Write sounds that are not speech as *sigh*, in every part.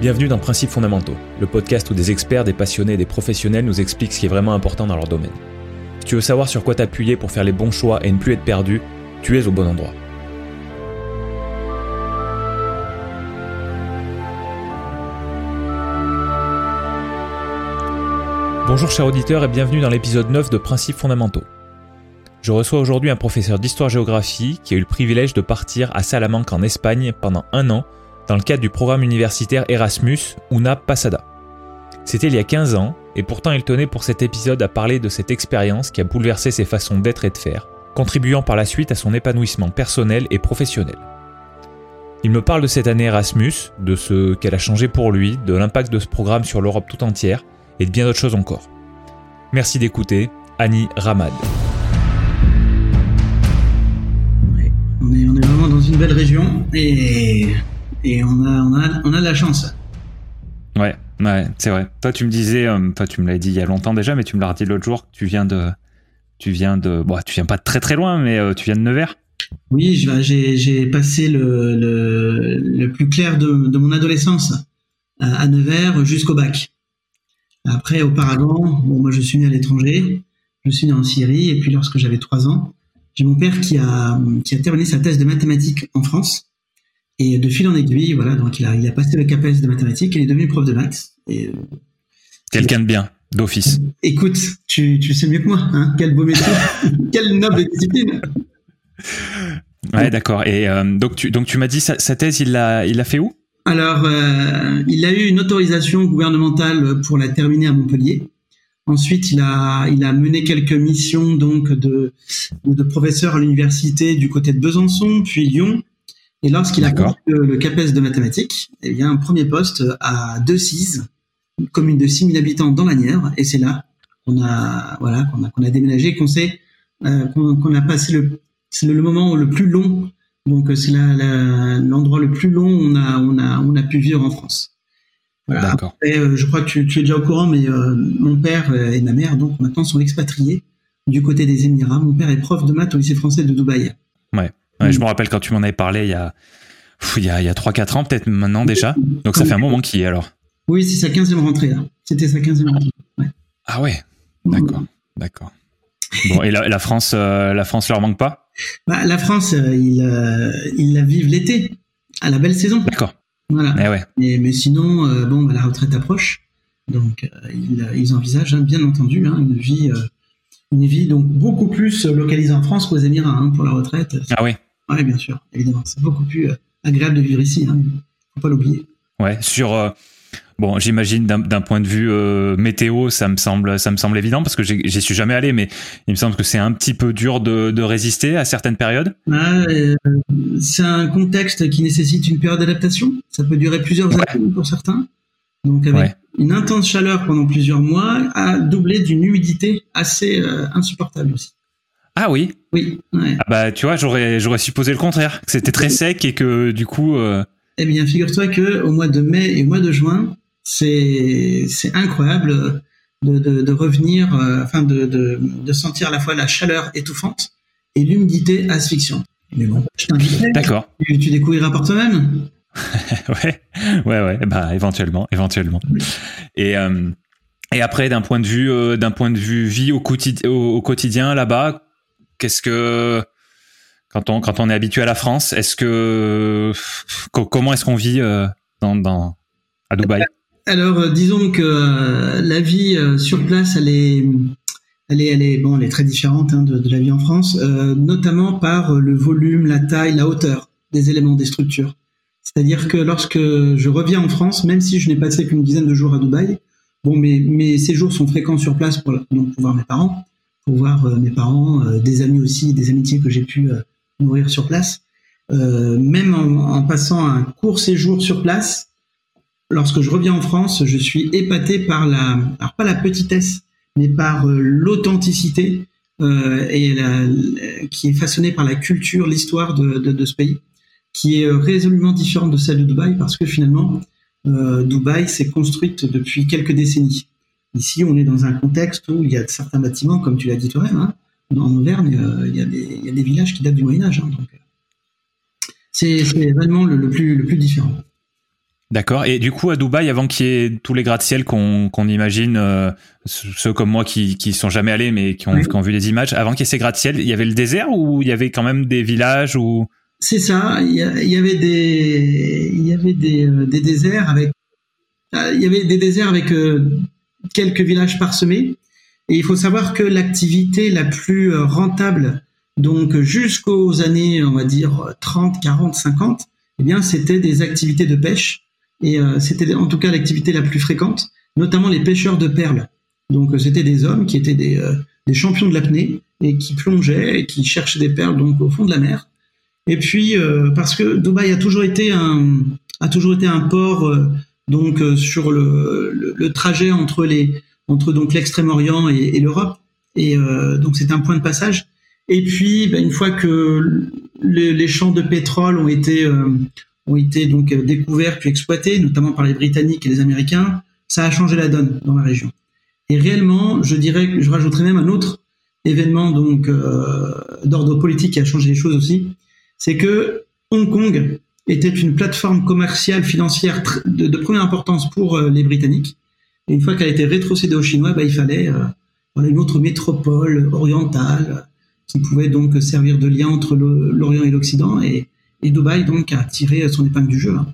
Bienvenue dans Principes fondamentaux, le podcast où des experts, des passionnés et des professionnels nous expliquent ce qui est vraiment important dans leur domaine. Si tu veux savoir sur quoi t'appuyer pour faire les bons choix et ne plus être perdu, tu es au bon endroit. Bonjour chers auditeurs et bienvenue dans l'épisode 9 de Principes fondamentaux. Je reçois aujourd'hui un professeur d'histoire-géographie qui a eu le privilège de partir à Salamanque en Espagne pendant un an dans le cadre du programme universitaire Erasmus Una Passada. C'était il y a 15 ans, et pourtant il tenait pour cet épisode à parler de cette expérience qui a bouleversé ses façons d'être et de faire, contribuant par la suite à son épanouissement personnel et professionnel. Il me parle de cette année Erasmus, de ce qu'elle a changé pour lui, de l'impact de ce programme sur l'Europe tout entière, et de bien d'autres choses encore. Merci d'écouter, Annie Ramad. on, est, on est vraiment dans une belle région et et on a, on a, on a de la chance. Ouais, ouais, c'est vrai. Toi, tu me disais, euh, toi, tu me l'as dit il y a longtemps déjà, mais tu me l'as dit l'autre jour, tu viens de, tu viens de, bon, tu viens pas de très très loin, mais euh, tu viens de Nevers. Oui, j'ai passé le, le, le, plus clair de, de mon adolescence à, Nevers jusqu'au bac. Après, auparavant, bon, moi, je suis né à l'étranger, je suis né en Syrie, et puis lorsque j'avais trois ans, j'ai mon père qui a, qui a terminé sa thèse de mathématiques en France et de fil en aiguille, voilà, donc il a, il a passé le CAPES de mathématiques et il est devenu prof de maths. Et, euh, Quelqu'un de bien, d'office. Écoute, tu, tu sais mieux que moi, hein Quel beau métier, *laughs* quelle noble discipline. Ouais, d'accord. Et euh, donc tu, donc tu m'as dit sa, sa thèse, il l'a, il l'a fait où? Alors, euh, il a eu une autorisation gouvernementale pour la terminer à Montpellier. Ensuite, il a, il a mené quelques missions donc de, de professeur à l'université du côté de Besançon, puis Lyon, et lorsqu'il a compris le, CAPES de mathématiques, eh bien, un premier poste à Decize, une commune de 6000 habitants dans la Nièvre, et c'est là qu'on a, voilà, qu'on a, qu'on a déménagé, qu'on sait, euh, qu'on a passé le, c'est le, moment le plus long, donc c'est l'endroit le plus long où on a, on a, on a pu vivre en France. Voilà. D'accord. Euh, je crois que tu, es déjà au courant, mais euh, mon père et ma mère, donc maintenant, sont expatriés du côté des Émirats. Mon père est prof de maths au lycée français de Dubaï. Ouais. Je mm. me rappelle quand tu m'en avais parlé il y a, il y a, 3-4 ans, peut-être maintenant déjà. Donc ça fait un moment qu'il est alors. Oui, c'est sa 15e rentrée. C'était sa 15e rentrée. Ah ouais, d'accord, d'accord. Bon, et la, France, euh, la France leur manque pas? Bah, La France, euh, ils, euh, ils la vivent l'été, à la belle saison. D'accord. Voilà. Mais, ouais. mais, sinon, bon, bah, la retraite approche. Donc, ils, ils, envisagent, hein, bien entendu, hein, une vie une vie donc beaucoup plus localisée en France qu'aux Émirats hein, pour la retraite. Ah oui. Oui, bien sûr, évidemment. C'est beaucoup plus euh, agréable de vivre ici. Hein. Faut pas l'oublier. Ouais. Sur euh, bon, j'imagine d'un point de vue euh, météo, ça me semble ça me semble évident parce que j'y suis jamais allé, mais il me semble que c'est un petit peu dur de, de résister à certaines périodes. c'est un contexte qui nécessite une période d'adaptation. Ça peut durer plusieurs années pour certains. Donc avec une intense chaleur pendant plusieurs mois, à doubler d'une humidité assez euh, insupportable aussi. Ah oui. Oui. Ah bah tu vois, j'aurais j'aurais supposé le contraire, que c'était très sec et que du coup. Euh... Eh bien, figure-toi que au mois de mai et au mois de juin, c'est c'est incroyable de, de, de revenir, euh, enfin de, de, de sentir à la fois la chaleur étouffante et l'humidité asphyxiante. Mais bon, je t'invite. D'accord. Tu, tu découvriras par toi-même. *laughs* ouais, ouais, ouais, bah éventuellement, éventuellement. Et euh, et après, d'un point de vue, euh, d'un point de vue vie au, quotidien, au, quotidien là-bas, qu'est-ce que quand on quand on est habitué à la France, est-ce que comment est-ce qu'on vit euh, dans, dans à Dubaï? Alors, disons que la vie sur place, elle est elle est, elle est, bon, elle est très différente hein, de, de, la vie en France, notamment par le volume, la taille, la hauteur des éléments, des structures. C'est-à-dire que lorsque je reviens en France, même si je n'ai passé qu'une dizaine de jours à Dubaï, bon, mes, mes séjours sont fréquents sur place pour, voir mes parents, pour voir euh, mes parents, euh, des amis aussi, des amitiés que j'ai pu euh, nourrir sur place. même en, passant un court séjour sur place, lorsque je reviens en France, je suis épaté par la, alors pas la petitesse, mais par l'authenticité et qui est façonnée par la culture, l'histoire de ce pays qui est euh, résolument différente de celle de Dubaï parce que finalement, euh, Dubaï s'est construite depuis quelques décennies. Ici, on est dans un contexte où il y a certains bâtiments, comme tu l'as dit toi-même, hein, en Auvergne, euh, il, y a des, il, y a des, villages qui datent du Moyen Âge. Hein, donc, c'est vraiment le, le, plus, le plus différent. D'accord. Et du coup, à Dubaï, avant qu'il y ait tous les gratte-ciel qu'on imagine, euh, ceux comme moi qui qui sont jamais allés mais qui ont, qui ont vu des images, avant qu'il y ait ces gratte-ciel, il y avait le désert ou il y avait quand même des villages ou C'est ça. Il y, avait des il y avait des, euh, déserts avec euh, il y avait des déserts avec quelques villages parsemés. Et il faut savoir que l'activité la plus rentable, donc jusqu'aux années, on va dire 30, 40, 50, eh bien, c'était des activités de pêche et euh, c'était en tout cas l'activité la plus fréquente, notamment les pêcheurs de perles. Donc euh, c'était des hommes qui étaient des, euh, des champions de l'apnée et qui plongeaient et qui cherchaient des perles donc au fond de la mer. Et puis parce que Dubaï a toujours été un a toujours été un port donc sur le, le, trajet entre les entre donc l'extrême-orient et, l'Europe et donc c'est un point de passage. Et puis ben, une fois que les champs de pétrole ont été ont été donc euh, découverts puis exploités, notamment par les Britanniques et les Américains, ça a changé la donne dans la région. Et réellement, je dirais, je rajouterais même un autre événement donc euh, d'ordre politique qui a changé les choses aussi, c'est que Hong Kong était une plateforme commerciale financière de, première importance pour euh, les Britanniques. Et une fois qu'elle a été rétrocédée aux Chinois, bah, il fallait une autre métropole orientale qui pouvait donc servir de lien entre l'Orient et l'Occident. Et, et Dubaï donc a tiré son épingle du jeu. Hein,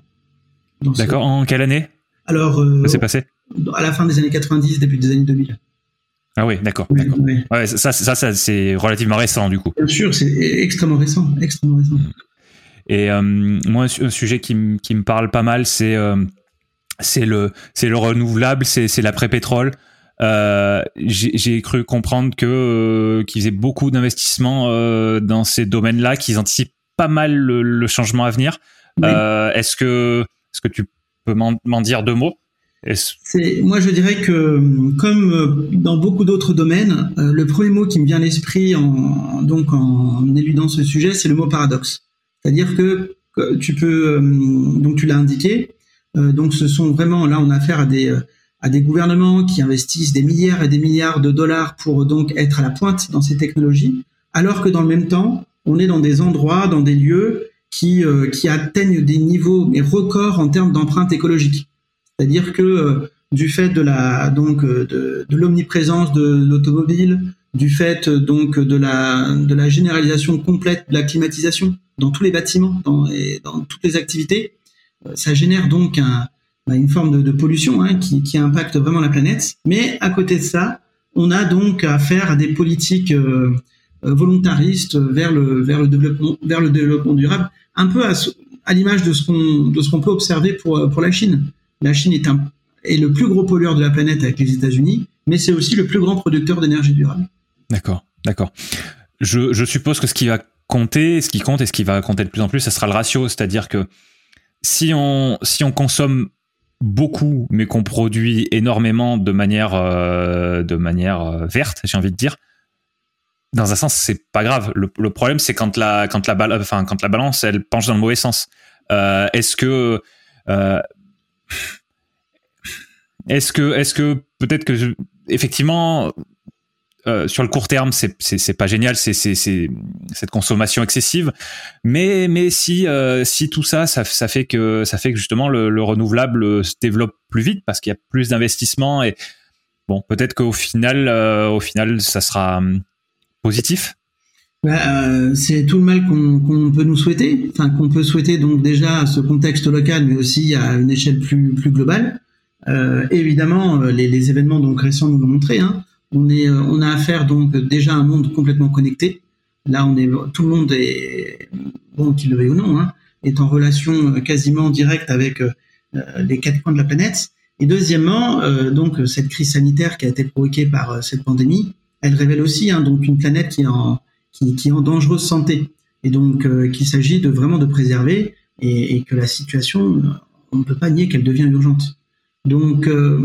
D'accord. En quelle année? Alors, euh, s'est passé? À la fin des années 90, début des années 2000. Ah oui, d'accord. Ouais, ça, ça, ça c'est relativement récent du coup. Bien sûr, c'est extrêmement récent, extrêmement récent. Et euh, moi, un sujet qui, qui, me parle pas mal, c'est euh, c'est le c'est le renouvelable, c'est l'après-pétrole. Euh, j'ai cru comprendre que qu'ils faisaient beaucoup d'investissements dans ces domaines-là, qu'ils anticipent pas mal le, changement à venir. Est-ce que, est-ce que tu peux m'en dire deux mots? C'est, moi, je dirais que, comme euh, dans beaucoup d'autres domaines, euh, le premier mot qui me vient à l'esprit en, donc en éludant ce sujet, c'est le mot paradoxe. C'est-à-dire que, tu peux, donc tu l'as indiqué, donc ce sont vraiment, là, on a affaire à des, à des gouvernements qui investissent des milliards et des milliards de dollars pour donc être à la pointe dans ces technologies, alors que dans le même temps, on est dans des endroits, dans des lieux qui, euh, qui atteignent des niveaux mais records en termes d'empreinte écologique. C'est-à-dire que euh, du fait de la donc euh, de, l'omniprésence de l'automobile, du fait donc de la de la généralisation complète de la climatisation dans tous les bâtiments, dans, et dans toutes les activités, ça génère donc bah, une forme de, pollution hein, qui, impacte vraiment la planète. Mais à côté de ça, on a donc affaire à des politiques euh, volontariste vers le vers le développement durable, un peu à, à l'image de ce qu'on de ce qu'on peut observer pour pour la Chine. La Chine est le plus gros pollueur de la planète avec les États-Unis, mais c'est aussi le plus grand producteur d'énergie durable. D'accord, d'accord. Je, suppose que ce qui va compter, ce qui compte et ce qui va compter de plus en plus, ça sera le ratio, c'est-à-dire que si on consomme beaucoup mais qu'on produit énormément de manière euh, de manière euh, verte, j'ai envie de dire, dans un sens, c'est pas grave. Le, problème, c'est quand la, quand la, enfin, quand la balance, elle penche dans le mauvais sens. Euh, est-ce que, est-ce que, est-ce que peut-être que effectivement, euh, sur le court terme, c'est c'est pas génial, c'est cette consommation excessive. Mais mais si si tout ça, ça, fait que ça fait que justement le, le renouvelable se développe plus vite parce qu'il y a plus d'investissements et bon peut-être qu'au final au final ça sera positif bah, euh, c'est tout le mal qu'on peut nous souhaiter, enfin qu'on peut souhaiter donc déjà à ce contexte local, mais aussi à une échelle plus plus globale. Euh, évidemment, euh, les, les, événements donc récents nous l'ont montré. Hein. On est, euh, on a affaire donc déjà à un monde complètement connecté. Là, on est, tout le monde est bon, qu'il le veuille ou non, hein, est en relation quasiment directe avec les quatre coins de la planète. Et deuxièmement, donc cette crise sanitaire qui a été provoquée par cette pandémie, elle révèle aussi hein, donc une planète qui est en qui, qui est en dangereuse santé et donc euh, qu'il s'agit de vraiment de préserver et, et, que la situation on ne peut pas nier qu'elle devient urgente. Donc euh,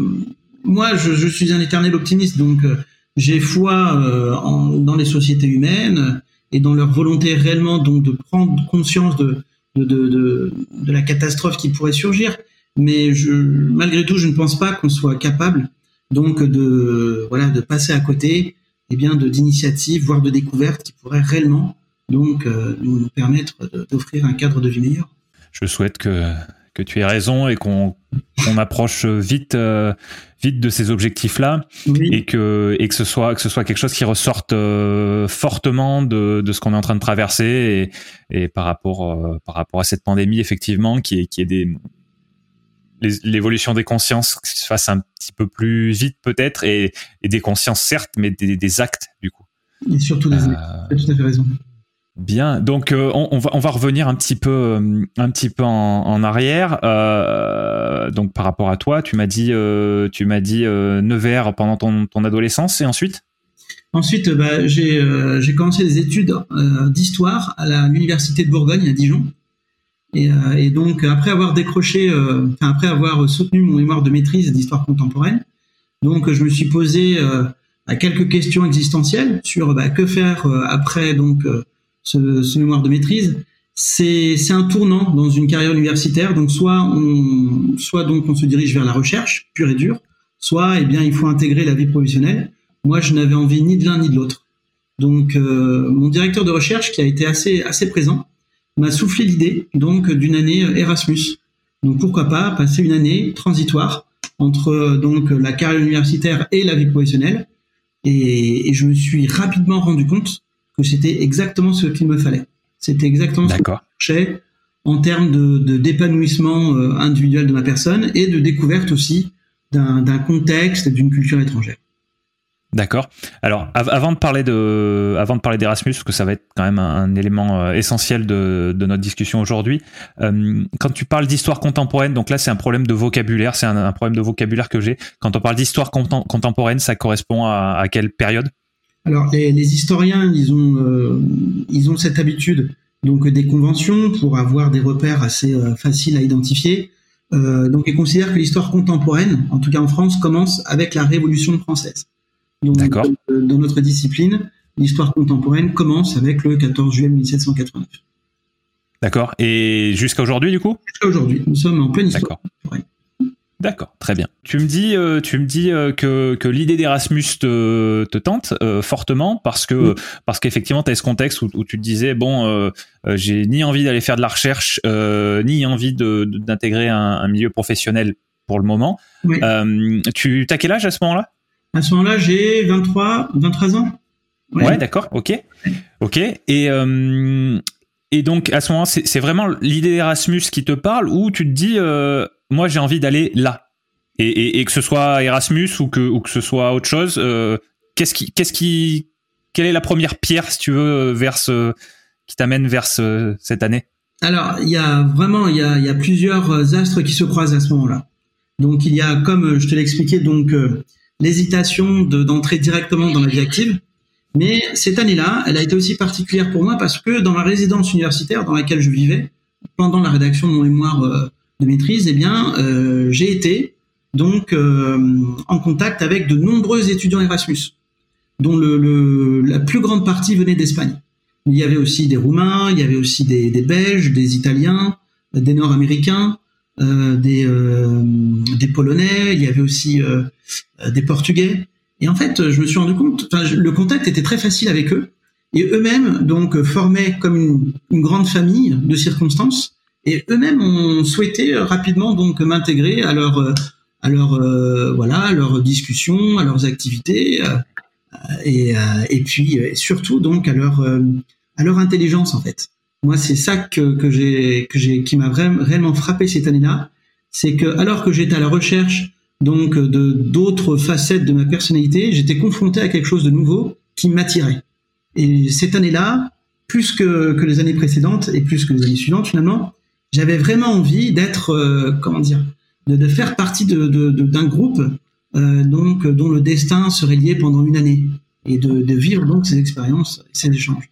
moi je, je, suis un éternel optimiste donc euh, j'ai foi euh, en, dans les sociétés humaines et dans leur volonté réellement donc de prendre conscience de de, de, de, de la catastrophe qui pourrait surgir. Mais je, malgré tout, je ne pense pas qu'on soit capable donc de voilà de passer à côté eh bien, de d'initiatives, voire de découvertes qui pourraient réellement donc euh, nous, nous permettre d'offrir un cadre de vie meilleur. Je souhaite que que tu aies raison et qu'on approche vite vite de ces objectifs là et que et que ce soit que ce soit quelque chose qui ressorte fortement de, de ce qu'on est en train de traverser et, et par rapport par rapport à cette pandémie effectivement qui est qui est des l'évolution des consciences se fasse un petit peu plus vite peut-être et, des consciences certes mais des, actes du coup et surtout des actes tu as tout à fait raison Bien, donc euh, on, va, on va revenir un petit peu, euh, un petit peu en, arrière. Euh, donc par rapport à toi, tu m'as dit, tu m'as dit Nevers pendant ton, ton, adolescence et ensuite? Ensuite, bah, j'ai commencé des études d'histoire à l'université de Bourgogne à Dijon. Et, et, donc après avoir décroché, après avoir soutenu mon mémoire de maîtrise d'histoire contemporaine, donc je me suis posé à quelques questions existentielles sur bah, que faire après donc ce, mémoire de maîtrise, c'est un tournant dans une carrière universitaire. Donc soit on, soit donc on se dirige vers la recherche pure et dure, soit eh bien il faut intégrer la vie professionnelle. Moi, je n'avais envie ni de l'un ni de l'autre. Donc euh, mon directeur de recherche, qui a été assez assez présent, m'a soufflé l'idée donc d'une année Erasmus. Donc pourquoi pas passer une année transitoire entre donc la carrière universitaire et la vie professionnelle. Et, et je me suis rapidement rendu compte que c'était exactement ce qu'il me fallait. C'était exactement ce que je cherchais en termes de d'épanouissement euh, individuel de ma personne et de découverte aussi d'un contexte, d'une culture étrangère. D'accord. Alors, avant de parler de, avant de parler d'Erasmus, parce que ça va être quand même un, élément euh, essentiel de, notre discussion aujourd'hui. Euh, quand tu parles d'histoire contemporaine, donc là c'est un problème de vocabulaire, c'est un, problème de vocabulaire que j'ai. Quand on parle d'histoire contemporaine, ça correspond à, quelle période? Alors les, historiens, ils ont, euh, ils ont cette habitude donc des conventions pour avoir des repères assez faciles à identifier. Donc ils considèrent que l'histoire contemporaine, en tout cas en France, commence avec la Révolution française. Donc dans notre discipline, l'histoire contemporaine commence avec le 14 juillet 1789. D'accord. Et jusqu'à aujourd'hui, du coup? Jusqu'à aujourd'hui, nous sommes en pleine histoire contemporaine. D'accord, très bien. Tu me dis, euh, tu me dis euh, que, que l'idée d'Erasmus te, te tente euh, fortement parce que parce qu'effectivement tu as ce contexte où, tu te disais bon, j'ai ni envie d'aller faire de la recherche ni envie de, d'intégrer un, un, milieu professionnel pour le moment. tu as quel âge à ce moment-là? À ce moment-là, j'ai 23 23 ans. Ouais, d'accord, ok, ok. Et et donc à ce moment, c'est, vraiment l'idée d'Erasmus qui te parle ou tu te dis moi j'ai envie d'aller là? Et, et, que ce soit Erasmus ou que, ou que ce soit autre chose, euh, qu'est-ce qui, qu'est-ce qui, quelle est la première pierre, si tu veux, vers ce, qui t'amène vers ce, cette année? Alors, il y a vraiment, il y a, il y a plusieurs astres qui se croisent à ce moment-là. Donc, il y a, comme je te l'ai expliqué, donc euh, l'hésitation de, d'entrer directement dans la vie active. Mais cette année-là, elle a été aussi particulière pour moi parce que dans la résidence universitaire dans laquelle je vivais, pendant la rédaction de mon mémoire euh, de maîtrise, eh bien, euh, j'ai été donc euh, en contact avec de nombreux étudiants Erasmus, dont le, la plus grande partie venait d'Espagne. Il y avait aussi des Roumains, il y avait aussi des, des Belges, des Italiens, des Nord-Américains, des, euh, des Polonais, il y avait aussi euh, des Portugais. Et en fait, je me suis rendu compte, le contact était très facile avec eux, et eux-mêmes donc formaient comme une, une grande famille de circonstances et eux-mêmes ont souhaité euh, rapidement donc m'intégrer à leur euh, à leur euh, voilà à leurs discussions, à leurs activités et, et puis surtout donc à leur à leur intelligence en fait. Moi, c'est ça que, que j'ai que j'ai qui m'a vraiment réellement frappé cette année-là, c'est que alors que j'étais à la recherche donc de d'autres facettes de ma personnalité, j'étais confronté à quelque chose de nouveau qui m'attirait. Et cette année-là, plus que, que les années précédentes et plus que les années suivantes finalement, j'avais vraiment envie d'être, euh, comment dire, de, faire partie d'un de, d'un groupe euh, donc dont le destin serait lié pendant une année et de, vivre donc ces expériences, ces échanges.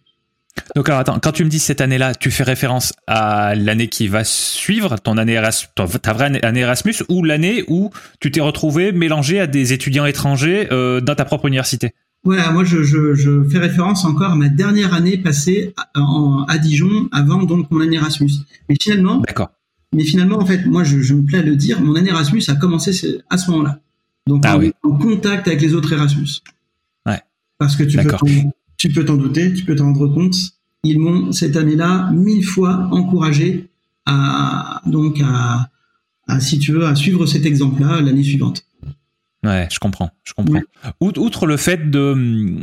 Donc alors attends, quand tu me dis cette année-là, tu fais référence à l'année qui va suivre, ton année Erasmus, ta vraie année Erasmus, ou l'année où tu t'es retrouvé mélangé à des étudiants étrangers euh, dans ta propre université? Voilà, moi je, je, je, fais référence encore à ma dernière année passée à, en, à Dijon avant donc mon année Erasmus. Mais finalement, d'accord. Mais finalement, en fait, moi je, je, me plais à le dire, mon année Erasmus a commencé à ce moment-là. Donc ah en contact avec les autres Erasmus. Ouais. Parce que tu peux, tu peux t'en douter, tu peux t'en rendre compte. Ils m'ont cette année-là mille fois encouragé à donc à, à, si tu veux, à suivre cet exemple-là l'année suivante. Ouais, je comprends, je comprends. Outre le fait de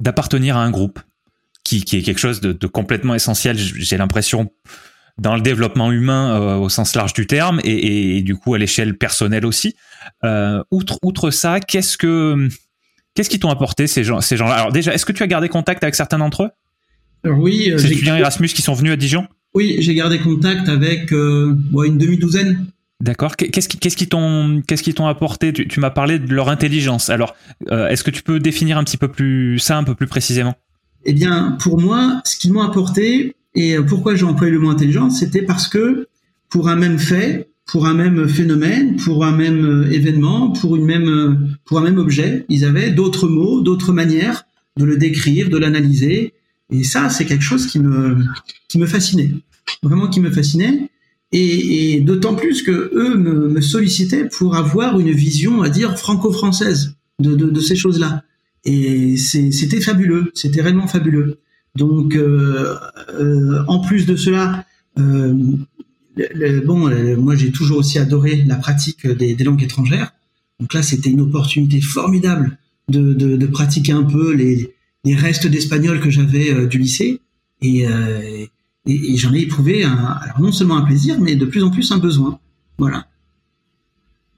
d'appartenir à un groupe, qui, qui est quelque chose de, de complètement essentiel, j'ai l'impression dans le développement humain euh, au sens large du terme et, et, du coup à l'échelle personnelle aussi. Euh, outre, outre ça, qu'est-ce que qu'est-ce qui t'ont apporté ces gens ces gens-là? Alors déjà, est-ce que tu as gardé contact avec certains d'entre eux? Alors Oui. Euh, ces étudiants Erasmus qui sont venus à Dijon? Oui, j'ai gardé contact avec euh, une demi-douzaine. D'accord. Qu'est-ce qui, qu'est-ce qui t'ont, qu'est-ce qui t'ont apporté? Tu, tu m'as parlé de leur intelligence. Alors, euh, est-ce que tu peux définir un petit peu plus ça, un peu plus précisément? Eh bien, pour moi, ce qu'ils m'ont apporté, et pourquoi j'ai employé le mot intelligence, c'était parce que pour un même fait, pour un même phénomène, pour un même euh, événement, pour une même, euh, pour un même objet, ils avaient d'autres mots, d'autres manières de le décrire, de l'analyser. Et ça, c'est quelque chose qui me, qui me fascinait. Vraiment qui me fascinait. Et, et d'autant plus que eux me, me, sollicitaient pour avoir une vision, à dire, franco-française de, de, de, ces choses-là. Et c'était fabuleux, c'était réellement fabuleux. Donc, euh, euh, en plus de cela, euh, bon, moi j'ai toujours aussi adoré la pratique des, langues étrangères. Donc là, c'était une opportunité formidable de, pratiquer un peu les, restes d'espagnol que j'avais du lycée. Et, et, j'en ai éprouvé alors non seulement un plaisir, mais de plus en plus un besoin. Voilà.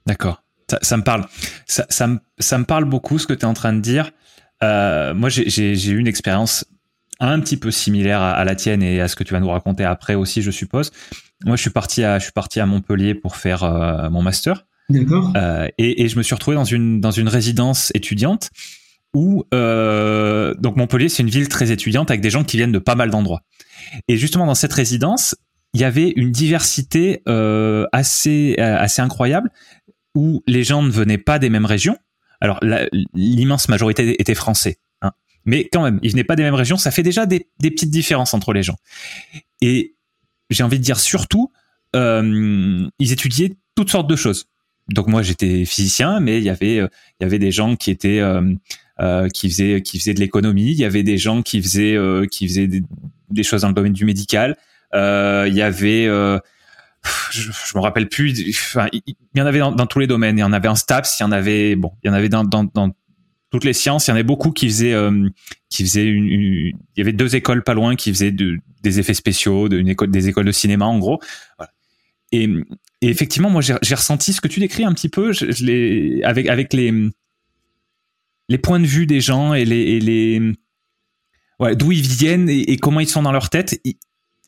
D'accord. Ça, me parle. Ça, me, ça me parle beaucoup ce que tu es en train de dire. Euh, moi, j'ai eu une expérience un petit peu similaire à, à, la tienne et à ce que tu vas nous raconter après aussi, je suppose. Moi, je suis parti à, je suis parti à Montpellier pour faire euh, mon master. D'accord. Euh, et, et, je me suis retrouvé dans une dans une résidence étudiante où euh, donc Montpellier, c'est une ville très étudiante avec des gens qui viennent de pas mal d'endroits. Et justement, dans cette résidence, il y avait une diversité euh, assez, assez incroyable où les gens ne venaient pas des mêmes régions. Alors, l'immense majorité était français. Mais quand même, ils venaient pas des mêmes régions. Ça fait déjà des, petites différences entre les gens. Et j'ai envie de dire surtout, euh, ils étudiaient toutes sortes de choses. Donc moi, j'étais physicien, mais il y avait, euh, il y avait des gens qui étaient... Euh, qui faisaient qui faisaient de l'économie, il y avait des gens qui faisaient qui faisaient des, choses dans le domaine du médical. Il y avait, je, je me rappelle plus. Enfin, il, y en avait dans, tous les domaines. Il y en avait en STAPS, il y en avait, bon, il y en avait dans toutes les sciences. Il y en avait beaucoup qui faisaient, euh, qui faisaient une, Il y avait deux écoles pas loin qui faisaient de, des effets spéciaux, des écoles de cinéma en gros. Et, effectivement, moi, j'ai ressenti ce que tu décris un petit peu. Avec les points de vue des gens et les, d'où ils viennent et, comment ils sont dans leur tête.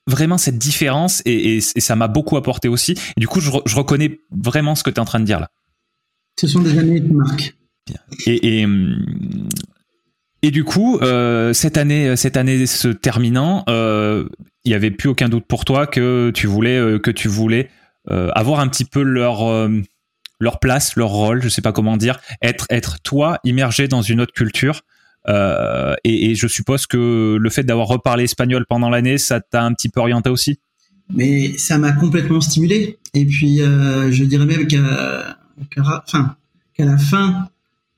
Vraiment cette différence et, ça m'a beaucoup apporté aussi. Du coup, je, je reconnais vraiment ce que tu es en train de dire là. Ce sont des années qui marquent. Et, et, du coup, euh, cette année, cette année se terminant, euh, il y avait plus aucun doute pour toi que tu voulais, euh, que tu voulais euh, avoir un petit peu leur euh, leur place, leur rôle, je sais pas comment dire, être être toi immergé dans une autre culture. Euh, et, et, je suppose que le fait d'avoir reparlé espagnol pendant l'année, ça t'a un petit peu orienté aussi? Mais ça m'a complètement stimulé. Et puis, euh, je dirais même qu'à qu'à la fin,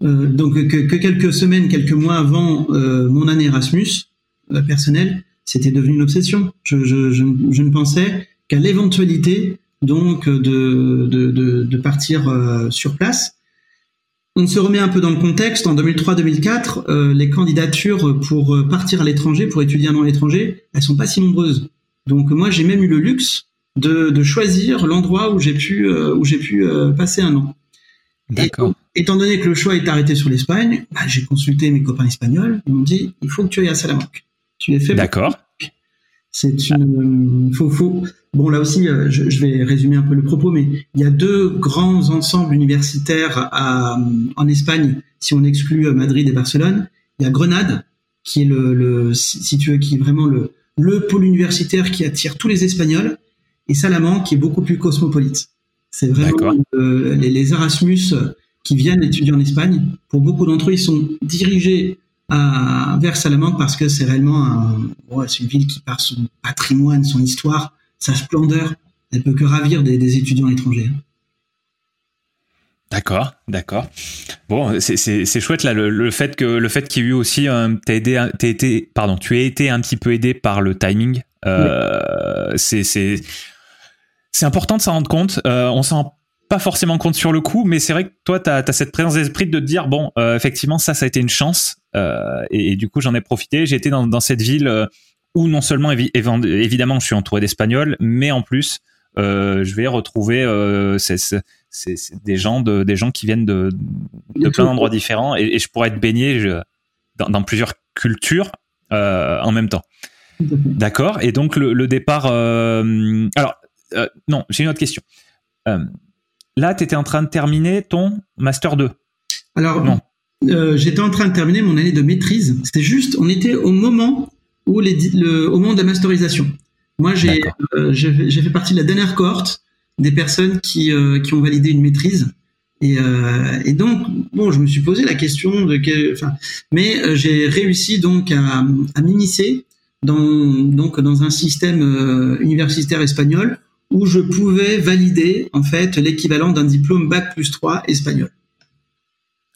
euh, donc que, que, quelques semaines, quelques mois avant euh, mon année Erasmus euh, personnelle, c'était devenu une obsession. Je, je, je, ne pensais qu'à l'éventualité donc de, de, de, de partir euh, sur place on se remet un peu dans le contexte. En 2003-2004, euh, les candidatures pour partir à l'étranger, pour étudier un an à l'étranger, elles sont pas si nombreuses. Donc moi, j'ai même eu le luxe de, de choisir l'endroit où j'ai pu où j'ai pu passer un an. D'accord. Étant donné que le choix est arrêté sur l'Espagne, bah, j'ai consulté mes copains espagnols. Ils m'ont dit il faut que tu ailles à Salamanque. Tu es fait. D'accord. C'est une faut faut Bon, là aussi, euh, je, je, vais résumer un peu le propos, mais il y a deux grands ensembles universitaires à, en Espagne, si on exclut euh, Madrid et Barcelone. Il y a Grenade, qui est le, le si tu veux, qui est vraiment le, le pôle universitaire qui attire tous les Espagnols, et Salamanque, qui est beaucoup plus cosmopolite. C'est vraiment euh, les, les, Erasmus qui viennent étudier en Espagne. Pour beaucoup d'entre eux, ils sont dirigés à, vers Salamanque parce que c'est réellement un, ouais, c'est une ville qui, par son patrimoine, son histoire, sa splendeur, elle peut que ravir des, des étudiants étrangers. D'accord, d'accord. Bon, c'est chouette là le, le, fait que le fait qu'il y ait eu aussi euh, t'as aidé, été, pardon, tu as été un petit peu aidé par le timing. Euh, oui. C'est c'est important de s'en rendre compte. on s'en pas forcément compte sur le coup, mais c'est vrai que toi, tu as, cette présence d'esprit de te dire, bon, euh, effectivement, ça, ça a été une chance. Euh, et, du coup, j'en ai profité. J'ai été dans, dans, cette ville euh, où non seulement, évidemment, je suis entouré d'Espagnols, mais en plus, euh, je vais retrouver des, gens de, des gens qui viennent de, de plein d'endroits différents. Et, et, je pourrais être baigné dans, dans, plusieurs cultures en même temps. D'accord? Et donc, le, le départ... alors, non, j'ai une autre question. Là, tu étais en train de terminer ton Master 2. Alors, non. Euh, j'étais en train de terminer mon année de maîtrise. C'était juste, on était au moment où les, le, au moment de la masterisation. Moi, j'ai euh, j'ai fait partie de la dernière cohorte des personnes qui, euh, qui ont validé une maîtrise. Et, et, donc, bon, je me suis posé la question de quel, enfin, mais j'ai réussi donc à, à dans donc dans un système universitaire espagnol où je pouvais valider en fait l'équivalent d'un diplôme bac plus 3 espagnol.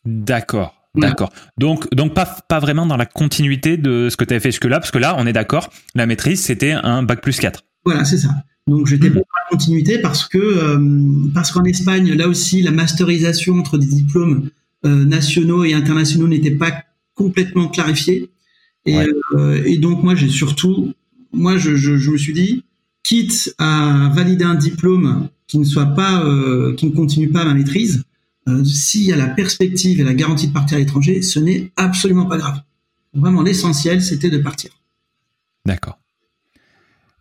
D'accord. D'accord. Donc, donc pas, pas vraiment dans la continuité de ce que tu avais fait jusque-là, parce que là, on est d'accord, la maîtrise, c'était un bac plus 4. Voilà, c'est ça. Donc, j'étais mmh. pas dans la continuité parce que, euh, parce qu'en Espagne, là aussi, la masterisation entre des diplômes euh, nationaux et internationaux n'était pas complètement clarifiée. Et, euh, et donc, moi, j'ai surtout, moi, je, je, je me suis dit, quitte à valider un diplôme qui ne soit pas, euh, qui ne continue pas ma maîtrise, euh, s'il y a la perspective et la garantie de partir à l'étranger, ce n'est absolument pas grave. Vraiment, l'essentiel, c'était de partir. D'accord.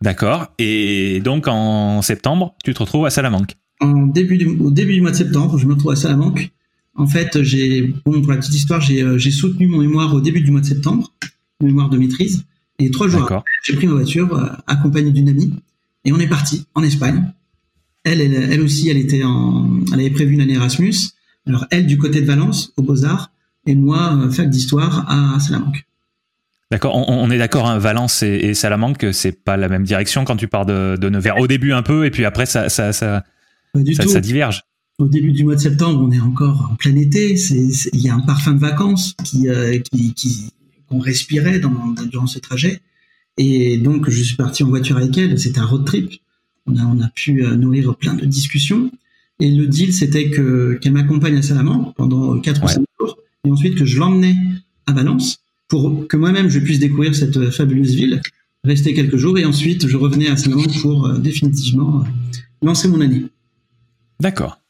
D'accord. Et donc, en septembre, tu te retrouves à Salamanque en début du, Au début du mois de septembre, je me retrouve à Salamanque. En fait, j'ai, bon, pour la petite histoire, j'ai, euh, j'ai soutenu mon mémoire au début du mois de septembre, mémoire de maîtrise. Et trois jours après, j'ai pris ma voiture, accompagné d'une amie, et on est parti en Espagne. Elle, elle, aussi, elle était en, elle avait prévu une année Erasmus. Alors elle du côté de Valence, aux Beaux Arts, et moi euh, fac d'histoire à Salamanque. D'accord, on, est d'accord, hein, Valence et, Salamanque, c'est pas la même direction quand tu pars de, de, Nevers. Au début un peu, et puis après ça, ça, ça, ça, diverge. Au début du mois de septembre, on est encore en plein été. Il y a un parfum de vacances qui, euh, qui, qu'on respirait dans, durant ce trajet. Et donc, je suis parti en voiture avec elle. C'était un road trip. On a, on a pu euh, nourrir plein de discussions. Et le deal, c'était que qu'elle m'accompagne à Salamanque pendant 4 ou 5 jours, et ensuite que je l'emmenais à Valence pour que moi-même je puisse découvrir cette euh, fabuleuse ville, rester quelques jours, et ensuite je revenais à Salamanque pour euh, définitivement lancer mon année. D'accord.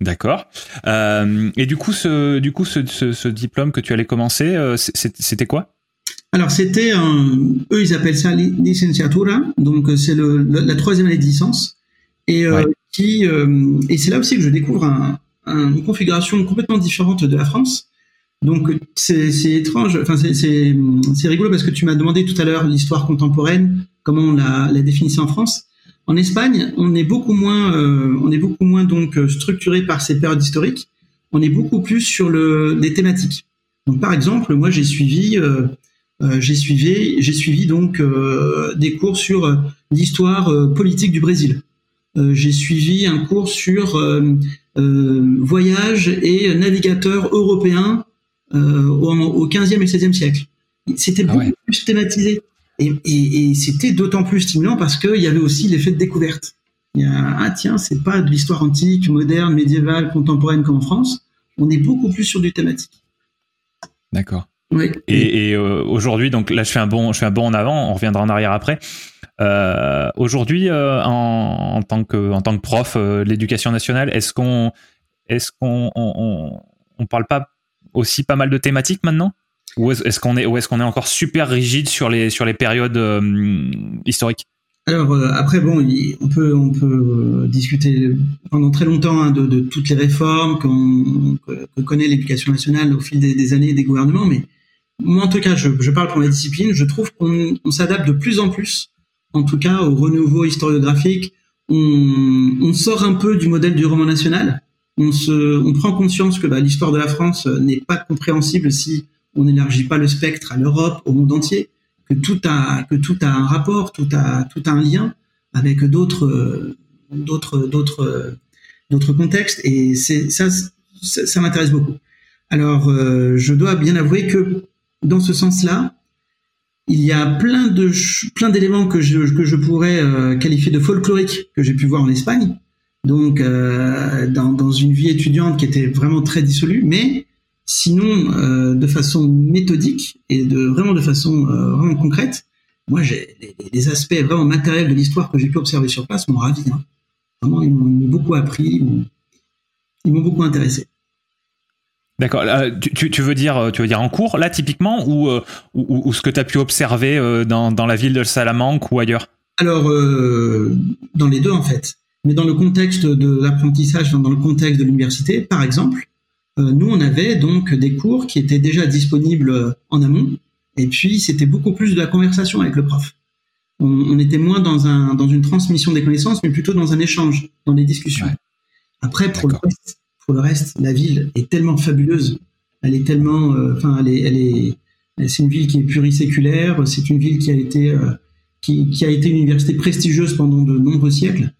D'accord. et du coup, ce, du coup, ce, ce, ce, diplôme que tu allais commencer, c'était quoi? Alors c'était un, eux ils appellent ça licenciatura, donc euh, c'est le, la troisième année de licence et euh, qui euh, et c'est là aussi que je découvre un, une configuration complètement différente de la France. Donc c'est étrange, enfin c'est rigolo parce que tu m'as demandé tout à l'heure l'histoire contemporaine, comment on la, la définissait en France. En Espagne, on est beaucoup moins, on est beaucoup moins donc structuré par ces périodes historiques. On est beaucoup plus sur le, les thématiques. Donc par exemple, moi j'ai suivi euh, j'ai suivi, j'ai suivi donc euh, des cours sur euh, l'histoire politique du Brésil. j'ai suivi un cours sur voyage et navigateurs européens au, 15e et 16e siècle. C'était ah beaucoup plus thématisé. Et, et, et c'était d'autant plus stimulant parce qu'il y avait aussi l'effet de découverte. Il y a, ah tiens, c'est pas de l'histoire antique, moderne, médiévale, contemporaine comme en France. On est beaucoup plus sur du thématique. D'accord. Et, euh, aujourd'hui, donc là, je fais un bon, je fais un bon en avant. On reviendra en arrière après. Euh, aujourd'hui, euh, en, en, tant que en tant que prof de l'éducation nationale, est-ce qu'on est-ce qu'on on, on, parle pas aussi pas mal de thématiques maintenant? Ou est-ce qu'on est ou est-ce qu'on est encore super rigide sur les sur les périodes historiques? Alors après bon, on peut on peut discuter pendant très longtemps hein, de, de, toutes les réformes qu'on que connaît l'éducation nationale au fil des, des, années des gouvernements, mais moi en tout cas, je, je, parle pour la discipline, je trouve qu'on on, s'adapte de plus en plus, en tout cas au renouveau historiographique. On, on, sort un peu du modèle du roman national. On, se, on prend conscience que bah, l'histoire de la France n'est pas compréhensible si on n'élargit pas le spectre à l'Europe, au monde entier, que tout a que tout a un rapport, tout a tout a un lien avec d'autres d'autres d'autres d'autres contextes et c'est ça ça, ça m'intéresse beaucoup. Alors euh, je dois bien avouer que dans ce sens-là, il y a plein de plein d'éléments que je que je pourrais euh, qualifier de folkloriques que j'ai pu voir en Espagne. Donc euh, dans, une vie étudiante qui était vraiment très dissolue, mais sinon euh, de façon méthodique et vraiment de façon vraiment concrète. Moi, j'ai les, aspects vraiment matériels de l'histoire que j'ai pu observer sur place m'ont ravi. Hein. Vraiment, ils m'ont beaucoup appris, ils m'ont beaucoup intéressé. D'accord. Tu, tu, veux dire, tu veux dire en cours, là typiquement, ou, euh, ou, ce que tu as pu observer euh, dans, dans, la ville de Salamanque ou ailleurs? Alors, euh, dans les deux en fait. Mais dans le contexte de l'apprentissage, dans le contexte de l'université, par exemple, nous on avait donc des cours qui étaient déjà disponibles en amont, et puis c'était beaucoup plus de la conversation avec le prof. On, on, était moins dans, un, dans une transmission des connaissances, mais plutôt dans un échange, dans des discussions. Après, pour le reste, pour le reste, la ville est tellement fabuleuse. Elle est tellement, euh, enfin, elle est, elle est, c'est une ville qui est pluriséculaire. C'est une ville qui a été, euh, qui, a été une université prestigieuse pendant de nombreux siècles.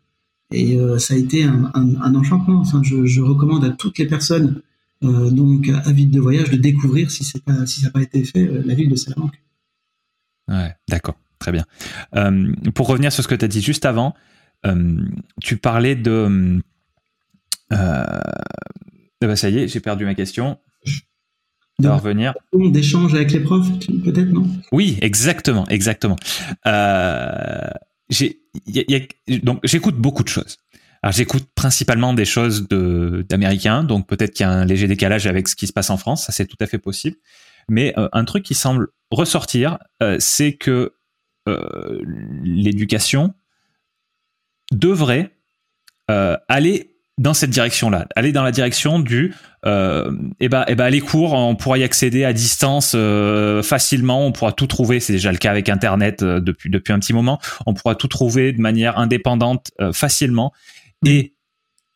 Et euh, ça a été un, enchantement. Enfin, je, recommande à toutes les personnes donc avides de voyage de découvrir, si c'est pas, si ça n'a pas été fait, la ville de Salamanque. Ouais, d'accord, très bien. pour revenir sur ce que tu as dit juste avant, tu parlais de ben ça y est, j'ai perdu ma question. De revenir. D'échange avec les profs, peut-être, non? Oui, exactement, exactement. Euh, donc j'écoute beaucoup de choses. Alors j'écoute principalement des choses de d'américains, donc peut-être qu'il y a un léger décalage avec ce qui se passe en France, ça c'est tout à fait possible. Mais euh, un truc qui semble ressortir, euh, c'est que l'éducation devrait aller dans cette direction-là, aller dans la direction du, euh, eh ben, eh ben, les cours, on pourra y accéder à distance euh, facilement, on pourra tout trouver, c'est déjà le cas avec Internet euh, depuis depuis un petit moment, on pourra tout trouver de manière indépendante euh, facilement, et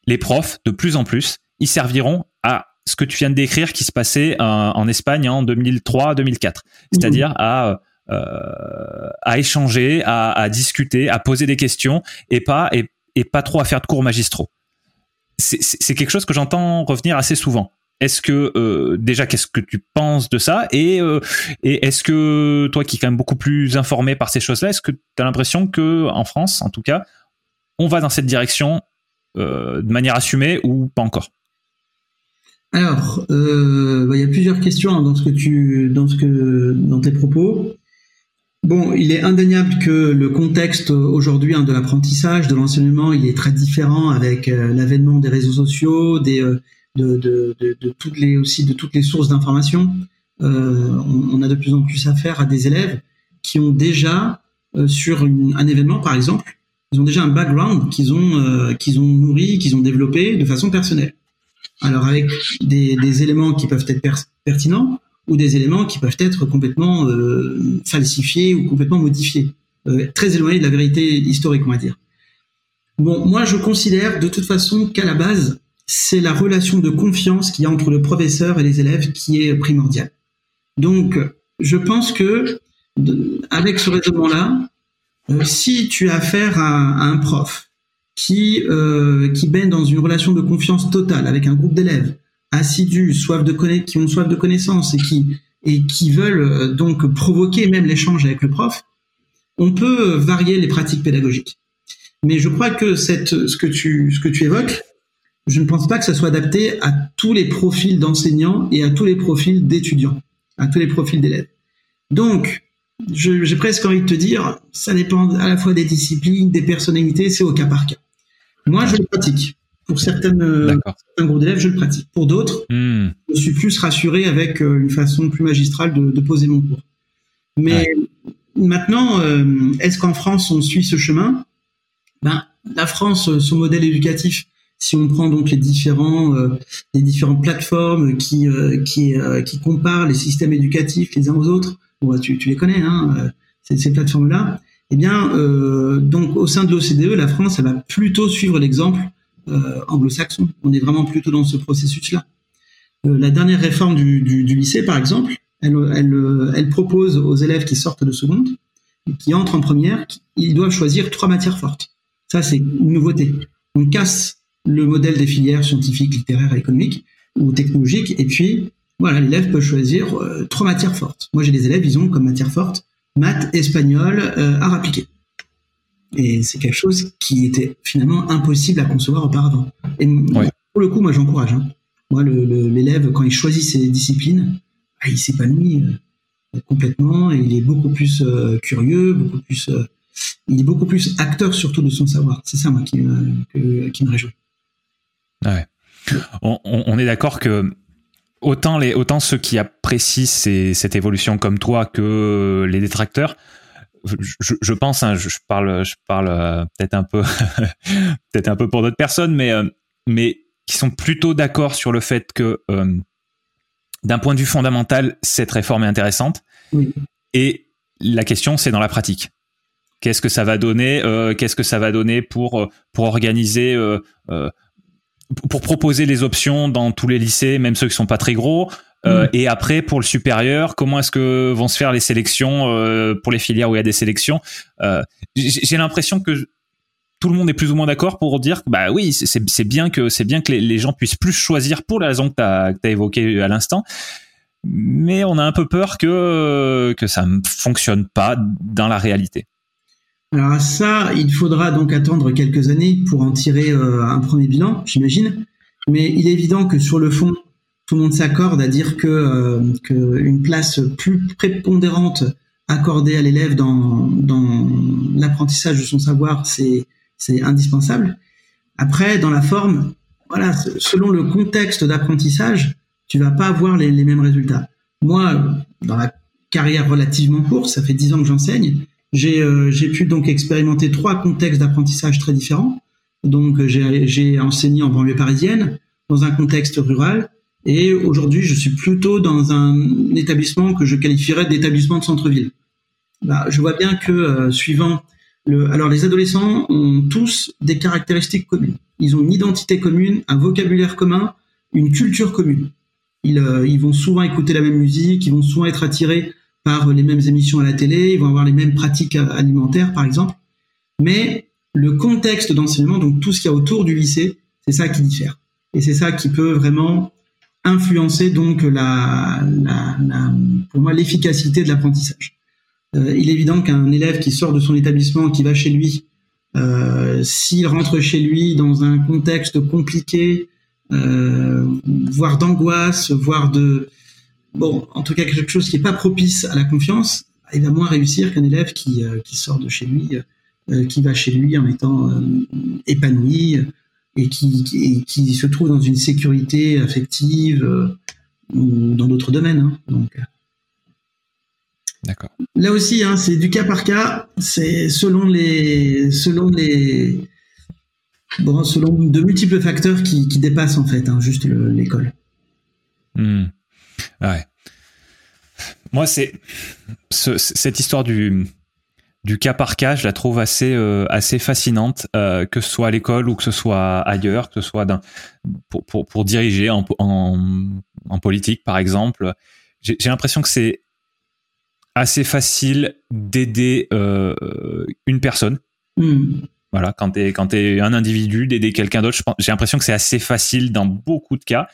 les profs, de plus en plus, ils serviront à ce que tu viens de décrire qui se passait en Espagne en 2003-2004, c'est-à-dire à à échanger, à, à, discuter, à poser des questions, et pas et, et pas trop à faire de cours magistraux c'est quelque chose que j'entends revenir assez souvent. Est-ce que euh, déjà qu'est-ce que tu penses de ça et, euh, et est-ce que toi qui es quand même beaucoup plus informé par ces choses-là, est-ce que tu as l'impression que en France en tout cas, on va dans cette direction euh, de manière assumée ou pas encore? Alors, bah, il y a plusieurs questions dans ce que tu dans ce que dans tes propos. Bon, il est indéniable que le contexte aujourd'hui hein, de l'apprentissage, de l'enseignement, il est très différent avec euh, l'avènement des réseaux sociaux, des, euh, de, de, de, toutes les aussi de toutes les sources d'information. Euh, on, a de plus en plus affaire à des élèves qui ont déjà euh, sur une, un événement, par exemple, ils ont déjà un background qu'ils ont qu'ils ont nourri, qu'ils ont développé de façon personnelle. Alors avec des, des éléments qui peuvent être pertinents, ou des éléments qui peuvent être complètement euh, falsifiés ou complètement modifiés, euh, très éloignés de la vérité historique, on va dire. Bon, moi, je considère de toute façon qu'à la base, c'est la relation de confiance qu'il y a entre le professeur et les élèves qui est primordiale. Donc, je pense que avec ce raisonnement-là, euh, si tu as affaire à, un prof qui qui baigne dans une relation de confiance totale avec un groupe d'élèves, assidus, soif de qui ont soif de connaissances et qui et qui veulent euh, donc provoquer même l'échange avec le prof, on peut varier les pratiques pédagogiques. Mais je crois que cette, ce que tu ce que tu évoques, je ne pense pas que ça soit adapté à tous les profils d'enseignants et à tous les profils d'étudiants, à tous les profils d'élèves. Donc, j'ai presque envie de te dire, ça dépend à la fois des disciplines, des personnalités, c'est au cas par cas. Moi, je le pratique. Pour certaines, euh, certains groupes d'élèves, je le pratique. Pour d'autres, hmm. je suis plus rassuré avec euh, une façon plus magistrale de, de poser mon cours. Mais maintenant, euh, est-ce qu'en France, on suit ce chemin? Ben, La France, son modèle éducatif, si on prend donc les différents les différentes plateformes qui qui qui comparent les systèmes éducatifs les uns aux autres bon bah, tu, tu les connais hein ces, ces plateformes là eh bien donc au sein de l'OCDE la France elle va plutôt suivre l'exemple euh, anglo-saxon. On est vraiment plutôt dans ce processus-là. Euh, la dernière réforme du, lycée, par exemple, elle, elle, propose aux élèves qui sortent de seconde, qui entrent en première, ils doivent choisir trois matières fortes. Ça, c'est une nouveauté. On casse le modèle des filières scientifiques, littéraires, économiques ou technologiques, et puis voilà, l'élève peut choisir euh, trois matières fortes. Moi, j'ai des élèves, ils ont comme matière forte maths, espagnol, art appliqué. Et c'est quelque chose qui était finalement impossible à concevoir auparavant. Et pour le coup, moi j'encourage. Hein. Moi, l'élève, quand il choisit ses disciplines, bah, il s'épanouit complètement et il est beaucoup plus curieux, beaucoup plus il est beaucoup plus acteur surtout de son savoir. C'est ça, moi, qui me, qui me réjouit. Ouais. On, est d'accord que autant, les, autant ceux qui apprécient cette évolution comme toi que les détracteurs, je, pense, hein, je, parle, je parle euh, peut-être un peu, *laughs* peut-être un peu pour d'autres personnes, mais, euh, mais qui sont plutôt d'accord sur le fait que, euh, d'un point de vue fondamental, cette réforme est intéressante. Et la question, c'est dans la pratique. Qu'est-ce que ça va donner Qu'est-ce que ça va donner pour pour organiser pour proposer les options dans tous les lycées, même ceux qui sont pas très gros. Mm. Et après, pour le supérieur, comment est-ce que vont se faire les sélections pour les filières où il y a des sélections? J'ai l'impression que tout le monde est plus ou moins d'accord pour dire que bah oui, c'est bien que c'est bien que les, gens puissent plus choisir pour la raison que tu as, as évoquée à l'instant. Mais on a un peu peur que que ça ne fonctionne pas dans la réalité. Alors ça, il faudra donc attendre quelques années pour en tirer euh, un premier bilan, j'imagine. Mais il est évident que sur le fond, tout le monde s'accorde à dire que, euh, une place plus prépondérante accordée à l'élève dans, dans l'apprentissage de son savoir, c'est c'est indispensable. Après, dans la forme, voilà, selon le contexte d'apprentissage, tu vas pas avoir les, mêmes résultats. Moi, dans la carrière relativement courte, ça fait dix ans que j'enseigne, euh, j'ai pu donc expérimenter trois contextes d'apprentissage très différents. Donc j'ai enseigné en banlieue parisienne, dans un contexte rural, et aujourd'hui je suis plutôt dans un établissement que je qualifierais d'établissement de centre-ville. Bah, je vois bien que euh, suivant le, alors les adolescents ont tous des caractéristiques communes. Ils ont une identité commune, un vocabulaire commun, une culture commune. Ils, euh, ils vont souvent écouter la même musique, ils vont souvent être attirés par les mêmes émissions à la télé, ils vont avoir les mêmes pratiques alimentaires, par exemple. Mais le contexte d'enseignement, donc tout ce qu'il y a autour du lycée, c'est ça qui diffère. Et c'est ça qui peut vraiment influencer donc la, pour moi l'efficacité de l'apprentissage. Euh, il est évident qu'un élève qui sort de son établissement, qui va chez lui, euh, s'il rentre chez lui dans un contexte compliqué, euh, voire d'angoisse, voire de bon, en tout cas quelque chose qui n'est pas propice à la confiance, il va moins réussir qu'un élève qui, qui sort de chez lui, qui va chez lui en étant épanoui et qui, qui, se trouve dans une sécurité affective ou dans d'autres domaines. Hein. donc, D'accord. Là aussi, hein, c'est du cas par cas. C'est selon les, selon les, bon, selon de multiples facteurs qui, qui dépassent en fait hein, juste l'école. Hmm. Ouais. Moi, c'est cette histoire du du cas par cas, je la trouve assez euh, assez fascinante, euh, que ce soit à l'école ou que ce soit ailleurs, que ce soit pour, pour, pour diriger en, en, en, politique par exemple. J'ai l'impression que c'est assez facile d'aider euh, une personne. Hmm. Voilà, quand tu es, quand es un individu, d'aider quelqu'un d'autre, j'ai l'impression que c'est assez facile dans beaucoup de cas.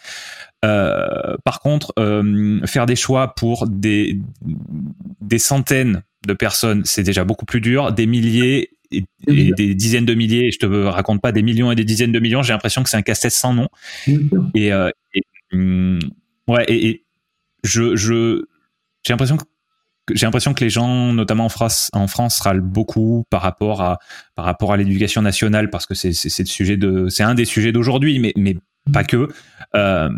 Par contre, faire des choix pour des, des centaines de personnes, c'est déjà beaucoup plus dur. Des milliers et, des dizaines de milliers, je te raconte pas des millions et des dizaines de millions, j'ai l'impression que c'est un casse-tête sans nom. Et, euh, hum, ouais, et, je, je j'ai l'impression que j'ai l'impression que les gens, notamment en France, en France, râlent beaucoup par rapport à par rapport à l'éducation nationale parce que c'est c'est le sujet de c'est un des sujets d'aujourd'hui, mais mais pas que. Euh,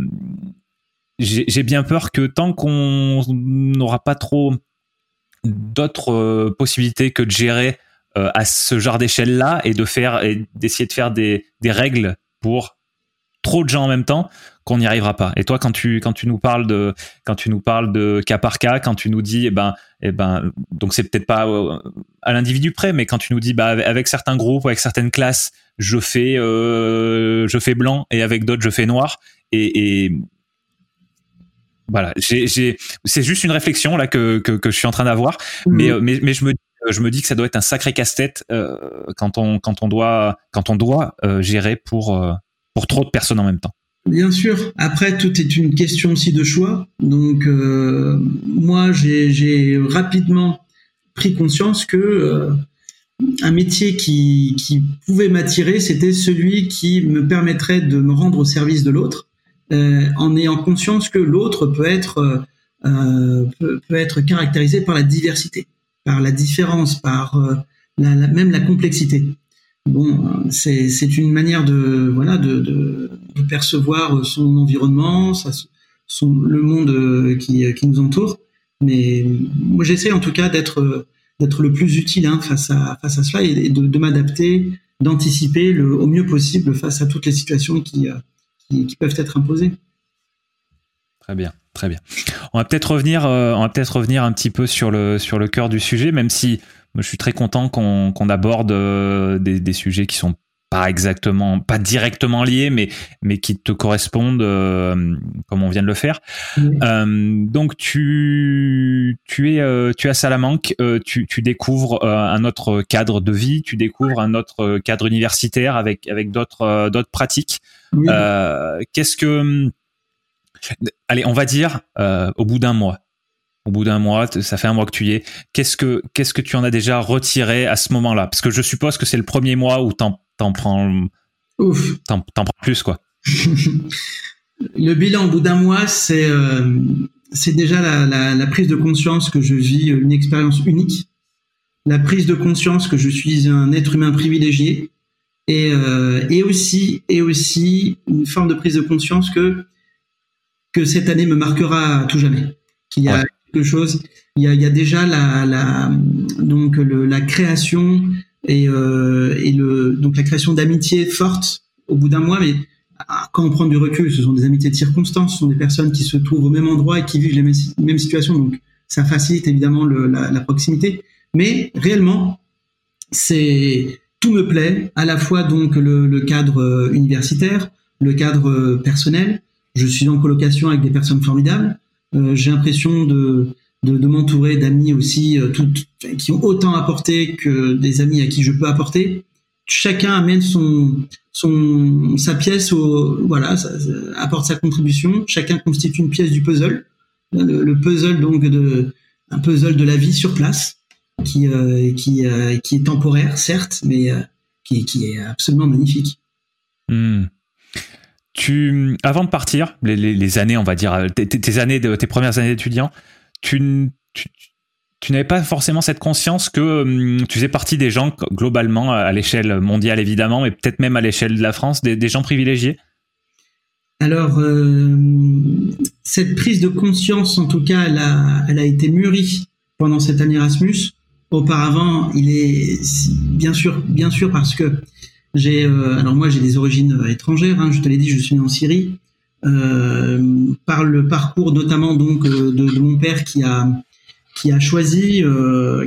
j'ai bien peur que tant qu'on n'aura pas trop d'autres euh, possibilités que de gérer euh, à ce genre d'échelle-là et de faire et d'essayer de faire des, des règles pour trop de gens en même temps qu'on n'y arrivera pas. Et toi, quand tu quand tu nous parles de quand tu nous parles de cas par cas, quand tu nous dis, eh ben, eh ben, donc c'est peut-être pas à l'individu près, mais quand tu nous dis, bah, avec certains groupes, avec certaines classes, je fais euh, je fais blanc et avec d'autres je fais noir et voilà j'ai c'est juste une réflexion là que, que, que je suis en train d'avoir mhm. mais, euh, mais mais je me je me dis que ça doit être un sacré casse-tête euh, quand on quand on doit quand on doit euh, gérer pour euh, pour trop de personnes en même temps Bien sûr. Après, tout est une question aussi de choix. Donc, moi, j'ai rapidement pris conscience que un métier qui, qui pouvait m'attirer, c'était celui qui me permettrait de me rendre au service de l'autre, en ayant conscience que l'autre peut être peut, peut, être caractérisé par la diversité, par la différence, par la, même la complexité. Bon, c'est une manière de voilà de, de, de, percevoir son environnement, son, le monde qui, qui nous entoure. Mais moi, j'essaie en tout cas d'être d'être le plus utile hein, face à face à cela et de, de m'adapter, d'anticiper au mieux possible face à toutes les situations qui, qui, qui peuvent être imposées. Très bien, très bien. On va peut-être revenir, euh, on va peut-être revenir un petit peu sur le sur le cœur du sujet, même si moi, je suis très content qu'on aborde euh, des, des, sujets qui sont pas exactement, pas directement liés, mais mais qui te correspondent euh, comme on vient de le faire. Donc tu tu es tu es à Salamanque, tu, tu découvres un autre cadre de vie, tu découvres un autre cadre universitaire avec avec d'autres d'autres pratiques. Qu'est-ce que allez, on va dire au bout d'un mois au bout d'un mois, ça fait un mois que tu y es. Qu'est-ce que qu'est-ce que tu en as déjà retiré à ce moment-là? Parce que je suppose que c'est le premier mois où t'en prends Ouf. T'en, prends plus quoi. *laughs* le bilan au bout d'un mois, c'est euh, c'est déjà la, la, la, prise de conscience que je vis une expérience unique, la prise de conscience que je suis un être humain privilégié, et euh, et aussi et aussi une forme de prise de conscience que que cette année me marquera à tout jamais. Qu'il y a chose. Il y a, il y a déjà la, la donc le, la création et, euh, et le donc la création d'amitiés fortes au bout d'un mois, mais quand on prend du recul, ce sont des amitiés de circonstance, ce sont des personnes qui se trouvent au même endroit et qui vivent les mêmes, situations, donc ça facilite évidemment le, la, la, proximité. Mais réellement, c'est tout me plaît, à la fois donc le, le cadre euh, universitaire, le cadre euh, personnel. Je suis en colocation avec des personnes formidables. Euh, j'ai l'impression de, de, de m'entourer d'amis aussi euh, qui ont autant apporté que des amis à qui je peux apporter. Chacun amène son, son sa pièce au voilà, apporte sa contribution. Chacun constitue une pièce du puzzle. Le, puzzle donc de un puzzle de la vie sur place qui euh, qui qui est temporaire certes, mais qui, qui est absolument magnifique. Hmm. Tu, avant de partir, les, les, années, on va dire, tes, tes, années, de, tes premières années d'étudiant, tu, tu, tu n'avais pas forcément cette conscience que hum, tu faisais partie des gens, globalement, à l'échelle mondiale évidemment, mais peut-être même à l'échelle de la France, des, des gens privilégiés? Alors, euh, cette prise de conscience, en tout cas, elle a, elle a été mûrie pendant cette année Erasmus. Auparavant, il est bien sûr, bien sûr, parce que j'ai, euh, alors moi j'ai des origines euh, étrangères. Hein, je te l'ai dit, je suis né en Syrie. Euh, par le parcours notamment donc de, mon père qui a qui a choisi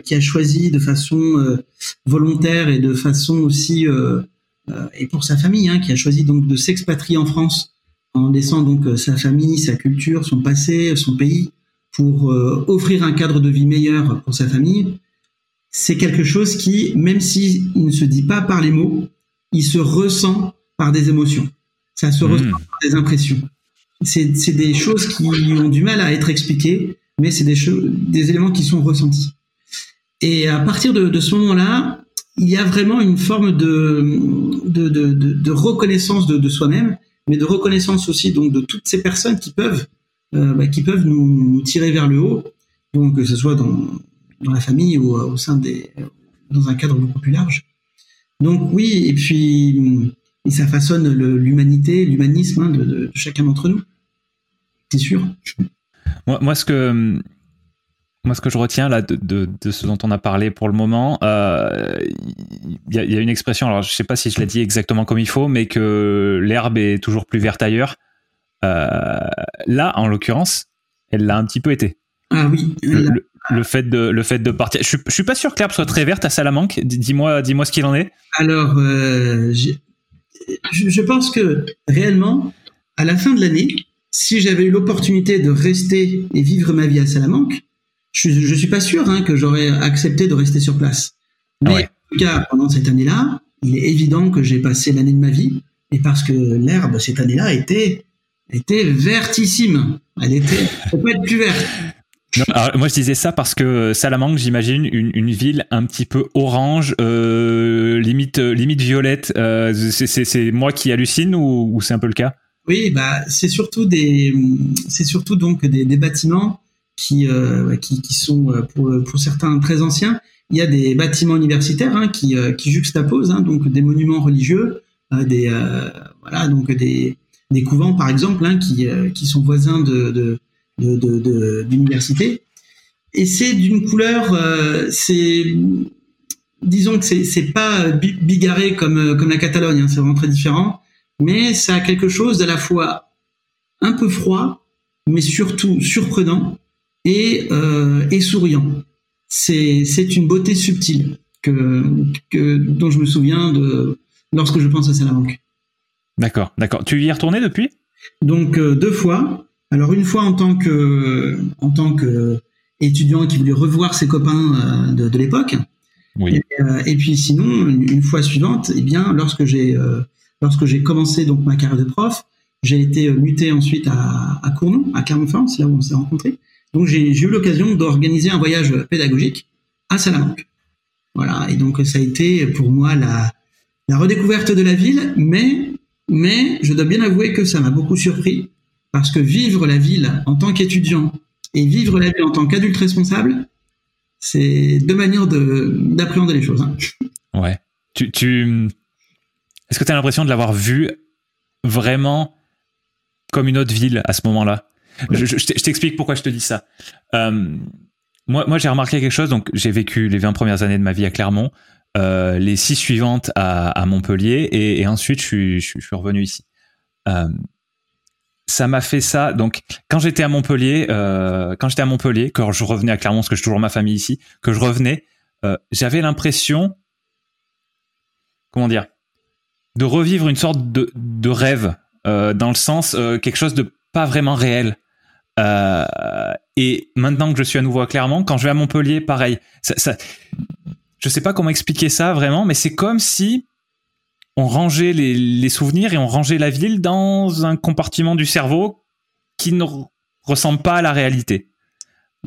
qui a choisi de façon volontaire et de façon aussi et pour sa famille hein, qui a choisi donc de s'expatrier en France en laissant donc sa famille, sa culture, son passé, son pays pour offrir un cadre de vie meilleur pour sa famille. C'est quelque chose qui, même s'il ne se dit pas par les mots, il se ressent par des émotions. Ça se ressent hmm. par des impressions. C'est des choses qui ont du mal à être expliquées, mais c'est des, des éléments qui sont ressentis. Et à partir de, de ce moment-là, il y a vraiment une forme de, de, de, de reconnaissance de, soi-même, mais de reconnaissance aussi donc de toutes ces personnes qui peuvent, euh, bah, qui peuvent nous, nous, tirer vers le haut, donc que ce soit dans, dans la famille ou au sein des, dans un cadre beaucoup plus large. Donc oui, et puis ça façonne l'humanité, l'humanisme hein, de, chacun d'entre nous. C'est sûr. Moi, moi, ce que moi, ce que je retiens là de, ce dont on a parlé pour le moment, il euh, y, a une expression. Alors, je sais pas si je l'ai dit exactement comme il faut, mais que l'herbe est toujours plus verte ailleurs. Euh, là, en l'occurrence, elle l'a un petit peu été. Ah oui le fait de le fait de partir. Je, je suis pas sûr que l'herbe soit très verte à Salamanque. Dis-moi, dis-moi ce qu'il en est. Alors, euh, je, pense que réellement, à la fin de l'année, si j'avais eu l'opportunité de rester et vivre ma vie à Salamanque, je, je suis pas sûr hein, que j'aurais accepté de rester sur place. Mais en tout cas, pendant cette année-là, il est évident que j'ai passé l'année de ma vie, et parce que l'herbe cette année-là était était vertissime. Elle était, peut être plus verte. Moi, je disais ça parce que Salamanque, j'imagine une, ville un petit peu orange, euh, limite limite violette. Euh, c'est moi qui hallucine ou, c'est un peu le cas? Oui, bah c'est surtout des surtout donc des, bâtiments qui, qui, sont pour pour certains très anciens. Il y a des bâtiments universitaires hein, qui qui juxtaposent hein, donc des monuments religieux, des voilà donc des des couvents par exemple hein, qui qui sont voisins de d'université. Et c'est d'une couleur, euh, c'est disons que c'est pas bigarré comme comme la Catalogne, hein, c'est vraiment très différent, mais ça a quelque chose d'à la fois un peu froid, mais surtout surprenant et euh, et souriant. C'est c'est une beauté subtile que que dont je me souviens de lorsque je pense à Salamanque. D'accord, d'accord. Tu y es retourné depuis? Donc euh, deux fois. Alors une fois en tant que en tant que étudiant qui voulait revoir ses copains euh, de, de l'époque. Oui. Et, euh, et, puis sinon une, fois suivante, eh bien lorsque j'ai euh, lorsque j'ai commencé donc ma carrière de prof, j'ai été muté ensuite à, à Cournon, à Clermont-Ferrand, c'est là où on s'est rencontrés. Donc j'ai eu l'occasion d'organiser un voyage pédagogique à Salamanque. Voilà, et donc ça a été pour moi la, la redécouverte de la ville, mais mais je dois bien avouer que ça m'a beaucoup surpris parce que vivre la ville en tant qu'étudiant et vivre la ville en tant qu'adulte responsable, c'est deux manières d'appréhender les choses. Hein. *laughs* Ouais. Tu, tu... Est-ce que tu as l'impression de l'avoir vu vraiment comme une autre ville à ce moment-là? Je, je, t'explique pourquoi je te dis ça. Euh, moi, moi j'ai remarqué quelque chose. Donc, j'ai vécu les 20 premières années de ma vie à Clermont, euh, les six suivantes à, à Montpellier, et, et, ensuite, je suis, je, suis revenu ici. Euh, ça m'a fait ça. Donc, quand j'étais à Montpellier, euh, quand j'étais à Montpellier, quand je revenais à Clermont, parce que j'ai toujours ma famille ici, que je revenais, euh, j'avais l'impression, comment dire, de revivre une sorte de, rêve, euh, dans le sens quelque chose de pas vraiment réel. Et maintenant que je suis à nouveau à Clermont, quand je vais à Montpellier, pareil. Ça, ça, je sais pas comment expliquer ça vraiment, mais c'est comme si on rangeait les, souvenirs et on rangeait la ville dans un compartiment du cerveau qui ne ressemble pas à la réalité.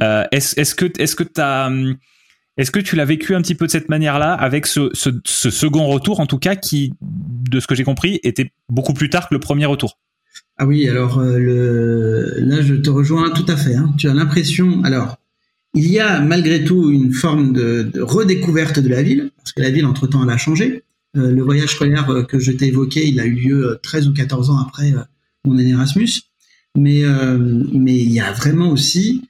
Euh, est-ce que est-ce que tu l'as vécu un petit peu de cette manière-là avec ce, second retour en tout cas qui de ce que j'ai compris était beaucoup plus tard que le premier retour? Ah oui, alors euh, là je te rejoins tout à fait. Hein. Tu as l'impression alors il y a malgré tout une forme de, de redécouverte de la ville parce que la ville entre temps elle a changé. Euh, le voyage scolaire euh, que je t'ai évoqué, il a eu lieu 13 euh, ou 14 ans après mon année Erasmus. Mais, mais il y a vraiment aussi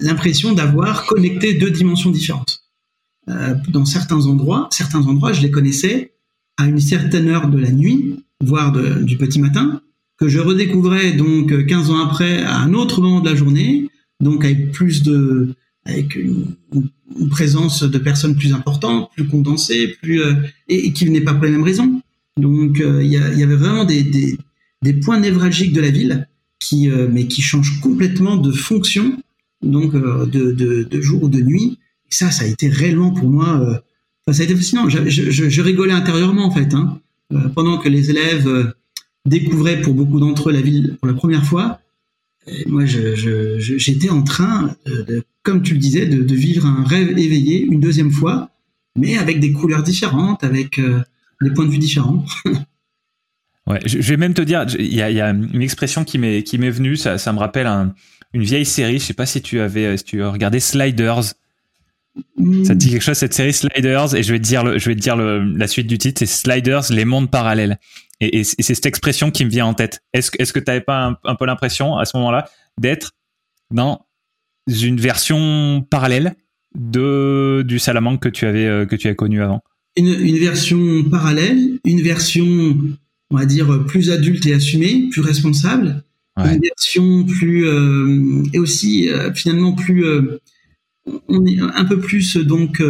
l'impression d'avoir connecté deux dimensions différentes. dans certains endroits, certains endroits, je les connaissais à une certaine heure de la nuit, voire du petit matin, que je redécouvrais donc 15 ans après à un autre moment de la journée, donc avec plus de, avec une, présence de personnes plus importantes, plus condensées, plus euh, et, qui venaient pas pour les mêmes raisons. Donc euh, il y, y, avait vraiment des, des, des, points névralgiques de la ville qui euh, mais qui changent complètement de fonction, donc de, de, de, jour ou de nuit. Et ça, ça a été réellement pour moi, ça a été fascinant. Je, je, je, rigolais intérieurement en fait, hein, pendant que les élèves découvraient pour beaucoup d'entre eux la ville pour la première fois moi, j'étais en train, de, comme tu le disais, de, vivre un rêve éveillé une deuxième fois, mais avec des couleurs différentes, avec euh, des points de vue différents. *laughs* ouais, je, vais même te dire, il y a, une expression qui m'est qui m'est venue, ça, ça me rappelle une vieille série. Je sais pas si tu avais, si tu as regardé Sliders. Hmm. Ça te dit quelque chose cette série Sliders? Et je vais te dire le, je vais te dire le, la suite du titre, c'est Sliders, les mondes parallèles. Et, c'est cette expression qui me vient en tête. Est-ce est que tu n'avais pas un, peu l'impression à ce moment-là d'être dans une version parallèle de du Salamanque que tu avais euh, que tu as connu avant? Une, version parallèle, une version on va dire plus adulte et assumée, plus responsable, une version plus euh, et aussi euh, finalement plus on est un peu plus donc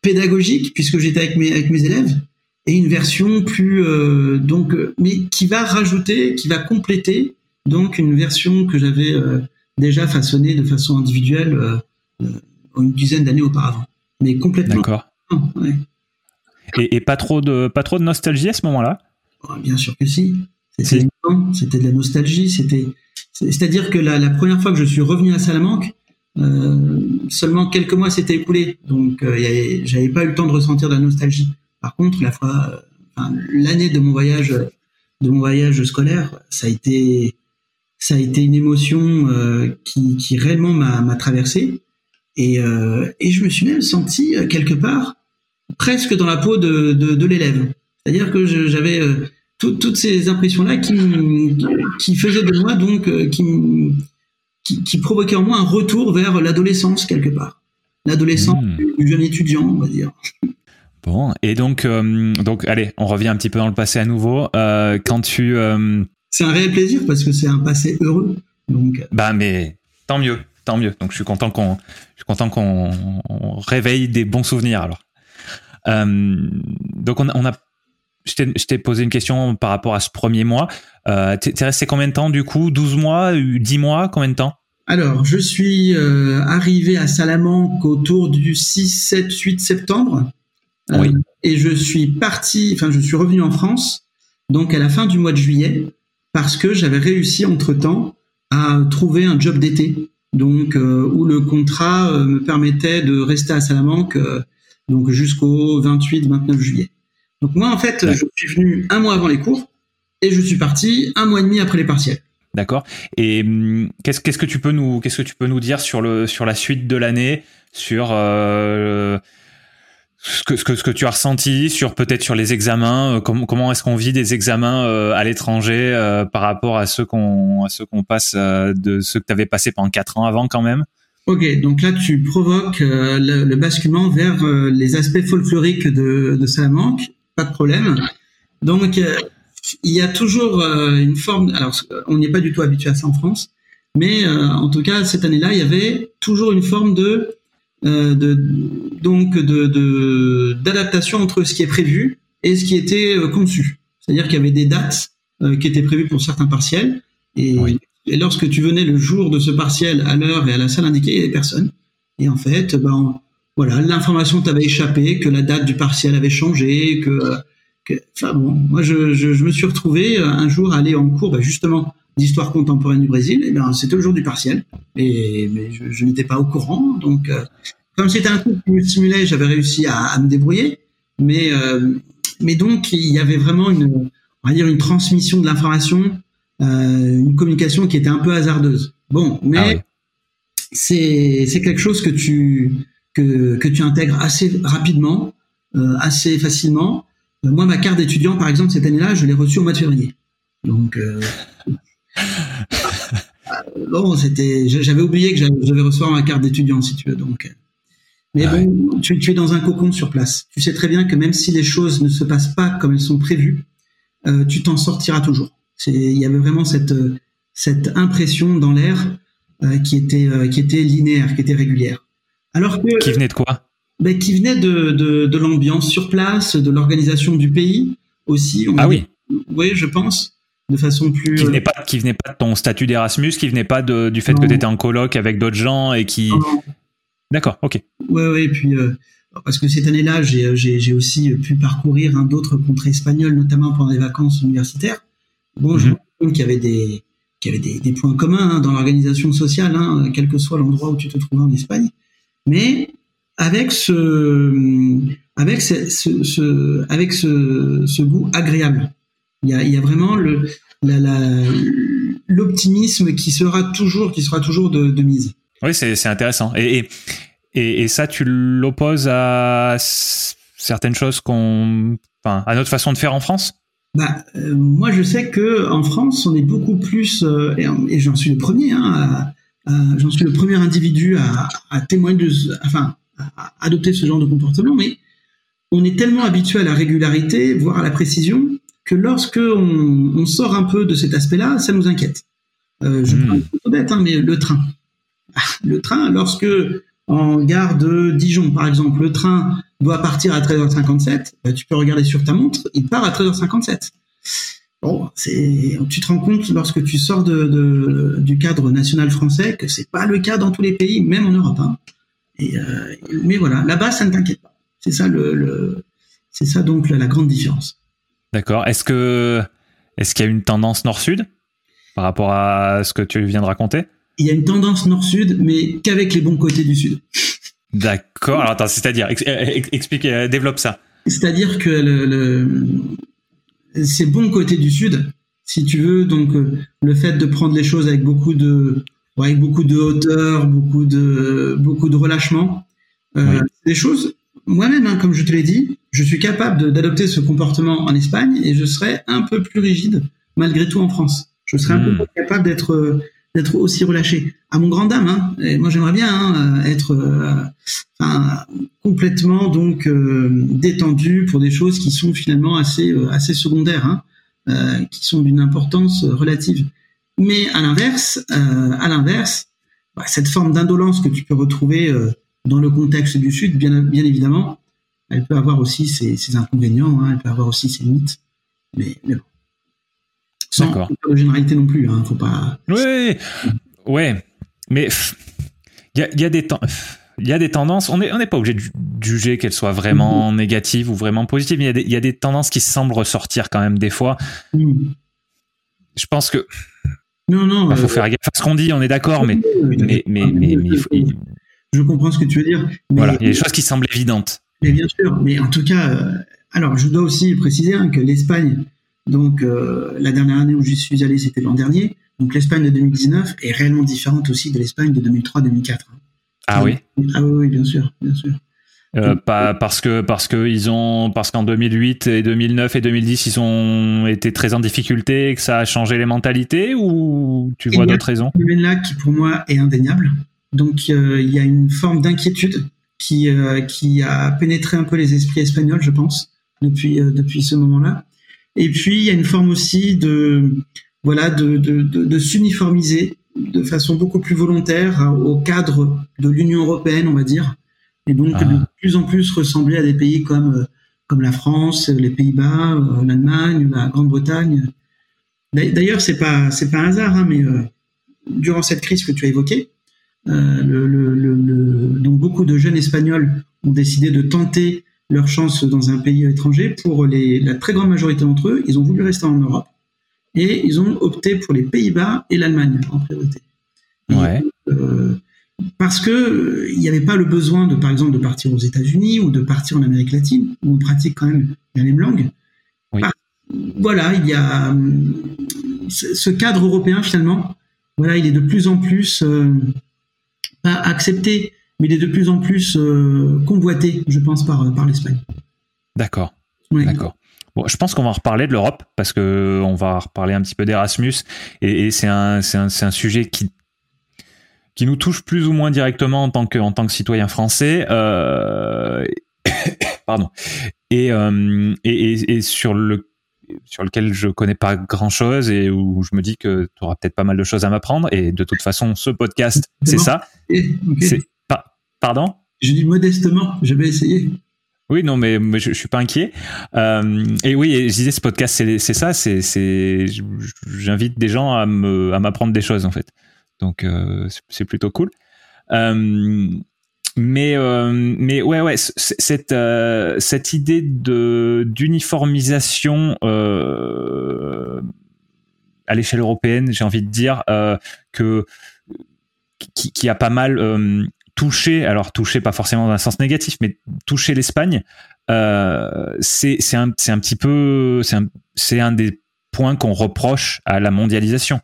pédagogique puisque j'étais avec mes avec mes élèves et une version plus euh, donc euh, mais qui va rajouter, qui va compléter donc une version que j'avais euh, déjà façonnée de façon individuelle une dizaine d'années auparavant. Mais complètement. D'accord. Et, pas trop de pas trop de nostalgie à ce moment-là? Bien sûr que si. C'était de la nostalgie. C'était C'est-à-dire que la, la, première fois que je suis revenu à Salamanque, seulement quelques mois s'étaient écoulés, donc j'avais pas eu le temps de ressentir de la nostalgie. Par contre, la fois, enfin, l'année de mon voyage, de mon voyage scolaire, ça a été, ça a été une émotion euh, qui, qui réellement m'a traversé, et, euh, et je me suis même senti euh, quelque part presque dans la peau de, de, de l'élève. C'est-à-dire que j'avais toutes ces impressions-là qui, qui faisaient de moi donc qui, qui, qui provoquaient en moi un retour vers l'adolescence quelque part, l'adolescence hmm. du jeune étudiant, on va dire. Bon, et donc, euh, donc, allez, on revient un petit peu dans le passé à nouveau. Euh, quand tu, euh, c'est un réel plaisir parce que c'est un passé heureux. Donc, bah, mais tant mieux, tant mieux. Donc, je suis content qu'on, je suis content qu'on réveille des bons souvenirs. Alors, donc, on a, on a je t'ai posé une question par rapport à ce premier mois. T'es resté combien de temps du coup? 12 mois 10 mois Combien de temps? Alors, je suis arrivé à Salamanque autour du 6, 7, 8 septembre. Euh, oui. Et je suis parti, enfin, je suis revenu en France, donc à la fin du mois de juillet, parce que j'avais réussi entre-temps à trouver un job d'été, donc euh, où le contrat me permettait de rester à Salamanque donc jusqu'au 28-29 juillet. Donc moi, en fait, je suis venu un mois avant les cours et je suis parti un mois et demi après les partiels. D'accord. Et hum, qu'est-ce qu'est-ce que tu peux nous qu'est-ce que tu peux nous dire sur le sur la suite de l'année, sur euh, ce que, tu as ressenti, sur peut-être sur les examens, euh, comment est-ce qu'on vit des examens euh, à l'étranger par rapport à ceux qu'on passe de ceux que tu avais passé pendant quatre ans avant quand même? Ok, donc là tu provoques le, basculement vers les aspects folkloriques de, de Salamanque pas de problème. Donc, euh, il y a toujours euh, une forme. Alors, on n'est pas du tout habitué à ça en France, mais euh, en tout cas cette année-là, il y avait toujours une forme de, de donc de d'adaptation entre ce qui est prévu et ce qui était conçu. C'est-à-dire qu'il y avait des dates qui étaient prévues pour certains partiels, et, et, lorsque tu venais le jour de ce partiel à l'heure et à la salle indiquée, il n'y avait personne. Et en fait, ben, voilà, l'information t'avait échappé, que la date du partiel avait changé, que, enfin bon, moi je, je, je, me suis retrouvé euh, un jour à aller en cours, ben justement d'histoire contemporaine du Brésil, et ben c'était le jour du partiel, et mais je, je n'étais pas au courant, donc euh, comme c'était un cours qui me stimulait, j'avais réussi à, à, me débrouiller, mais euh, mais donc il y avait vraiment une, on va dire une transmission de l'information, euh, une communication qui était un peu hasardeuse. Bon, mais ah c'est c'est quelque chose que tu que, que tu intègres assez rapidement, assez facilement. Moi, ma carte d'étudiant, par exemple, cette année-là, je l'ai reçue au mois de février. Donc, euh, bon, c'était, j'avais oublié que j'avais recevoir ma carte d'étudiant, si tu veux. Donc, mais ah bon, tu, tu, es dans un cocon sur place. Tu sais très bien que même si les choses ne se passent pas comme elles sont prévues, euh, tu t'en sortiras toujours. Il y avait vraiment cette, cette impression dans l'air euh, qui était, qui était linéaire, qui était régulière. Alors que, qui venait de quoi? Ben, Qui venait de, de, de l'ambiance sur place, de l'organisation du pays aussi. ah oui Oui, je pense. De façon plus. Qui venait pas, qui venait pas de ton statut d'Erasmus, qui venait pas de, du fait que tu étais en colloque avec d'autres gens et qui. D'accord, ok. Oui, oui, et puis. Euh, parce que cette année-là, j'ai aussi pu parcourir un d'autres contrées espagnoles, notamment pendant les vacances universitaires. Bon, je me mhm. qu'il y avait des, qu'il y avait des, des, points communs hein, dans l'organisation sociale, hein, quel que soit l'endroit où tu te trouvais en Espagne mais avec ce, avec ce, ce, avec ce, ce, goût agréable. Il y a, il y a vraiment le, l'optimisme qui sera toujours, qui sera toujours de, de mise. Oui, c'est intéressant. Et, et, et, ça, tu l'opposes à certaines choses qu'on, enfin, à notre façon de faire en France? Bah, euh, moi, je sais que en France, on est beaucoup plus, euh, et, j'en suis le premier, hein, j'en suis le premier individu à, à témoigner de, enfin, à adopter ce genre de comportement, mais on est tellement habitué à la régularité, voire à la précision, que lorsque on, on sort un peu de cet aspect-là, ça nous inquiète. Euh, je mmh. peu bête, hein, mais le train. Ah, le train, lorsque en gare de Dijon, par exemple, le train doit partir à 13h57, bah, tu peux regarder sur ta montre, il part à 13h57. Bon, c'est, tu te rends compte lorsque tu sors de, de, du cadre national français que c'est pas le cas dans tous les pays, même en Europe. Hein. Et, euh, mais voilà, là-bas, ça ne t'inquiète pas. C'est ça le, le c'est ça donc la, grande différence. D'accord. Est-ce que est-ce qu'il y a une tendance nord-sud par rapport à ce que tu viens de raconter? Il y a une tendance nord-sud, mais qu'avec les bons côtés du sud. D'accord. Alors attends, c'est-à-dire, explique, développe ça. C'est-à-dire que le, le, ces bons côtés du sud, si tu veux, donc le fait de prendre les choses avec beaucoup de avec beaucoup de hauteur, beaucoup de beaucoup de relâchement. Euh, Des choses. Moi-même, hein, comme je te l'ai dit, je suis capable d'adopter ce comportement en Espagne et je serais un peu plus rigide malgré tout en France. Je serais un peu hmm. capable d'être d'être aussi relâché. À mon grand dame, hein, et moi j'aimerais bien hein, être euh, enfin, complètement donc euh, détendu pour des choses qui sont finalement assez euh, assez secondaires, hein, euh, qui sont d'une importance relative. Mais à l'inverse, euh, à l'inverse, bah, cette forme d'indolence que tu peux retrouver euh, dans le contexte du Sud, bien, bien évidemment, elle peut avoir aussi ses, ses inconvénients, hein, elle peut avoir aussi ses limites. Mais, mais bon. Sans de généralité non plus, hein, faut pas. Oui, ouais, mais il y a, y a, des temps. Il y a des tendances, on n'est on pas obligé de juger qu'elles soient vraiment mm-hmm. négatives ou vraiment positives, mais il y, a des, il y, a des tendances qui semblent ressortir quand même des fois. Mm. Je pense que non, non. Il faut euh, faire gaffe à ce qu'on dit, on est d'accord, mais, mais, mais, mais, il faut, Je comprends ce que tu veux dire. voilà, il y a des choses qui semblent évidentes. Mais bien sûr, mais en tout cas, euh, alors je dois aussi préciser hein, que l'Espagne, donc euh, la dernière année où j'y suis allé, c'était l'an dernier. Donc l'Espagne de 2019 est réellement différente aussi de l'Espagne de 2003-2004. Ah oui? Ah oui, bien sûr, bien sûr. Euh, pas parce que parce que ils ont parce qu'en 2008 et 2009 et 2010 ils ont été très en difficulté et que ça a changé les mentalités ou tu vois d'autres raisons? là qui pour moi est indéniable. Donc euh, il y a une forme d'inquiétude qui euh, qui a pénétré un peu les esprits espagnols, je pense, depuis depuis ce moment-là. Et puis il y a une forme aussi de voilà de de, de, de s'uniformiser de façon beaucoup plus volontaire au cadre de l'Union européenne, on va dire et donc de ah. plus en plus ressembler à des pays comme euh, comme la France, les Pays-Bas, euh, l'Allemagne, la Grande-Bretagne. D'ailleurs, c'est pas c'est pas un hasard, hein, mais euh, durant cette crise que tu as évoquée, le, le, le, donc beaucoup de jeunes espagnols ont décidé de tenter leur chance dans un pays étranger. Pour les, la très grande majorité d'entre eux, ils ont voulu rester en Europe et ils ont opté pour les Pays-Bas et l'Allemagne en priorité. Ouais parce que euh, il n'y avait pas le besoin de, par exemple, de partir aux États-Unis ou de partir en Amérique latine, où on pratique quand même la même langue. voilà, il y a euh, ce cadre européen finalement. Voilà, il est de plus en plus euh, pas accepté, mais il est de plus en plus convoité, je pense, par par l'Espagne. D'accord. D'accord. Bon, je pense qu'on va en reparler de l'Europe parce que on va reparler un petit peu d'Erasmus et, et c'est un, un, un sujet qui qui nous touche plus ou moins directement en tant que en tant que citoyen français. Euh, *coughs* pardon. Euh, et, et, et, sur le sur lequel je connais pas grand chose et où je me dis que tu auras peut-être pas mal de choses à m'apprendre. Et de toute façon, ce podcast, c'est ça. C'est pardon? Je dis modestement, je vais essayer. Oui, non, mais, je, je, suis pas inquiet. Euh, et oui, je disais, ce podcast, c'est ça. C'est, j'invite des gens à me, à m'apprendre des choses en fait. Donc euh, c'est plutôt cool. Euh, mais euh, mais ouais ouais cette cette idée de d'uniformisation à l'échelle européenne, j'ai envie de dire que qui, qui, a pas mal touché, alors touché pas forcément dans un sens négatif, mais touché l'Espagne, euh, c'est un, un petit peu, c'est un, un des points qu'on reproche à la mondialisation.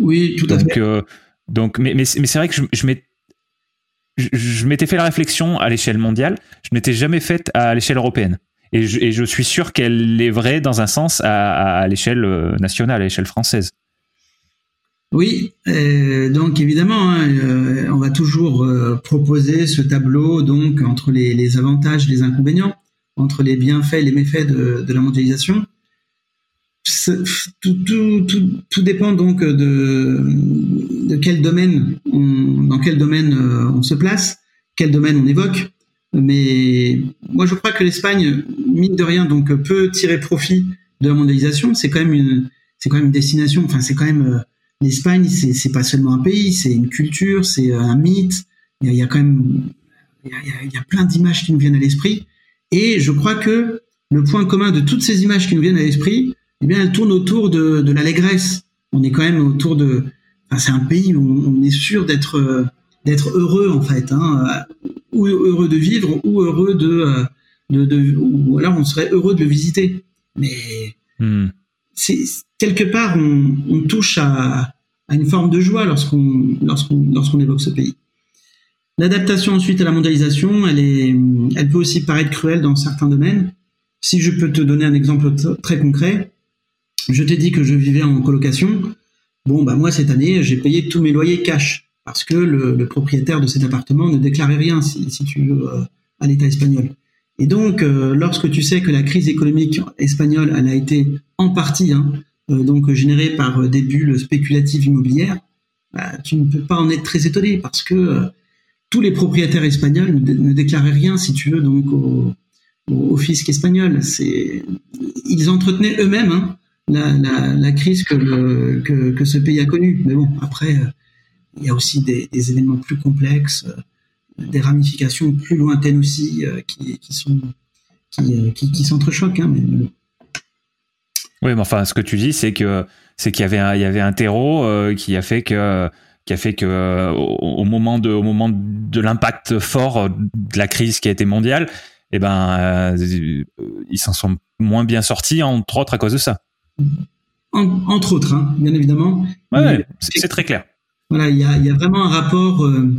Oui, tout à fait. Euh, donc, mais, mais, mais c'est vrai que je, je m'étais fait la réflexion à l'échelle mondiale, je m'étais jamais faite à l'échelle européenne. Et je, et je, suis sûr qu'elle est vraie dans un sens à, l'échelle euh, nationale, à l'échelle française. Oui, donc évidemment, hein, euh, on va toujours euh, proposer ce tableau donc entre les, avantages, les inconvénients, entre les bienfaits, et les méfaits de la mondialisation tout, tout, tout, tout, dépend donc de, de quel domaine on, dans quel domaine euh, on se place, quel domaine on évoque. Mais moi, je crois que l'Espagne, mine de rien, donc peut tirer profit de la mondialisation. C'est quand même une, c'est quand même une destination. Enfin, c'est quand même euh, l'Espagne. C'est, c'est pas seulement un pays, c'est une culture, c'est un mythe. Il y a, quand même, il y a plein d'images qui nous viennent à l'esprit. Et je crois que le point commun de toutes ces images qui nous viennent à l'esprit, eh bien, elle tourne autour de, de l'allégresse, on est quand même autour de. Enfin, c'est un pays où on est sûr d'être d'être heureux en fait, hein, ou heureux de vivre, ou heureux de, de, de ou alors on serait heureux de le visiter. Mais hmm. c'est quelque part on, on touche à, à, une forme de joie lorsqu'on lorsqu'on lorsqu'on évoque ce pays. L'adaptation ensuite à la mondialisation, elle est, elle peut aussi paraître cruelle dans certains domaines. Si je peux te donner un exemple très concret, je t'ai dit que je vivais en colocation. Bon, bah moi cette année, j'ai payé tous mes loyers cash parce que le, propriétaire de cet appartement ne déclarait rien, si, tu veux, euh, à l'État espagnol. Et donc, euh, lorsque tu sais que la crise économique espagnole, elle a été en partie hein, euh, donc générée par des bulles spéculatives immobilières, bah, tu ne peux pas en être très étonné parce que tous les propriétaires espagnols ne, déclaraient rien, si tu veux, donc au, fisc espagnol. Ils entretenaient eux-mêmes hein, la, la, crise que, que, ce pays a connue. Mais bon, après, il y a aussi des, des événements plus complexes, euh, des ramifications plus lointaines aussi euh, qui, qui, sont qui, euh, qui, s'entrechoquent. Hein. Oui, mais enfin, ce que tu dis, c'est que c'est qu'il y avait un, il y avait un terreau qui a fait que qui a fait que au, moment de au moment de l'impact fort de la crise qui a été mondiale, eh ben ils s'en sont moins bien sortis entre autres à cause de ça. Entre autres, hein, bien évidemment. Ouais, c'est très clair. Voilà, il y a, y a, vraiment un rapport, euh,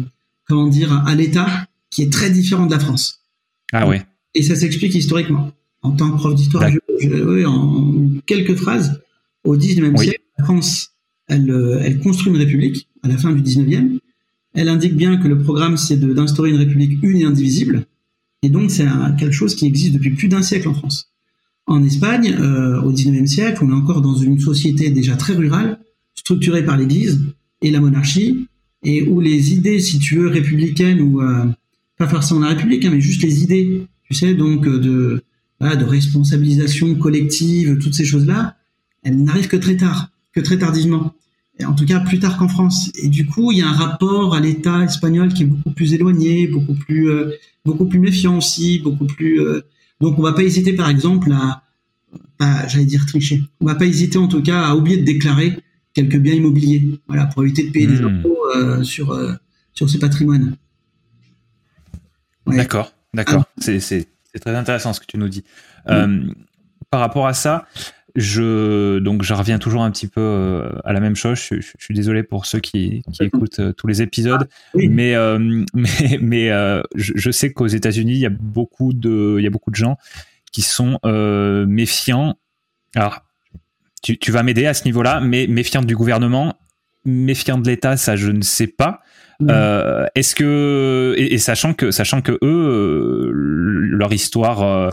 comment dire, à l'État qui est très différent de la France. Ah oui. Et ça s'explique historiquement. En tant que prof d'histoire, oui, en quelques phrases, au 19e siècle, la France, elle, euh, elle construit une république à la fin du 19e. Elle indique bien que le programme, c'est d'instaurer une république une et indivisible. Et donc, c'est quelque chose qui existe depuis plus d'un siècle en France. En Espagne, euh, au 19e siècle, on est encore dans une société déjà très rurale, structurée par l'Église, et la monarchie, et où les idées, si tu veux, républicaines, ou euh, pas forcément la République, hein, mais juste les idées, tu sais, donc euh, de, de responsabilisation collective, toutes ces choses-là, elles n'arrivent que très tard, que très tardivement. En tout cas, plus tard qu'en France. Et du coup, il y a un rapport à l'État espagnol qui est beaucoup plus éloigné, beaucoup plus, euh, beaucoup plus méfiant aussi, beaucoup plus. Donc, on va pas hésiter, par exemple, à, j'allais dire tricher. On va pas hésiter, en tout cas, à oublier de déclarer quelques biens immobiliers, voilà, pour éviter de payer des hmm. impôts euh, sur euh, sur ce patrimoine. D'accord, d'accord. Ah. C'est très intéressant ce que tu nous dis. Euh, par rapport à ça, je donc je reviens toujours un petit peu à la même chose. Je, suis désolé pour ceux qui, qui écoutent tous les épisodes, ah, *laughs* mais mais mais je, sais qu'aux États-Unis, il y a beaucoup de il y a beaucoup de gens qui sont méfiants. Alors tu, vas m'aider à ce niveau-là, mais méfiant du gouvernement, méfiant de l'État, ça je ne sais pas. Euh, est-ce que et, sachant que sachant que eux euh, leur histoire euh,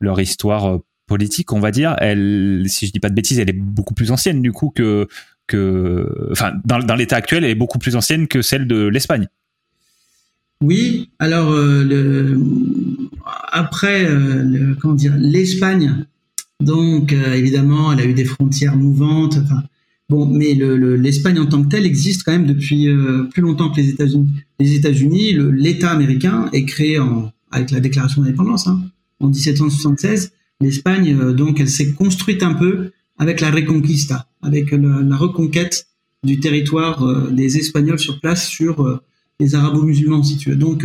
leur histoire politique on va dire elle si je dis pas de bêtises elle est beaucoup plus ancienne du coup que enfin dans, l'état actuel elle est beaucoup plus ancienne que celle de l'Espagne. Oui, alors le, après comment dire l'Espagne donc, euh, évidemment, elle a eu des frontières mouvantes. Bon, mais l'Espagne en tant que telle existe quand même depuis euh, plus longtemps que les États-Unis. Les États-Unis, l'État américain est créé avec la Déclaration d'indépendance hein, en 1776. L'Espagne, euh, donc, elle s'est construite un peu avec la Reconquista, avec la reconquête du territoire des Espagnols sur place sur les Arabo-musulmans, si tu veux. Donc,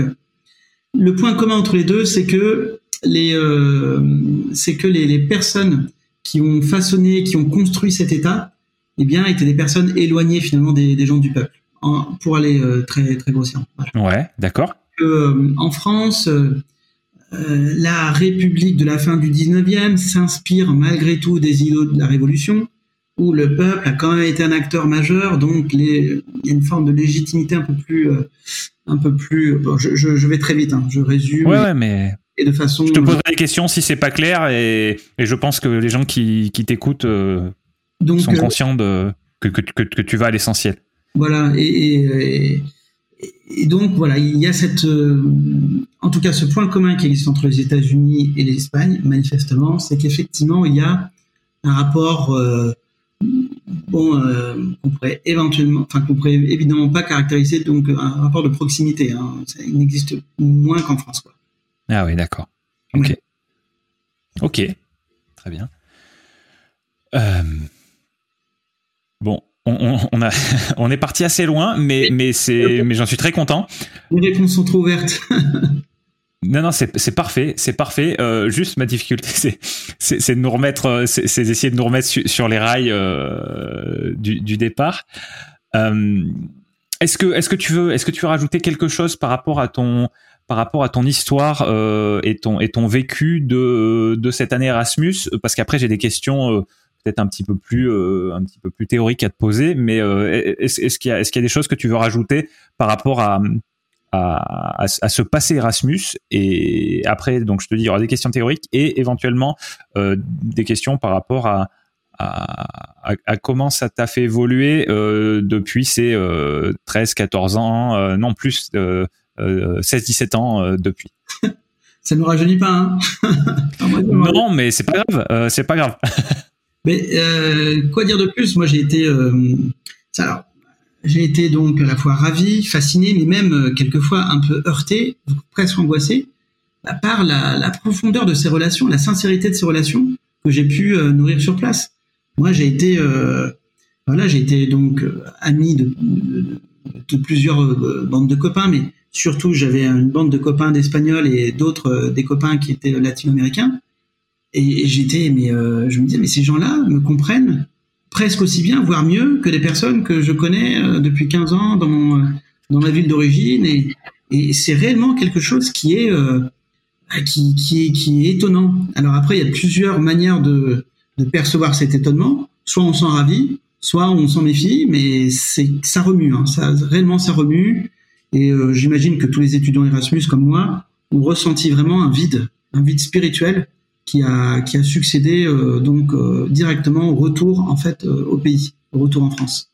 le point commun entre les deux, c'est que les, euh, c'est que les, les, personnes qui ont façonné, qui ont construit cet État, eh bien, étaient des personnes éloignées finalement des, des gens du peuple, pour aller euh, très très grossièrement. Ouais, d'accord. Euh, en France, euh, la République de la fin du 19e s'inspire malgré tout des idéaux de la Révolution, où le peuple a quand même été un acteur majeur, donc les, il y a une forme de légitimité un peu plus, un peu plus. Bon, je, je, je, vais très vite, hein, je résume. Ouais, ouais, mais de façon. Je te poserai des questions si c'est pas clair et, je pense que les gens qui, t'écoutent euh, sont euh, conscients de, que, que, tu vas à l'essentiel. Voilà, et, et, donc voilà, il y a cette, euh, en tout cas, ce point commun qui existe entre les États-Unis et l'Espagne, manifestement, c'est qu'effectivement, il y a un rapport. bon, qu'on pourrait éventuellement, enfin qu'on pourrait évidemment pas caractériser, donc un rapport de proximité. Hein. il n'existe moins qu'en France, quoi. Ah oui, d'accord. Ok. Ok. Très bien. Euh, On, a, *laughs* on est parti assez loin, mais, mais, mais j'en suis très content. Les réponses sont trop ouvertes. *laughs* Non, non, c'est parfait, c'est parfait. Euh, juste ma difficulté, *laughs* c'est de nous remettre, c'est d'essayer de nous remettre sur les rails euh, du, du, départ. Euh, est-ce que, est-ce que tu veux, est-ce que tu veux rajouter quelque chose par rapport à ton, par rapport à ton histoire euh, et ton et ton vécu de de cette année Erasmus? Parce qu'après j'ai des questions euh, peut-être un petit peu plus euh, un petit peu plus théoriques à te poser, mais est-ce, est-ce qu'il y a est-ce qu'il y a des choses que tu veux rajouter par rapport à à, à, ce passé Erasmus et après donc je te dis il y aura des questions théoriques et éventuellement euh, des questions par rapport à, à, à comment ça t'a fait évoluer euh, depuis ces 13 14 ans euh, non plus 16-17 ans depuis. *laughs* Ça ne nous rajeunit pas hein. *laughs* Non mais c'est pas grave c'est pas grave *laughs* mais quoi dire de plus? Moi j'ai été alors j'ai été donc à la fois ravi, fasciné, mais même euh, quelquefois un peu heurté, presque angoissé, bah, par la, la, profondeur de ces relations, la sincérité de ces relations que j'ai pu euh, nourrir sur place. Moi, j'ai été, euh, voilà, j'ai été donc ami de, de, plusieurs bandes de copains, mais surtout j'avais une bande de copains d'Espagnols et d'autres des copains qui étaient latino-américains. Et, j'étais, mais je me disais, mais ces gens-là me comprennent presque aussi bien, voire mieux que des personnes que je connais euh, depuis 15 ans dans, mon, euh, dans ma ville d'origine. Et, et c'est réellement quelque chose qui est, euh, qui, qui, est, qui est étonnant. Alors après, il y a plusieurs manières de, de percevoir cet étonnement. Soit on s'en ravit, soit on s'en méfie, mais c'est ça remue. Hein. Ça, réellement, ça remue. Et j'imagine que tous les étudiants Erasmus, comme moi, ont ressenti vraiment un vide, un vide spirituel qui a, qui a succédé euh, donc euh, directement au retour en fait euh, au pays, au retour en France.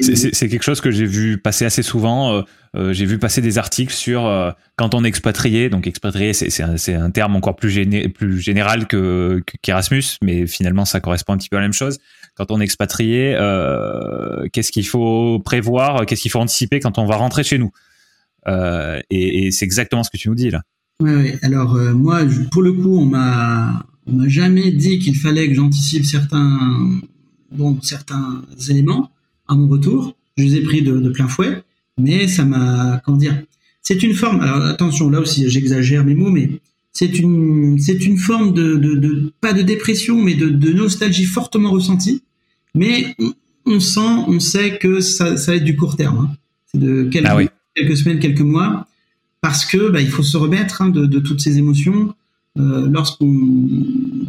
c'est quelque chose que j'ai vu passer assez souvent. j'ai vu passer des articles sur quand on est expatrié. Donc expatrié, c'est un, un, terme encore plus, géné, plus général que qu'Erasmus, mais finalement ça correspond un petit peu à la même chose. Quand on est expatrié, qu'est-ce qu'il faut prévoir, qu'est-ce qu'il faut anticiper quand on va rentrer chez nous? Et, et c'est exactement ce que tu nous dis là. Ouais, Alors euh, moi, pour le coup, on m'a on m'a jamais dit qu'il fallait que j'anticipe certains bon certains éléments à mon retour. Je les ai pris de, de plein fouet, mais ça m'a comment dire C'est une forme. Alors attention, là aussi, j'exagère mes mots, mais c'est une c'est une forme de, de, de, pas de dépression, mais de, de nostalgie fortement ressentie. Mais on, sent, on sait que ça, ça va être du court terme. Hein. C'est de quelques, ah quelques semaines, quelques mois parce que bah, il faut se remettre hein, de, de, toutes ces émotions euh, lorsqu'on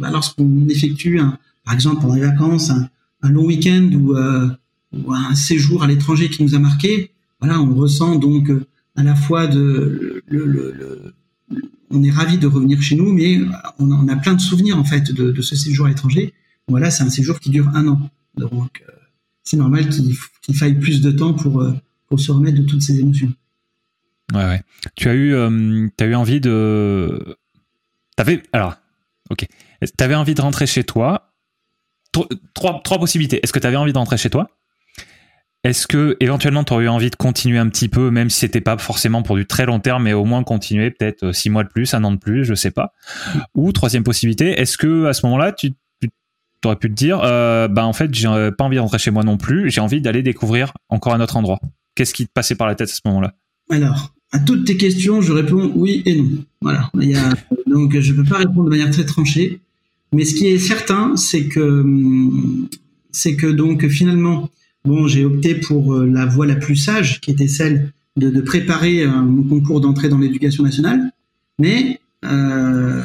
bah, lorsqu'on effectue, un, par exemple pendant les vacances, un, un long week-end ou, euh, ou, un séjour à l'étranger qui nous a marqué. Voilà, on ressent donc euh, à la fois de le, le, le, on est ravi de revenir chez nous, mais on a, on a plein de souvenirs en fait de, de ce séjour à l'étranger. Voilà, c'est un séjour qui dure un an, donc euh, c'est normal qu'il qu faille plus de temps pour euh, pour se remettre de toutes ces émotions. Ouais, ouais. Tu as eu, euh, eu envie de. T'avais. Alors, ok. T'avais envie de rentrer chez toi. Trois, possibilités. Est-ce que tu avais envie de rentrer chez toi? Est-ce que éventuellement tu aurais eu envie de continuer un petit peu, même si c'était pas forcément pour du très long terme, mais au moins continuer peut-être six mois de plus, un an de plus, je sais pas. Ou troisième possibilité, est-ce que à ce moment-là tu, tu aurais pu te dire, euh, bah en fait j'ai pas envie de rentrer chez moi non plus, j'ai envie d'aller découvrir encore un autre endroit. Qu'est-ce qui te passait par la tête à ce moment-là? Alors, à toutes tes questions, je réponds oui et non. Voilà. Donc, je ne peux pas répondre de manière très tranchée. Mais ce qui est certain, c'est que, c'est que donc finalement, bon, j'ai opté pour euh, la voie la plus sage, qui était celle de, préparer mon concours d'entrée dans l'éducation nationale. Mais euh,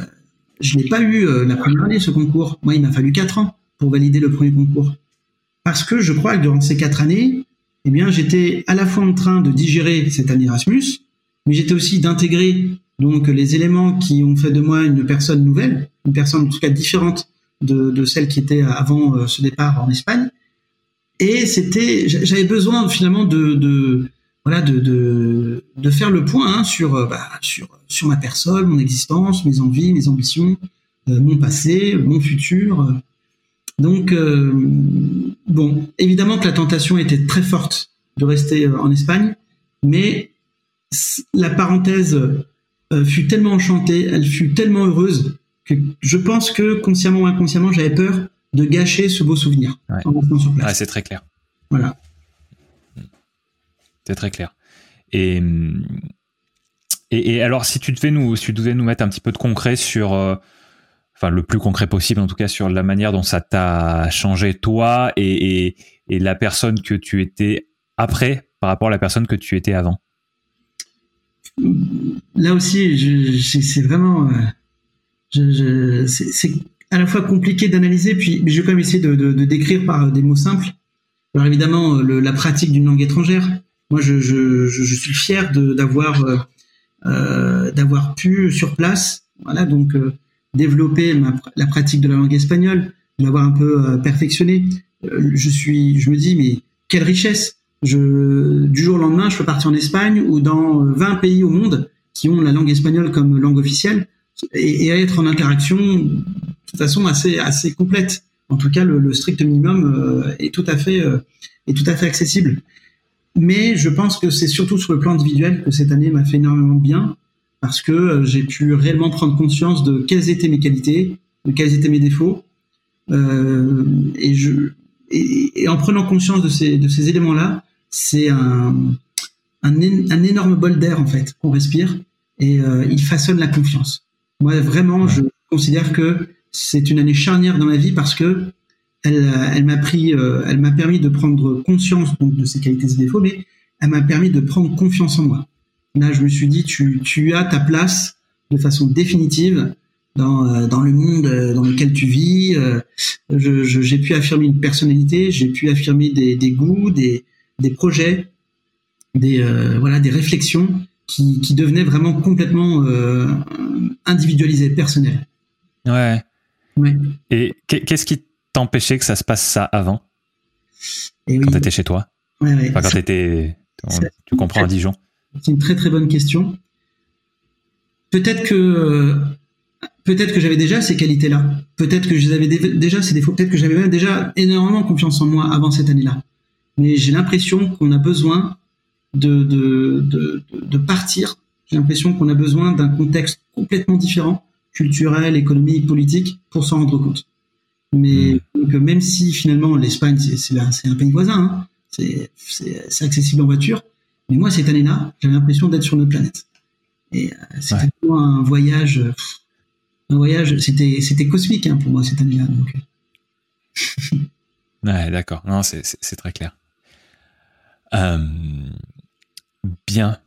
je n'ai pas eu euh, la première année ce concours. Moi, il m'a fallu quatre ans pour valider le premier concours. Parce que je crois que durant ces quatre années, eh bien, j'étais à la fois en train de digérer cette année Erasmus, mais j'étais aussi d'intégrer donc les éléments qui ont fait de moi une personne nouvelle, une personne en tout cas différente de, celle qui était avant euh, ce départ en Espagne. Et c'était, j'avais besoin finalement de, voilà, de, de, faire le point hein, sur, euh, bah, sur, sur ma personne, mon existence, mes envies, mes ambitions, euh, mon passé, mon futur. Donc, bon, évidemment que la tentation était très forte de rester en Espagne, mais la parenthèse euh, fut tellement enchantée, elle fut tellement heureuse que je pense que consciemment ou inconsciemment, j'avais peur de gâcher ce beau souvenir ouais. c'est très clair. Voilà. C'est très clair. Et, et, alors, si tu devais nous, si tu devais nous mettre un petit peu de concret sur, euh, enfin le plus concret possible en tout cas sur la manière dont ça t'a changé toi et, et, la personne que tu étais après par rapport à la personne que tu étais avant. Là aussi, c'est vraiment, euh, c'est à la fois compliqué d'analyser, puis je vais quand même essayer de, de, de, décrire par des mots simples. Alors évidemment, la pratique d'une langue étrangère. Moi, je, suis fier d'avoir euh, euh, d'avoir pu sur place, voilà, donc développer la pratique de la langue espagnole, l'avoir un peu euh, perfectionné. je suis, je me dis, mais quelle richesse je, du jour au lendemain, je peux partir en Espagne ou dans 20 pays au monde qui ont la langue espagnole comme langue officielle et, être en interaction de façon assez assez complète. En tout cas, le, strict minimum euh, est tout à fait euh, est tout à fait accessible. Mais je pense que c'est surtout sur le plan individuel que cette année m'a fait énormément de bien parce que euh, j'ai pu réellement prendre conscience de quelles étaient mes qualités, de quels étaient mes défauts. Euh, et, je, et, en prenant conscience de ces, de ces éléments-là, c'est un, un, un, énorme bol d'air en fait qu'on respire et euh, il façonne la confiance. Moi vraiment, je considère que c'est une année charnière dans ma vie parce que elle, elle m'a pris, euh, elle m'a permis de prendre conscience donc de ses qualités et défauts, mais elle m'a permis de prendre confiance en moi. Là, je me suis dit, tu, tu as ta place de façon définitive dans, euh, dans le monde euh, dans lequel tu vis. J'ai je, pu affirmer une personnalité, j'ai pu affirmer des, des goûts, des, des projets, des voilà, des réflexions qui, qui devenaient vraiment complètement individualisées, personnelles. Ouais. Et qu'est-ce qui t'empêchait que ça se passe ça avant? Et Quand tu étais chez toi? Ouais, Enfin, quand étais, tu comprends, à Dijon? C'est une très très bonne question. Peut-être que peut-être que j'avais déjà ces qualités-là. Peut-être que j'avais déjà ces défauts. Peut-être que j'avais même déjà énormément confiance en moi avant cette année-là. Mais j'ai l'impression qu'on a besoin de, de, de, de partir. J'ai l'impression qu'on a besoin d'un contexte complètement différent culturel, économique, politique pour s'en rendre compte. Mais mm. même si finalement l'Espagne c'est un pays voisin, hein, c'est accessible en voiture, mais moi cette année-là j'avais l'impression d'être sur notre planète. Et euh, c'était un voyage, un voyage, c'était c'était cosmique hein, pour moi cette année-là. Donc. Ouais, d'accord. Non, c'est très clair. Euh, bien,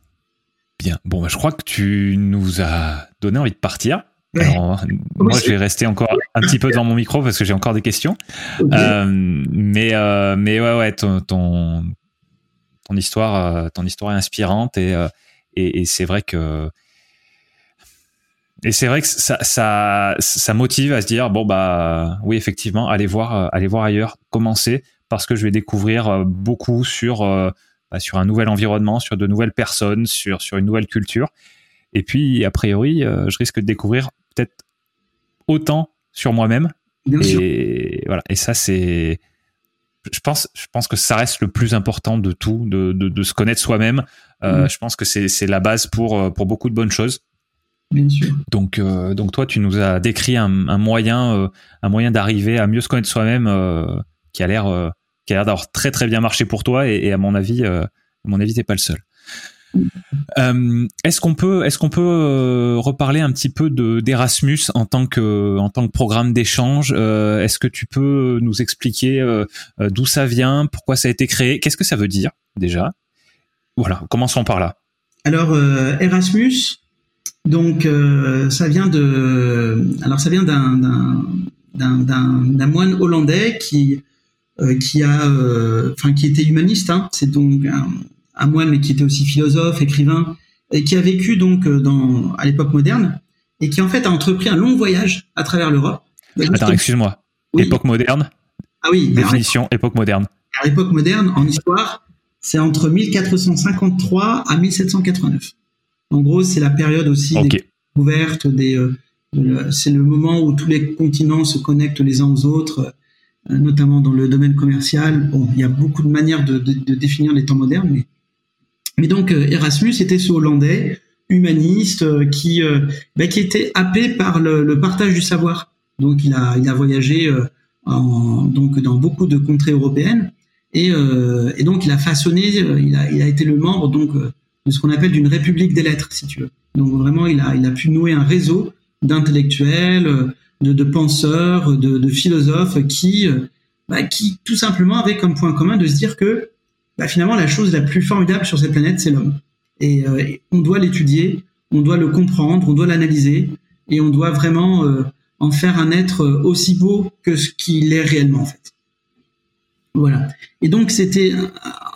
bien. Bon, bah, je crois que tu nous as donné envie de partir. Alors, moi, je vais rester encore un petit peu devant mon micro parce que j'ai encore des questions. Euh, mais, euh, mais ouais, ouais, ton, ton, ton histoire, euh, ton histoire est inspirante et, euh, et, et c'est vrai que et c'est vrai que ça, ça, ça motive à se dire bon bah oui effectivement allez voir, allez voir ailleurs, commencer parce que je vais découvrir beaucoup sur bah, sur un nouvel environnement, sur de nouvelles personnes, sur sur une nouvelle culture. Et puis, a priori, je risque de découvrir peut-être autant sur moi-même. Et voilà. Et ça, c'est, je pense, je pense que ça reste le plus important de tout, de, de, se connaître soi-même. Euh, mm. Je pense que c'est la base pour, euh, pour beaucoup de bonnes choses. Bien sûr. Donc, euh, donc toi, tu nous as décrit un, moyen, un moyen d'arriver à mieux se connaître soi-même, qui a l'air, qui a l'air d'avoir très très bien marché pour toi. Et, à mon avis, à mon avis, t'es pas le seul. Euh, est-ce qu'on peut, est-ce qu'on peut euh, reparler un petit peu de d'Erasmus en tant que en tant que programme d'échange euh, Est-ce que tu peux nous expliquer d'où ça vient, pourquoi ça a été créé, qu'est-ce que ça veut dire déjà? Voilà, commençons par là. Alors Erasmus, donc ça vient de, alors ça vient d'un d'un moine hollandais qui qui a, enfin qui était humaniste. Hein, c'est donc un, un moine mais qui était aussi philosophe, écrivain, et qui a vécu donc euh, dans, à l'époque moderne, et qui en fait a entrepris un long voyage à travers l'Europe. Attends, excuse-moi. Époque moderne Ah oui. Définition, époque moderne. À l'époque moderne, en histoire, c'est entre 1453 à 1789. En gros, c'est la période aussi des découvertes, des, euh, c'est le moment où tous les continents se connectent les uns aux autres, euh, notamment dans le domaine commercial. Bon, il y a beaucoup de manières de, définir les temps modernes, mais donc euh, Erasmus était ce Hollandais humaniste euh, qui euh, bah, qui était happé par le, partage du savoir. Donc il a il a voyagé donc dans beaucoup de contrées européennes. Et, et donc il a façonné, il a, il a été le membre donc de ce qu'on appelle d'une république des lettres, si tu veux. Donc vraiment, il a, il a pu nouer un réseau d'intellectuels, de, penseurs, de, philosophes qui, bah, qui tout simplement avaient comme point commun de se dire que bah, finalement la chose la plus formidable sur cette planète, c'est l'homme. Et, et on doit l'étudier, on doit le comprendre, on doit l'analyser, et on doit vraiment euh, en faire un être euh, aussi beau que ce qu'il est réellement en fait. Voilà. Et donc c'était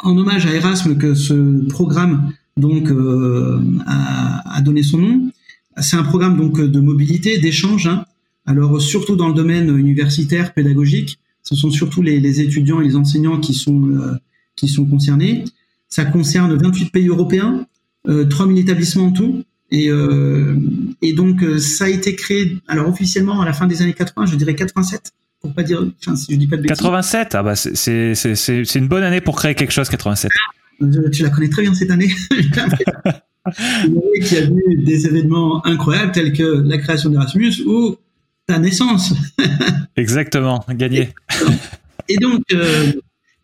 en hommage à Erasme que ce programme donc euh, a, a, donné son nom. C'est un programme donc de mobilité, d'échange. Hein. Alors surtout dans le domaine universitaire, pédagogique, ce sont surtout les, les étudiants et les enseignants qui sont euh, qui sont concernés. Ça concerne 28 pays européens, euh, 3000 établissements en tout. Et, euh, et donc, euh, ça a été créé, alors officiellement à la fin des années 80, je dirais 87, pour pas dire, enfin, si je dis pas de bêtises. 87, ah bah c'est c'est une bonne année pour créer quelque chose, 87. Tu la connais très bien cette année. *laughs* une année qui a vu des événements incroyables tels que la création d'Erasmus ou ta naissance. Exactement, gagné. Et donc, euh,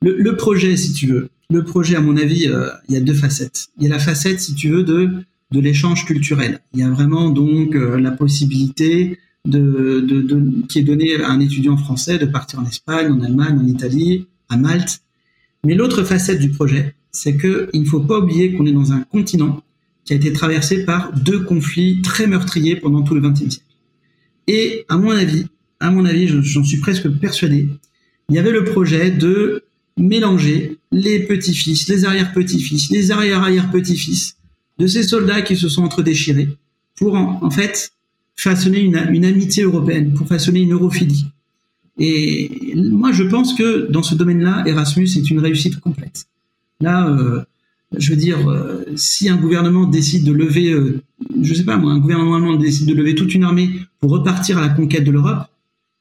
le, le, projet, si tu veux, le projet, à mon avis, euh, il y a deux facettes. Il y a la facette, si tu veux, de de l'échange culturel. Il y a vraiment donc euh, la possibilité de, de, de, qui est donnée à un étudiant français de partir en Espagne, en Allemagne, en Italie, à Malte. Mais l'autre facette du projet, c'est qu'il ne faut pas oublier qu'on est dans un continent qui a été traversé par deux conflits très meurtriers pendant tout le XXe siècle. Et à mon avis, à mon avis, j'en suis presque persuadé, il y avait le projet de mélanger les petits-fils, les arrière-petits-fils, les arrière-arrière-petits-fils de ces soldats qui se sont entre-déchirés pour en, fait façonner une, une, amitié européenne, pour façonner une europhilie. Et moi, je pense que dans ce domaine-là, Erasmus est une réussite complète. Là, euh, je veux dire, euh, si un gouvernement décide de lever, euh, je sais pas moi, un gouvernement allemand décide de lever toute une armée pour repartir à la conquête de l'Europe,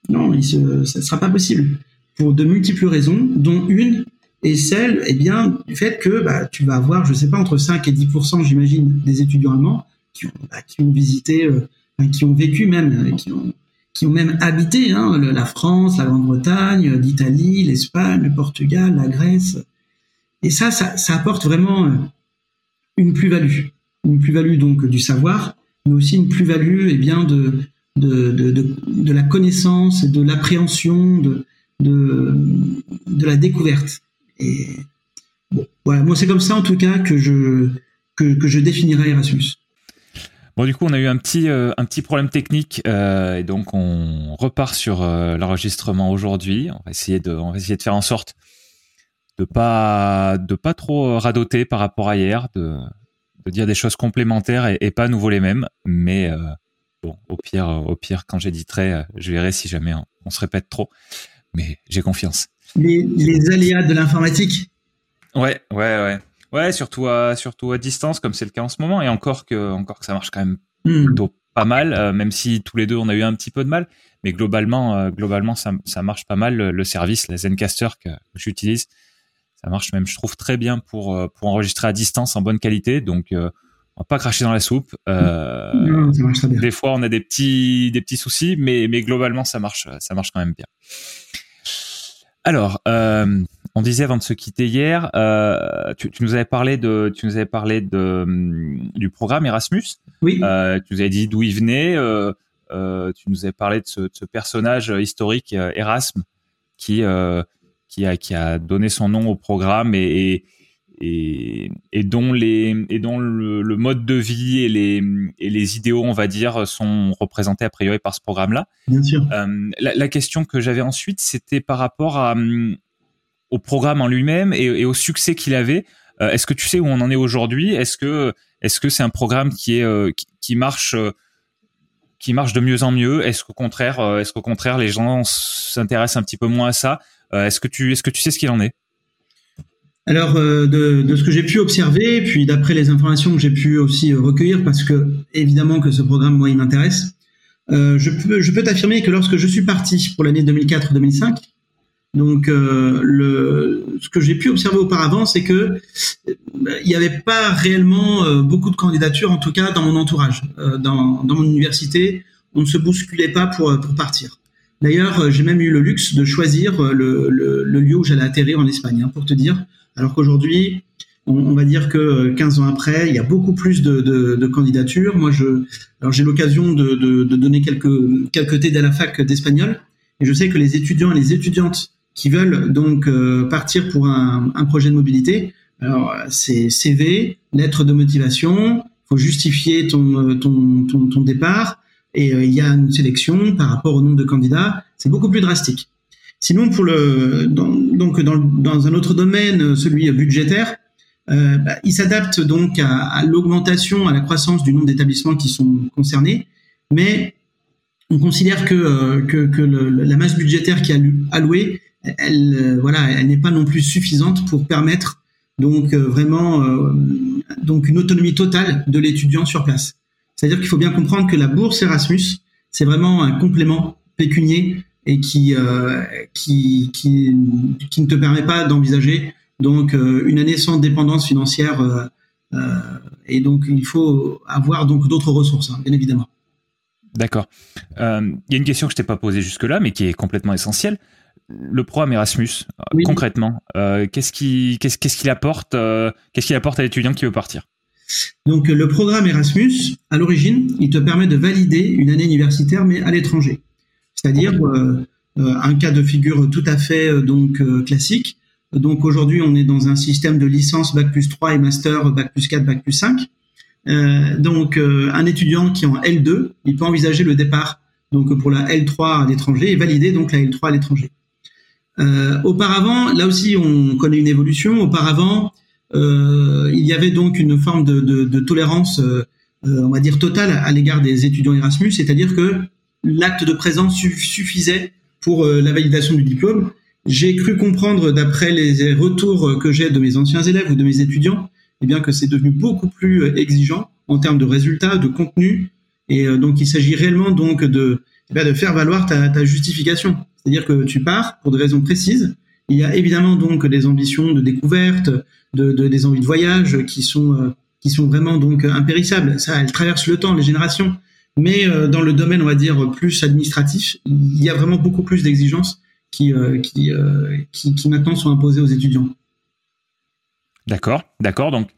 non, il ce sera pas possible pour de multiples raisons, dont une et celle eh bien, du fait que bah, tu vas avoir, je sais pas, entre 5 et 10 j'imagine, des étudiants allemands qui ont, bah, qui ont visité, euh, qui ont vécu même, euh, qui ont, qui ont même habité hein, la France, la Grande-Bretagne, l'Italie, l'Espagne, le Portugal, la Grèce. Et ça, ça, apporte vraiment euh, une plus-value. Une plus-value donc du savoir, mais aussi une plus-value eh bien, de, de, la connaissance, de l'appréhension, de, de, la découverte. Et bon, voilà, moi c'est comme ça en tout cas que je que, je définirais Erasmus. Bon, du coup, on a eu un petit, euh, un petit problème technique euh, et donc on repart sur l'enregistrement aujourd'hui. On on va essayer de faire en sorte de pas, de pas trop radoter par rapport à hier, de, de dire des choses complémentaires et, et pas à nouveau les mêmes. Mais euh, bon, au pire, au pire, quand j'éditerai, je verrai si jamais on, on se répète trop. Mais j'ai confiance les, aléas de l'informatique? Ouais, ouais, ouais. Ouais, surtout à, surtout à distance, comme c'est le cas en ce moment, et encore que, encore que ça marche quand même hmm. plutôt pas mal, euh, même si tous les deux on a eu un petit peu de mal, mais globalement, euh, globalement ça, ça, marche pas mal. Le, service, la Zencaster que, j'utilise, ça marche même, je trouve très bien pour euh, pour enregistrer à distance en bonne qualité, donc on va pas cracher dans la soupe. Non, ça marche très bien. Des fois, on a des petits des petits soucis, mais mais globalement, ça marche ça marche quand même bien. Alors, euh, on disait avant de se quitter hier, euh, tu, tu, nous avais parlé de, tu nous avais parlé de hum, du programme Erasmus. Oui. Euh, tu nous avais dit d'où il venait. Euh, euh, tu nous avais parlé de ce, de ce personnage historique euh, Erasme qui qui a qui a donné son nom au programme et, et et, et, dont les et dont le, le, mode de vie et les et les idéaux on va dire sont représentés a priori par ce programme là. Bien sûr. Euh, la, la, question que j'avais ensuite c'était par rapport à au programme en lui-même et, et, au succès qu'il avait. Euh, est-ce que tu sais où on en est aujourd'hui? Est-ce que est-ce que c'est un programme qui est euh, qui, qui, marche qui marche de mieux en mieux? Est-ce qu'au contraire est-ce qu'au contraire les gens s'intéressent un petit peu moins à ça? Est-ce que tu est-ce que tu sais ce qu'il en est? Alors, euh, de, ce que j'ai pu observer, puis d'après les informations que j'ai pu aussi euh, recueillir, parce que évidemment que ce programme, moi, il m'intéresse, euh, je peux, je peux t'affirmer que lorsque je suis parti pour l'année 2004-2005, donc euh, le, ce que j'ai pu observer auparavant, c'est que il n'y avait pas réellement beaucoup de candidatures, en tout cas dans mon entourage, dans, mon université, on ne se bousculait pas pour partir. D'ailleurs, j'ai même eu le luxe de choisir le, lieu où j'allais atterrir en Espagne, hein, pour te dire. Alors qu'aujourd'hui, on, va dire que 15 ans après, il y a beaucoup plus de, candidatures. Moi, je, alors j'ai l'occasion de, donner quelques quelques thés à la fac d'espagnol, et je sais que les étudiants et les étudiantes qui veulent donc euh, partir pour un, projet de mobilité, alors c'est CV, lettre de motivation, faut justifier ton euh, ton, ton, départ, et euh, il y a une sélection par rapport au nombre de candidats. C'est beaucoup plus drastique. Sinon, pour le donc dans, dans un autre domaine, celui budgétaire, euh, bah, il s'adapte donc à, l'augmentation, à la croissance du nombre d'établissements qui sont concernés, mais on considère que, euh, que, que la masse budgétaire qui est allouée, elle, euh, voilà, elle n'est pas non plus suffisante pour permettre donc vraiment donc une autonomie totale de l'étudiant sur place. C'est-à-dire qu'il faut bien comprendre que la bourse Erasmus, c'est vraiment un complément pécunier et qui, qui, qui, qui ne te permet pas d'envisager donc euh, une année sans dépendance financière euh, euh, et donc il faut avoir donc d'autres ressources, hein, bien évidemment. D'accord. Il y a une question que je t'ai pas posée jusque-là, mais qui est complètement essentielle. Le programme Erasmus, concrètement, qu'est-ce, qu'il apporte Qu'est-ce qu'il apporte à l'étudiant qui veut partir? Donc le programme Erasmus, à l'origine, il te permet de valider une année universitaire, mais à l'étranger. C'est-à-dire un cas de figure tout à fait donc classique. Donc aujourd'hui, on est dans un système de licence Bac plus 3 et master Bac plus 4, Bac plus 5. Euh, donc euh, un étudiant qui est en L2, il peut envisager le départ donc pour la L3 à l'étranger et valider donc la L3 à l'étranger. Euh, auparavant, là aussi, on connaît une évolution. Auparavant, euh, il y avait donc une forme de, de, de tolérance, euh, on va dire totale, à l'égard des étudiants Erasmus, c'est-à-dire que l'acte de présence suffisait pour la validation du diplôme j'ai cru comprendre, d'après les retours que j'ai de mes anciens élèves ou de mes étudiants, eh bien que c'est devenu beaucoup plus euh, exigeant en termes de résultats, de contenu, et euh, donc il s'agit réellement donc de, eh de faire valoir ta, ta justification. C'est-à-dire que tu pars pour des raisons précises. Il y a évidemment donc des ambitions de découverte, de, de des envies de voyage qui sont euh, qui sont vraiment donc impérissables. Ça, elles traversent le temps, les générations. Mais dans le domaine, on va dire plus administratif, il y a vraiment beaucoup plus d'exigences qui, euh, euh, qui, qui, maintenant sont imposés aux étudiants. D'accord, d'accord. Donc,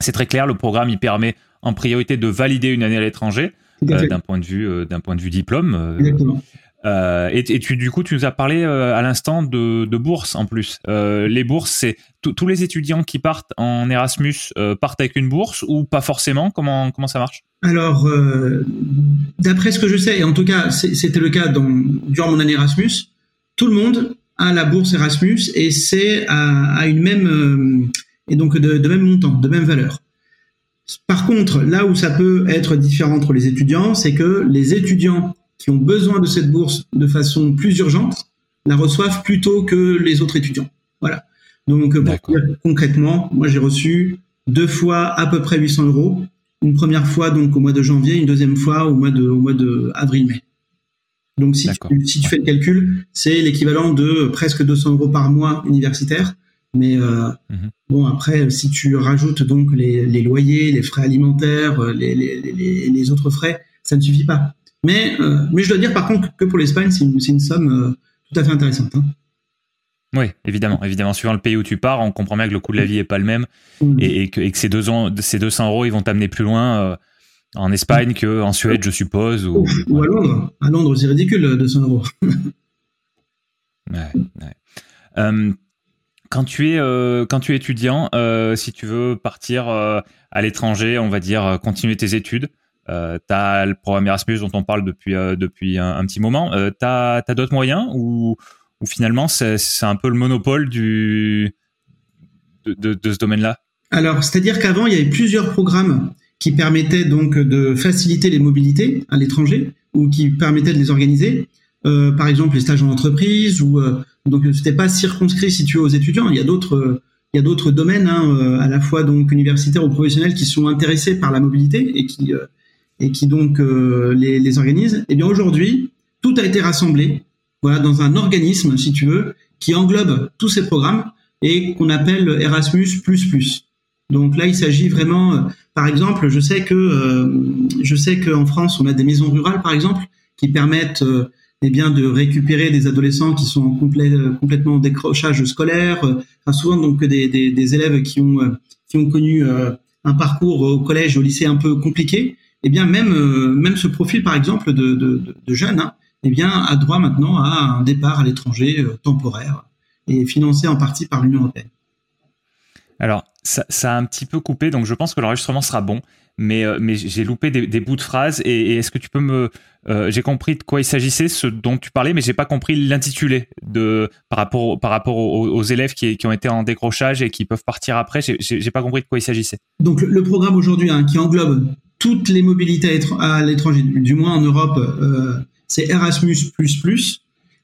c'est très clair, le programme, il permet en priorité de valider une année à l'étranger euh, d'un point de vue d'un point de vue diplôme. Exactement. Et, tu, du coup, tu nous as parlé à l'instant de, de bourses en plus. les bourses, c'est tous les étudiants qui partent en Erasmus partent avec une bourse ou pas forcément? Comment comment ça marche? Alors, d'après ce que je sais, et en tout cas, c'était le cas durant mon année Erasmus, tout le monde a la bourse Erasmus et c'est à, une même euh, et donc de, même montant, de même valeur. Par contre, là où ça peut être différent entre les étudiants, c'est que les étudiants qui ont besoin de cette bourse de façon plus urgente la reçoivent plutôt que les autres étudiants. Voilà. Donc, concrètement, moi j'ai reçu deux fois à peu près 800 euros. Une première fois donc au mois de janvier, une deuxième fois au mois de, au mois de avril-mai. Donc si tu, si tu fais le calcul, c'est l'équivalent de presque 200 euros par mois universitaire. Mais euh, mhm. bon, après, si tu rajoutes donc les, les loyers, les frais alimentaires, les, les, les, autres frais, ça ne suffit pas. Mais, euh, mais je dois dire par contre que pour l'Espagne, c'est une, une, somme euh, tout à fait intéressante. Hein. Oui, évidemment, évidemment. Suivant le pays où tu pars, on comprend bien que le coût de la vie est pas le même mmh. et, et, que, et, que, ces, deux ans, ces 200 euros, ils vont t'amener plus loin euh, en Espagne qu'en Suède, je suppose. Ou, à Londres. À Londres, c'est ridicule, 200 euros. Euh, quand tu es euh, quand tu es étudiant, si tu veux partir à l'étranger, on va dire continuer tes études, tu as le programme Erasmus dont on parle depuis depuis un, petit moment. tu as, d'autres moyens ou, finalement c'est un peu le monopole du de, de ce domaine-là? Alors, c'est-à-dire qu'avant, il y avait plusieurs programmes qui permettait donc de faciliter les mobilités à l'étranger ou qui permettait de les organiser. Euh, par exemple, les stages en entreprise ou euh, donc c'était pas circonscrit situé aux étudiants. Il y a d'autres il y a d'autres domaines hein, euh, à la fois donc universitaires ou professionnels qui sont intéressés par la mobilité et qui euh, et qui donc euh, les, les organisent. Et eh bien aujourd'hui, tout a été rassemblé voilà dans un organisme si tu veux qui englobe tous ces programmes et qu'on appelle Erasmus++. Donc là, il s'agit vraiment par exemple, je sais que euh, je sais qu'en France, on a des maisons rurales, par exemple, qui permettent euh, eh bien de récupérer des adolescents qui sont en complètement décrochage scolaire, souvent donc des, des, des, élèves qui ont qui ont connu un parcours au collège, au lycée un peu compliqué. Eh bien même même ce profil par exemple de, de, de jeunes, hein, eh bien a droit maintenant à un départ à l'étranger temporaire et financé en partie par l'Union européenne. Alors, ça, ça, a un petit peu coupé, donc je pense que l'enregistrement sera bon, mais, euh, mais j'ai loupé des, des, bouts de phrases. Et, est-ce que tu peux me. Euh, j'ai compris de quoi il s'agissait, ce dont tu parlais, mais j'ai pas compris l'intitulé de par rapport, par rapport aux, élèves qui, qui, ont été en décrochage et qui peuvent partir après. J'ai pas compris de quoi il s'agissait. Donc, le programme aujourd'hui, hein, qui englobe toutes les mobilités à l'étranger, du moins en Europe, euh, c'est Erasmus.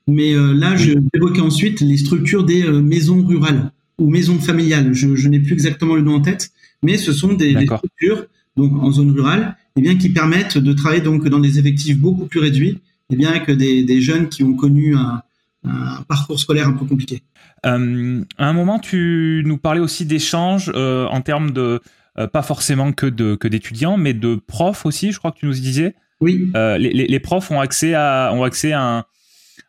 Mais euh, là, je évoquais ensuite les structures des euh, maisons rurales ou maisons familiales. Je, je n'ai plus exactement le nom en tête, mais ce sont des, des, structures donc en zone rurale, et eh bien qui permettent de travailler donc dans des effectifs beaucoup plus réduits, et eh bien que des, des jeunes qui ont connu un, un, parcours scolaire un peu compliqué. Euh, à un moment, tu nous parlais aussi d'échanges euh, en termes de pas forcément que de que d'étudiants, mais de profs aussi. Je crois que tu nous disais. Oui. Les, les, les, profs ont accès à ont accès à un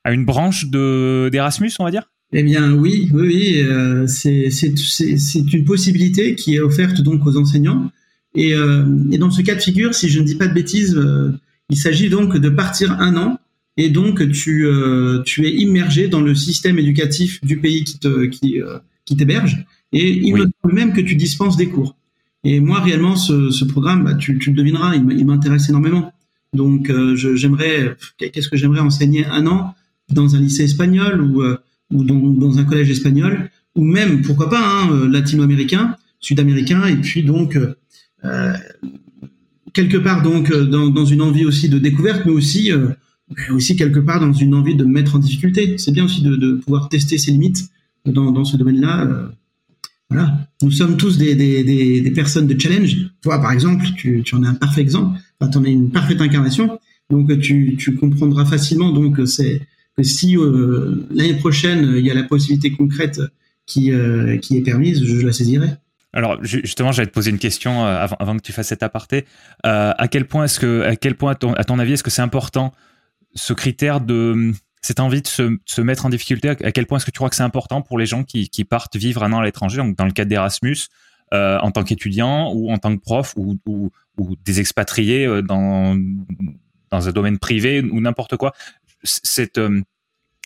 à une branche de d'Erasmus, on va dire? Eh bien, oui, oui, oui. Euh, c'est une possibilité qui est offerte donc aux enseignants. Et, euh, et, dans ce cas de figure, si je ne dis pas de bêtises, euh, il s'agit donc de partir un an et donc tu, euh, tu es immergé dans le système éducatif du pays qui te qui, qui t'héberge et il me semble même que tu dispenses des cours. Et moi, réellement, ce, ce programme, bah, tu, tu le devineras, il m'intéresse énormément. Donc, j'aimerais, qu'est-ce que j'aimerais enseigner un an dans un lycée espagnol ou, euh, ou dans, dans, un collège espagnol, ou même, pourquoi pas, hein, euh, latino-américain, sud-américain, et puis donc, euh, quelque part donc dans, dans, une envie aussi de découverte, mais aussi, euh, aussi quelque part dans une envie de mettre en difficulté. C'est bien aussi de, de, pouvoir tester ses limites dans, dans ce domaine-là. Euh, voilà. Nous sommes tous des, personnes de challenge. Toi, par exemple, tu, en es un parfait exemple. Enfin, tu en es une parfaite incarnation. Donc, tu, comprendras facilement donc c'est que si euh, l'année prochaine il y a la possibilité concrète qui, euh, est permise, je, la saisirai. Alors justement, j'allais te poser une question euh, avant, que tu fasses cet aparté. à quel point est-ce que, à quel point, à ton avis, est-ce que c'est important ce critère de cette envie de se, se mettre en difficulté À quel point est-ce que tu crois que c'est important pour les gens qui, qui, partent vivre un an à l'étranger, donc dans le cadre d'Erasmus, euh, en tant qu'étudiant ou en tant que prof ou, ou, ou des expatriés dans dans un domaine privé ou n'importe quoi cette euh,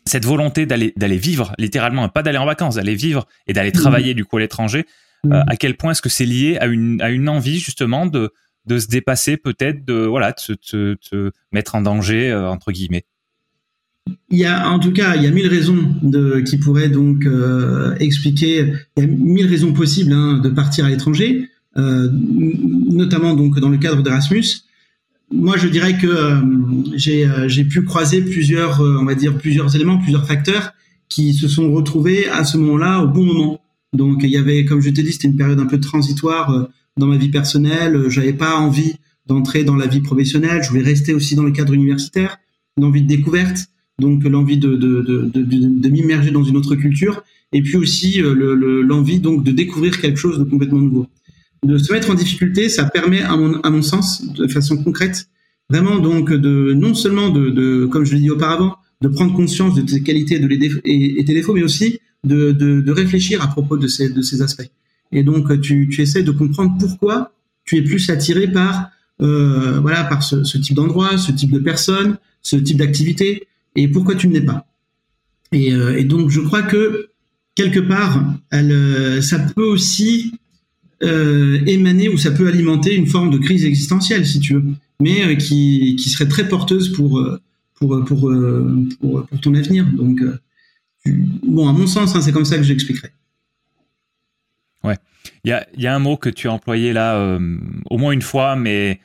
cette volonté d'aller vivre littéralement, pas d'aller en vacances, d'aller vivre et d'aller mmh. travailler du coup à l'étranger. Mmh. Euh, à quel point est-ce que c'est lié à une à une envie justement de de se dépasser peut-être de voilà de se, te mettre en danger euh, entre guillemets? Il y a en tout cas il y a mille raisons de qui pourraient donc euh, expliquer il y a mille raisons possibles hein, de partir à l'étranger, euh, notamment donc dans le cadre d'Erasmus moi, je dirais que euh, euh, j'ai pu croiser plusieurs, euh, on va dire, plusieurs éléments, plusieurs facteurs qui se sont retrouvés à ce moment-là au bon moment. Donc, il y avait, comme je t'ai dit, c'était une période un peu transitoire dans ma vie personnelle. J'avais pas envie d'entrer dans la vie professionnelle. Je voulais rester aussi dans le cadre universitaire, une envie de découverte, donc l'envie de, m'immerger dans une autre culture, et puis aussi l'envie donc de découvrir quelque chose de complètement nouveau de se mettre en difficulté, ça permet, à mon, sens, de façon concrète, vraiment donc de non seulement de, comme je l'ai dit auparavant, de prendre conscience de tes qualités de les et, tes défauts, mais aussi de, réfléchir à propos de ces, de ces aspects. Et donc tu, tu essaies de comprendre pourquoi tu es plus attiré par euh, voilà par ce type d'endroit, ce type de personne, ce type d'activité, et pourquoi tu ne l'es pas? Et, euh, et, donc je crois que quelque part, euh, ça peut aussi euh, émaner ou ça peut alimenter une forme de crise existentielle, si tu veux, mais qui, qui serait très porteuse pour, pour, pour ton avenir. Donc, bon, à mon sens, hein, c'est comme ça que j'expliquerai. Ouais. Il y a, y a, un mot que tu as employé là au moins une fois, mais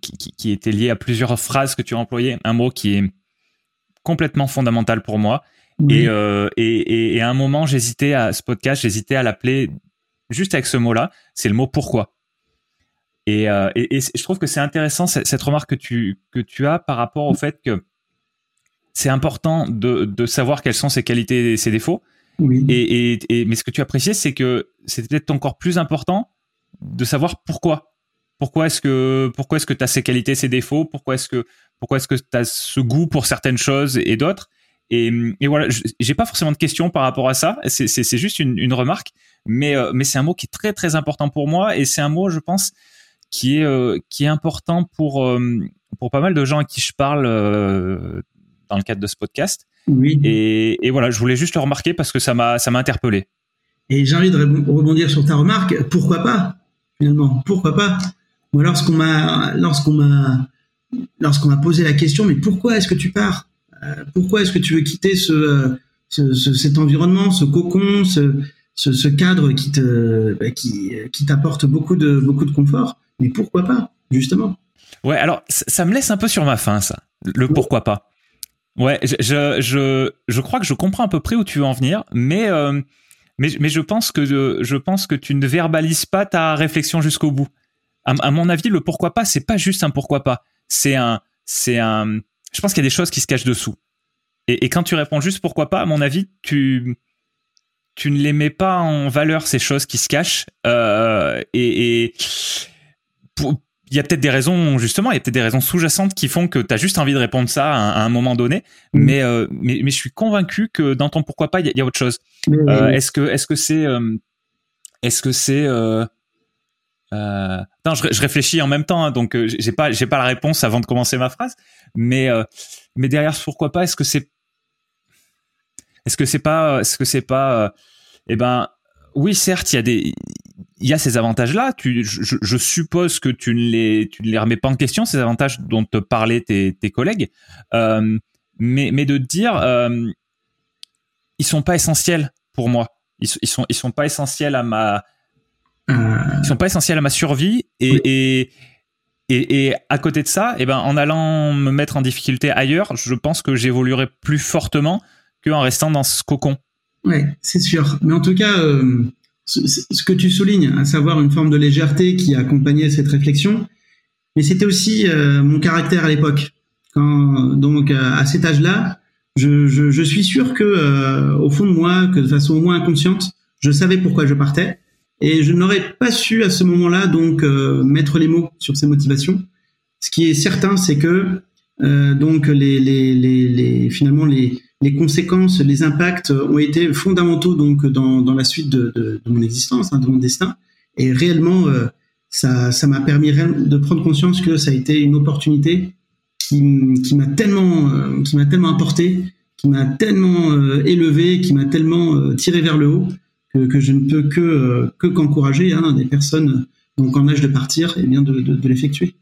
qui, qui, était lié à plusieurs phrases que tu as employées. Un mot qui est complètement fondamental pour moi. Et, et, et, et, à un moment, j'hésitais à ce podcast, j'hésitais à l'appeler juste avec ce mot-là, c'est le mot pourquoi. Et, euh, et, et, je trouve que c'est intéressant cette, cette, remarque que tu, que tu as par rapport au fait que c'est important de, de savoir quelles sont ses qualités et ses défauts. Oui. Et, et, mais ce que tu as précisé, c'est que c'est peut-être encore plus important de savoir pourquoi. Pourquoi est-ce que pourquoi est-ce que tu as ces qualités, ces défauts? Pourquoi est-ce que pourquoi est-ce que tu as ce goût pour certaines choses et d'autres? Et, et, voilà, j'ai pas forcément de questions par rapport à ça. C'est juste une, une, remarque, mais mais c'est un mot qui est très très important pour moi et c'est un mot, je pense, qui est qui est important pour pour pas mal de gens à qui je parle dans le cadre de ce podcast. Oui. Et, et, voilà, je voulais juste le remarquer parce que ça m'a ça m'a interpellé. Et j'ai envie de rebondir sur ta remarque. Pourquoi pas finalement? Pourquoi pas? Moi, lorsqu'on m'a lorsqu'on m'a lorsqu'on m'a posé la question, mais pourquoi est-ce que tu pars? Euh, Pourquoi est-ce que tu veux quitter ce, ce, cet environnement, ce cocon, ce, ce, cadre qui te bah, qui, qui t'apporte beaucoup de beaucoup de confort? Mais pourquoi pas justement? Ouais, alors ça me laisse un peu sur ma faim, ça. Le pourquoi pas. Ouais, je, je, je, crois que je comprends à peu près où tu veux en venir, mais, euh, mais, mais je, pense que, je, je pense que tu ne verbalises pas ta réflexion jusqu'au bout. À, mon avis, le pourquoi pas, c'est pas juste un pourquoi pas. C'est un, c'est un. Je pense qu'il y a des choses qui se cachent dessous. Et, et, quand tu réponds juste pourquoi pas, à mon avis, tu, tu ne les mets pas en valeur ces choses qui se cachent. Euh, et, il y a peut-être des raisons justement, il y a peut-être des raisons sous-jacentes qui font que tu as juste envie de répondre ça à, un moment donné. Mm. Mais, euh, mais, mais je suis convaincu que dans ton pourquoi pas, il y, a autre chose. Euh, est-ce que est-ce que c'est est-ce que c'est euh, euh, non, je, réfléchis en même temps, hein, donc j'ai pas j'ai pas la réponse avant de commencer ma phrase. Mais mais derrière pourquoi pas, est-ce que c'est est-ce que c'est pas est-ce que c'est pas eh ben oui, certes, il y a des il y a ces avantages-là. Tu, je, je, suppose que tu ne les, tu ne les remets pas en question ces avantages dont te parlaient tes, tes collègues, euh, mais, mais de dire, euh, ils sont pas essentiels pour moi. Ils, ils sont, ils sont pas essentiels à ma, ils sont pas essentiels à ma survie et, et, et, et, à côté de ça, eh ben, en allant me mettre en difficulté ailleurs, je pense que j'évoluerai plus fortement qu'en restant dans ce cocon. Ouais, c'est sûr. Mais en tout cas, euh, ce que tu soulignes, à savoir une forme de légèreté qui accompagnait cette réflexion, mais c'était aussi euh, mon caractère à l'époque. Quand donc à cet âge-là, je, je, je, suis sûr que euh, au fond de moi, que de façon au moins inconsciente, je savais pourquoi je partais, et je n'aurais pas su à ce moment-là donc euh, mettre les mots sur ces motivations. Ce qui est certain, c'est que donc les, les, les, les finalement les conséquences, les impacts ont été fondamentaux donc dans, dans la suite de, de, de mon existence, hein, de mon destin. Et réellement, euh, ça, m'a permis de prendre conscience que ça a été une opportunité qui, qui m'a tellement, euh, qui m'a tellement apporté, qui m'a tellement euh, élevé, qui m'a tellement tiré vers le haut que, je ne peux que que qu'encourager hein, des personnes donc en âge de partir, et eh bien de, de, de l'effectuer.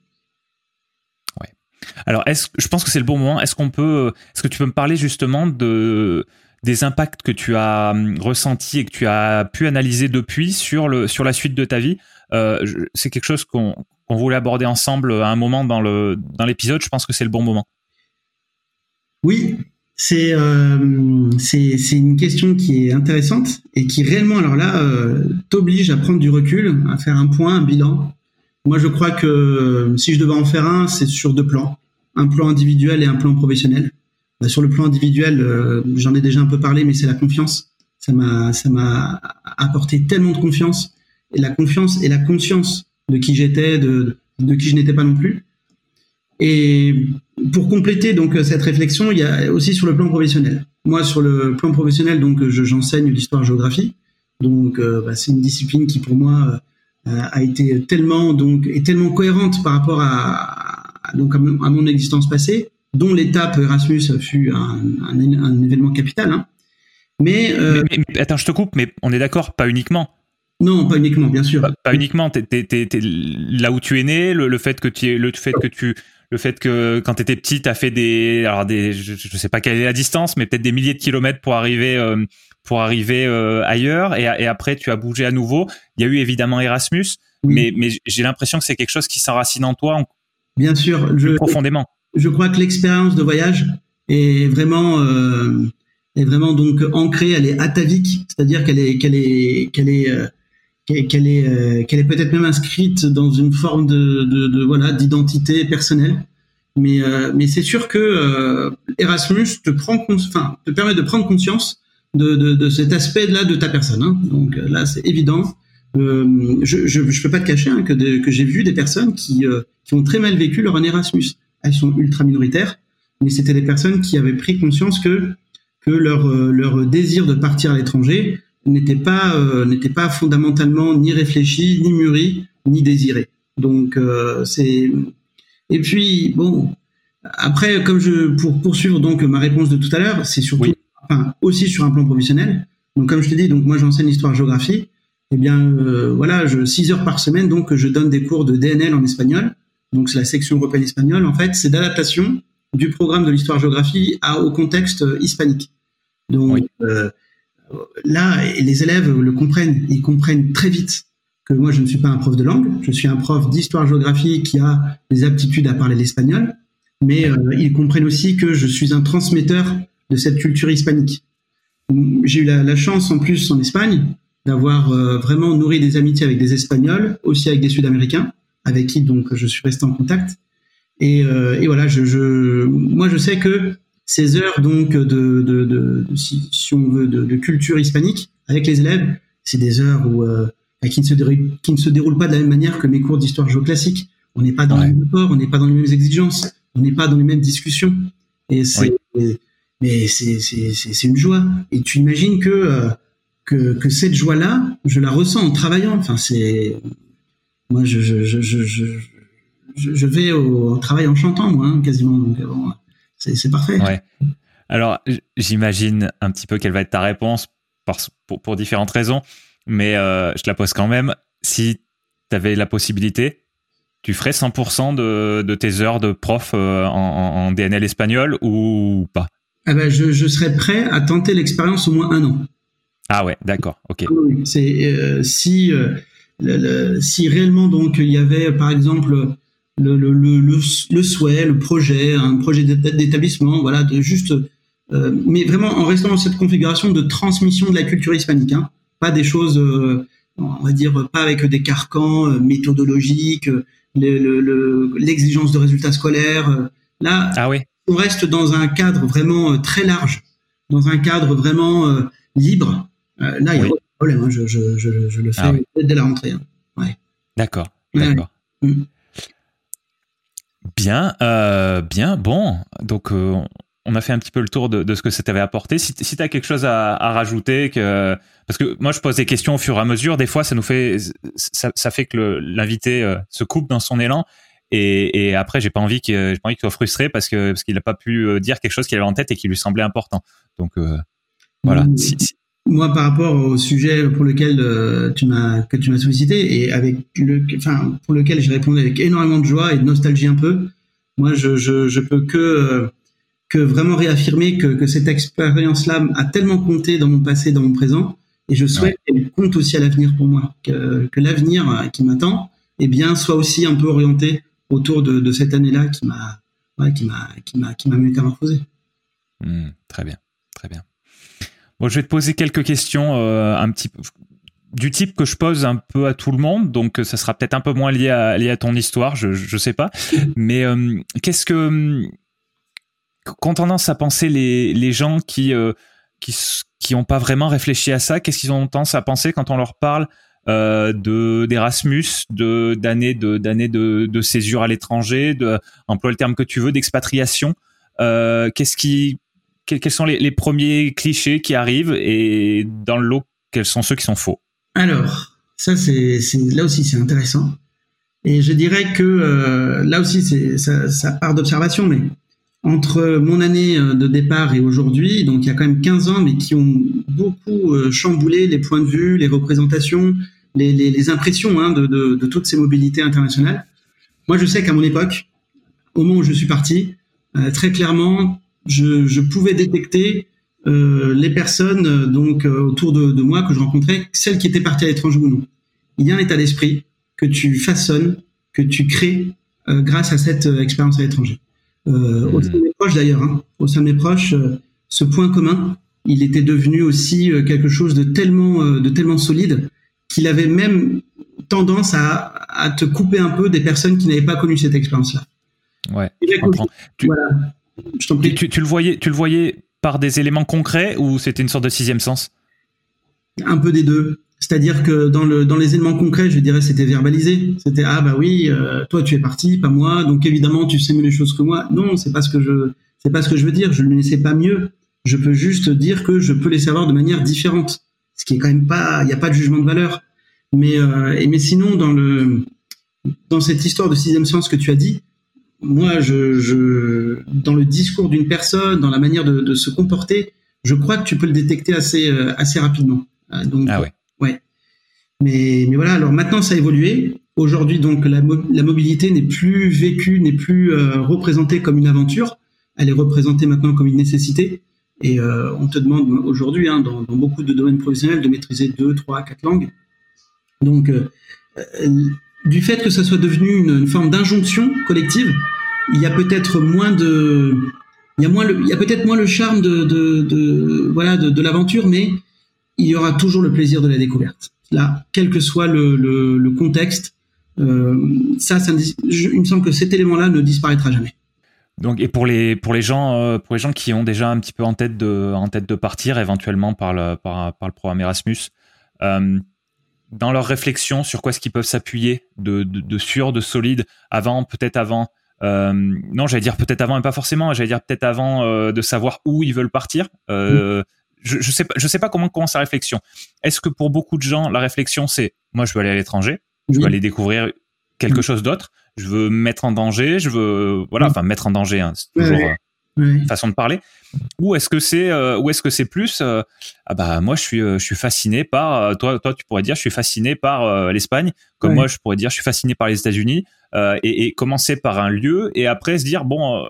Alors, est-ce, je pense que c'est le bon moment. Est-ce qu'on peut, est-ce que tu peux me parler justement de des impacts que tu as hum, ressentis et que tu as pu analyser depuis sur le sur la suite de ta vie? Euh, C'est quelque chose qu'on qu'on voulait aborder ensemble à un moment dans le dans l'épisode. Je pense que c'est le bon moment. Oui, c'est euh, c'est c'est une question qui est intéressante et qui réellement alors là euh, t'oblige à prendre du recul, à faire un point, un bilan. Moi, je crois que si je devais en faire un, c'est sur deux plans un plan individuel et un plan professionnel. Bah, sur le plan individuel, euh, j'en ai déjà un peu parlé, mais c'est la confiance. Ça m'a, ça m'a apporté tellement de confiance et la confiance et la conscience de qui j'étais, de, de qui je n'étais pas non plus. Et pour compléter donc cette réflexion, il y a aussi sur le plan professionnel. Moi, sur le plan professionnel, donc j'enseigne l'histoire-géographie. Donc, euh, bah, c'est une discipline qui pour moi euh, a été tellement donc est tellement cohérente par rapport à, donc à mon, existence passée, dont l'étape Erasmus fut un, un, événement capital. Hein. Euh, mais, attends, je te coupe, mais on est d'accord, pas uniquement. Non, pas uniquement, bien sûr. Pas, uniquement. là où tu es né, le, fait que tu le fait que tu le fait que quand tu étais petit, tu as fait des alors des je, ne sais pas quelle est la distance, mais peut-être des milliers de kilomètres pour arriver euh, pour arriver euh, ailleurs et, après tu as bougé à nouveau. Il y a eu évidemment Erasmus, mais mais j'ai l'impression que c'est quelque chose qui s'enracine en toi Bien sûr, je, profondément. Je crois que l'expérience de voyage est vraiment euh, est vraiment donc ancrée, elle est atavique, c'est-à-dire qu'elle est qu'elle est qu'elle est qu'elle est euh, qu'elle est peut-être même inscrite dans une forme de, de, de voilà d'identité personnelle. Mais euh, mais c'est sûr que euh, Erasmus te prend enfin te permet de prendre conscience de, de, de cet aspect-là de ta personne. Hein. Donc là, c'est évident. Euh, je, je, je peux pas te cacher hein, que, que j'ai vu des personnes qui, euh, qui ont très mal vécu leur Erasmus, elles sont ultra minoritaires, mais c'était des personnes qui avaient pris conscience que que leur leur désir de partir à l'étranger n'était pas n'était pas fondamentalement ni réfléchi, ni mûri, ni désiré. Donc c'est et puis bon après comme je pour poursuivre donc ma réponse de tout à l'heure, c'est surtout enfin, aussi sur un plan professionnel. Donc comme je te dis, donc moi j'enseigne l'histoire-géographie. Eh bien euh, voilà, je 6 heures par semaine, donc je donne des cours de DNL en espagnol. Donc c'est la section européenne espagnole. En fait, c'est d'adaptation du programme de l'histoire-géographie au contexte hispanique. Donc euh, là, les élèves le comprennent. Ils comprennent très vite que moi je ne suis pas un prof de langue. Je suis un prof d'histoire-géographie qui a des aptitudes à parler l'espagnol. Mais euh, ils comprennent aussi que je suis un transmetteur de cette culture hispanique. J'ai eu la, chance en plus en Espagne d'avoir euh, vraiment nourri des amitiés avec des Espagnols, aussi avec des Sud-Américains, avec qui donc je suis resté en contact. Et, euh, et voilà, je, je, moi je sais que ces heures donc de, de, de, si, si, on veut de, culture hispanique avec les élèves, c'est des heures où euh, qui ne se déroulent, qui ne se déroulent pas de la même manière que mes cours d'histoire géoclassique. On n'est pas dans les mêmes ports, on n'est pas dans les mêmes exigences, on n'est pas dans les mêmes discussions. Et c'est mais c'est une joie. Et tu imagines que, euh, que, que cette joie-là, je la ressens en travaillant. Enfin, c'est moi, je, je, je, je, je vais au, travail en chantant, moi, hein, quasiment. Donc, euh, bon, c'est parfait. Ouais. Alors, j'imagine un petit peu quelle va être ta réponse pour, pour différentes raisons, mais euh, je te la pose quand même. Si tu avais la possibilité, tu ferais 100% de, de, tes heures de prof en, en, DNL espagnol ou pas? Ah ben je, je serais prêt à tenter l'expérience au moins un an. Ah ouais, d'accord, ok. C'est euh, si euh, le, si réellement donc il y avait par exemple le, le, le, le souhait, le projet, un projet d'établissement, voilà, de juste, euh, mais vraiment en restant dans cette configuration de transmission de la culture hispanique, hein, pas des choses, on va dire, pas avec des carcans méthodologiques, l'exigence de résultats scolaires. là, ah oui on reste dans un cadre vraiment euh, très large, dans un cadre vraiment euh, libre, euh, là, il n'y a pas de problème. Hein, je, je, je, je, le fais ah dès la rentrée. Hein. Ouais. D'accord. D'accord. Mm. Bien, euh, bien. Bon, donc on a fait un petit peu le tour de, de ce que ça t'avait apporté. Si, si tu as quelque chose à, à, rajouter, que parce que moi je pose des questions au fur et à mesure. Des fois, ça nous fait, ça, ça fait que l'invité se coupe dans son élan. Et, et après, j'ai pas envie qu'il, j'ai pas envie qu'il soit frustré parce que parce qu'il a pas pu euh, dire quelque chose qu'il avait en tête et qui lui semblait important. Donc euh, voilà. Mmh. Moi, par rapport au sujet pour lequel euh, tu m'as que tu m'as sollicité et avec le, enfin pour lequel j'ai répondu avec énormément de joie et de nostalgie un peu. Moi, je je, je peux que que vraiment réaffirmer que, que cette expérience-là a tellement compté dans mon passé, dans mon présent, et je souhaite qu'elle compte aussi à l'avenir pour moi, que, que l'avenir qui m'attend, eh bien, soit aussi un peu orienté autour de, cette année-là qui m'a qui m'a qui m'a qui m'a métamorphosé. Hmm, très bien, très bien. Bon, je vais te poser quelques questions euh, un petit du type que je pose un peu à tout le monde, donc euh, ça sera peut-être un peu moins lié à lié à ton histoire, je je sais pas. *laughs* Mais euh, qu'est-ce que qu'ont tendance à penser les les gens qui qui qui ont pas vraiment réfléchi à ça Qu'est-ce qu'ils ont tendance à penser quand on leur parle euh, de d'Erasmus, de d'années de d'années de, de césure à l'étranger, de emploie le terme que tu veux, d'expatriation. Euh, qu'est-ce qui quels sont les, premiers clichés qui arrivent et dans le lot quels sont ceux qui sont faux? Alors ça c'est là aussi c'est intéressant et je dirais que euh, là aussi ça, part d'observation mais entre mon année euh, de départ et aujourd'hui, donc il y a quand même 15 ans, mais qui ont beaucoup euh, chamboulé les points de vue, les représentations, les, impressions hein, de, toutes ces mobilités internationales. Moi, je sais qu'à mon époque, au moment où je suis parti, très clairement, je, je pouvais détecter euh, les personnes euh, donc autour de, de, moi que je rencontrais, celles qui étaient parties à l'étranger ou non. Il y a un état d'esprit que tu façonnes, que tu crées grâce à cette expérience à l'étranger. au sein de mes proches d'ailleurs, hein, au sein de mes proches, ce point commun, il était devenu aussi quelque chose de tellement, de tellement solide qu'il avait même tendance à, à, te couper un peu des personnes qui n'avaient pas connu cette expérience-là. Ouais, je comprends. Tu, Tu, tu, le voyais, tu le voyais par des éléments concrets ou c'était une sorte de sixième sens? Un peu des deux. C'est-à-dire que dans, le, dans les éléments concrets, je dirais, c'était verbalisé. C'était ah bah oui, euh, toi tu es parti, pas moi, donc évidemment tu sais mieux les choses que moi. Non, c'est pas ce que je, c'est pas ce que je veux dire. Je ne les sais pas mieux. Je peux juste dire que je peux les savoir de manière différente, ce qui est quand même pas, il n'y a pas de jugement de valeur. Mais euh, mais sinon dans le dans cette histoire de sixième sens que tu as dit, moi je, je dans le discours d'une personne, dans la manière de, de, se comporter, je crois que tu peux le détecter assez euh, assez rapidement. Donc, ah ouais. Ouais. Mais, mais voilà, alors maintenant ça a évolué. Aujourd'hui, donc, la, la mobilité n'est plus vécue, n'est plus euh, représentée comme une aventure. Elle est représentée maintenant comme une nécessité. Et euh, on te demande aujourd'hui, hein, dans, dans, beaucoup de domaines professionnels, de maîtriser deux, trois, quatre langues. Donc, euh, du fait que ça soit devenu une, forme d'injonction collective, il y a peut-être moins de, il y a moins le, il y a peut-être moins le charme de, de, de voilà, de, l'aventure, mais il y aura toujours le plaisir de la découverte. Là, quel que soit le, contexte, euh, ça, ça il me semble que cet élément-là ne disparaîtra jamais. Donc, et pour les pour les gens euh, pour les gens qui ont déjà un petit peu en tête de en tête de partir éventuellement par le par, par le programme Erasmus, euh, dans leur réflexion sur quoi est-ce qu'ils peuvent s'appuyer de, de, de sûr, de solide avant peut-être avant euh, non, j'allais dire peut-être avant, mais pas forcément. J'allais dire peut-être avant euh, de savoir où ils veulent partir. Euh, mmh je, je sais pas, je sais pas comment commence la réflexion. Est-ce que pour beaucoup de gens, la réflexion c'est, moi, je veux aller à l'étranger, je veux aller découvrir quelque chose d'autre, je veux mettre en danger, je veux, voilà, enfin mettre en danger, hein, c'est toujours façon de parler. Ou est-ce que c'est, euh, ou est-ce que c'est plus, euh, ah bah moi je suis, euh, je suis fasciné par, toi, toi tu pourrais dire, je suis fasciné par l'Espagne, comme moi je pourrais dire, je suis fasciné par les États-Unis, et, et, commencer par un lieu et après se dire bon,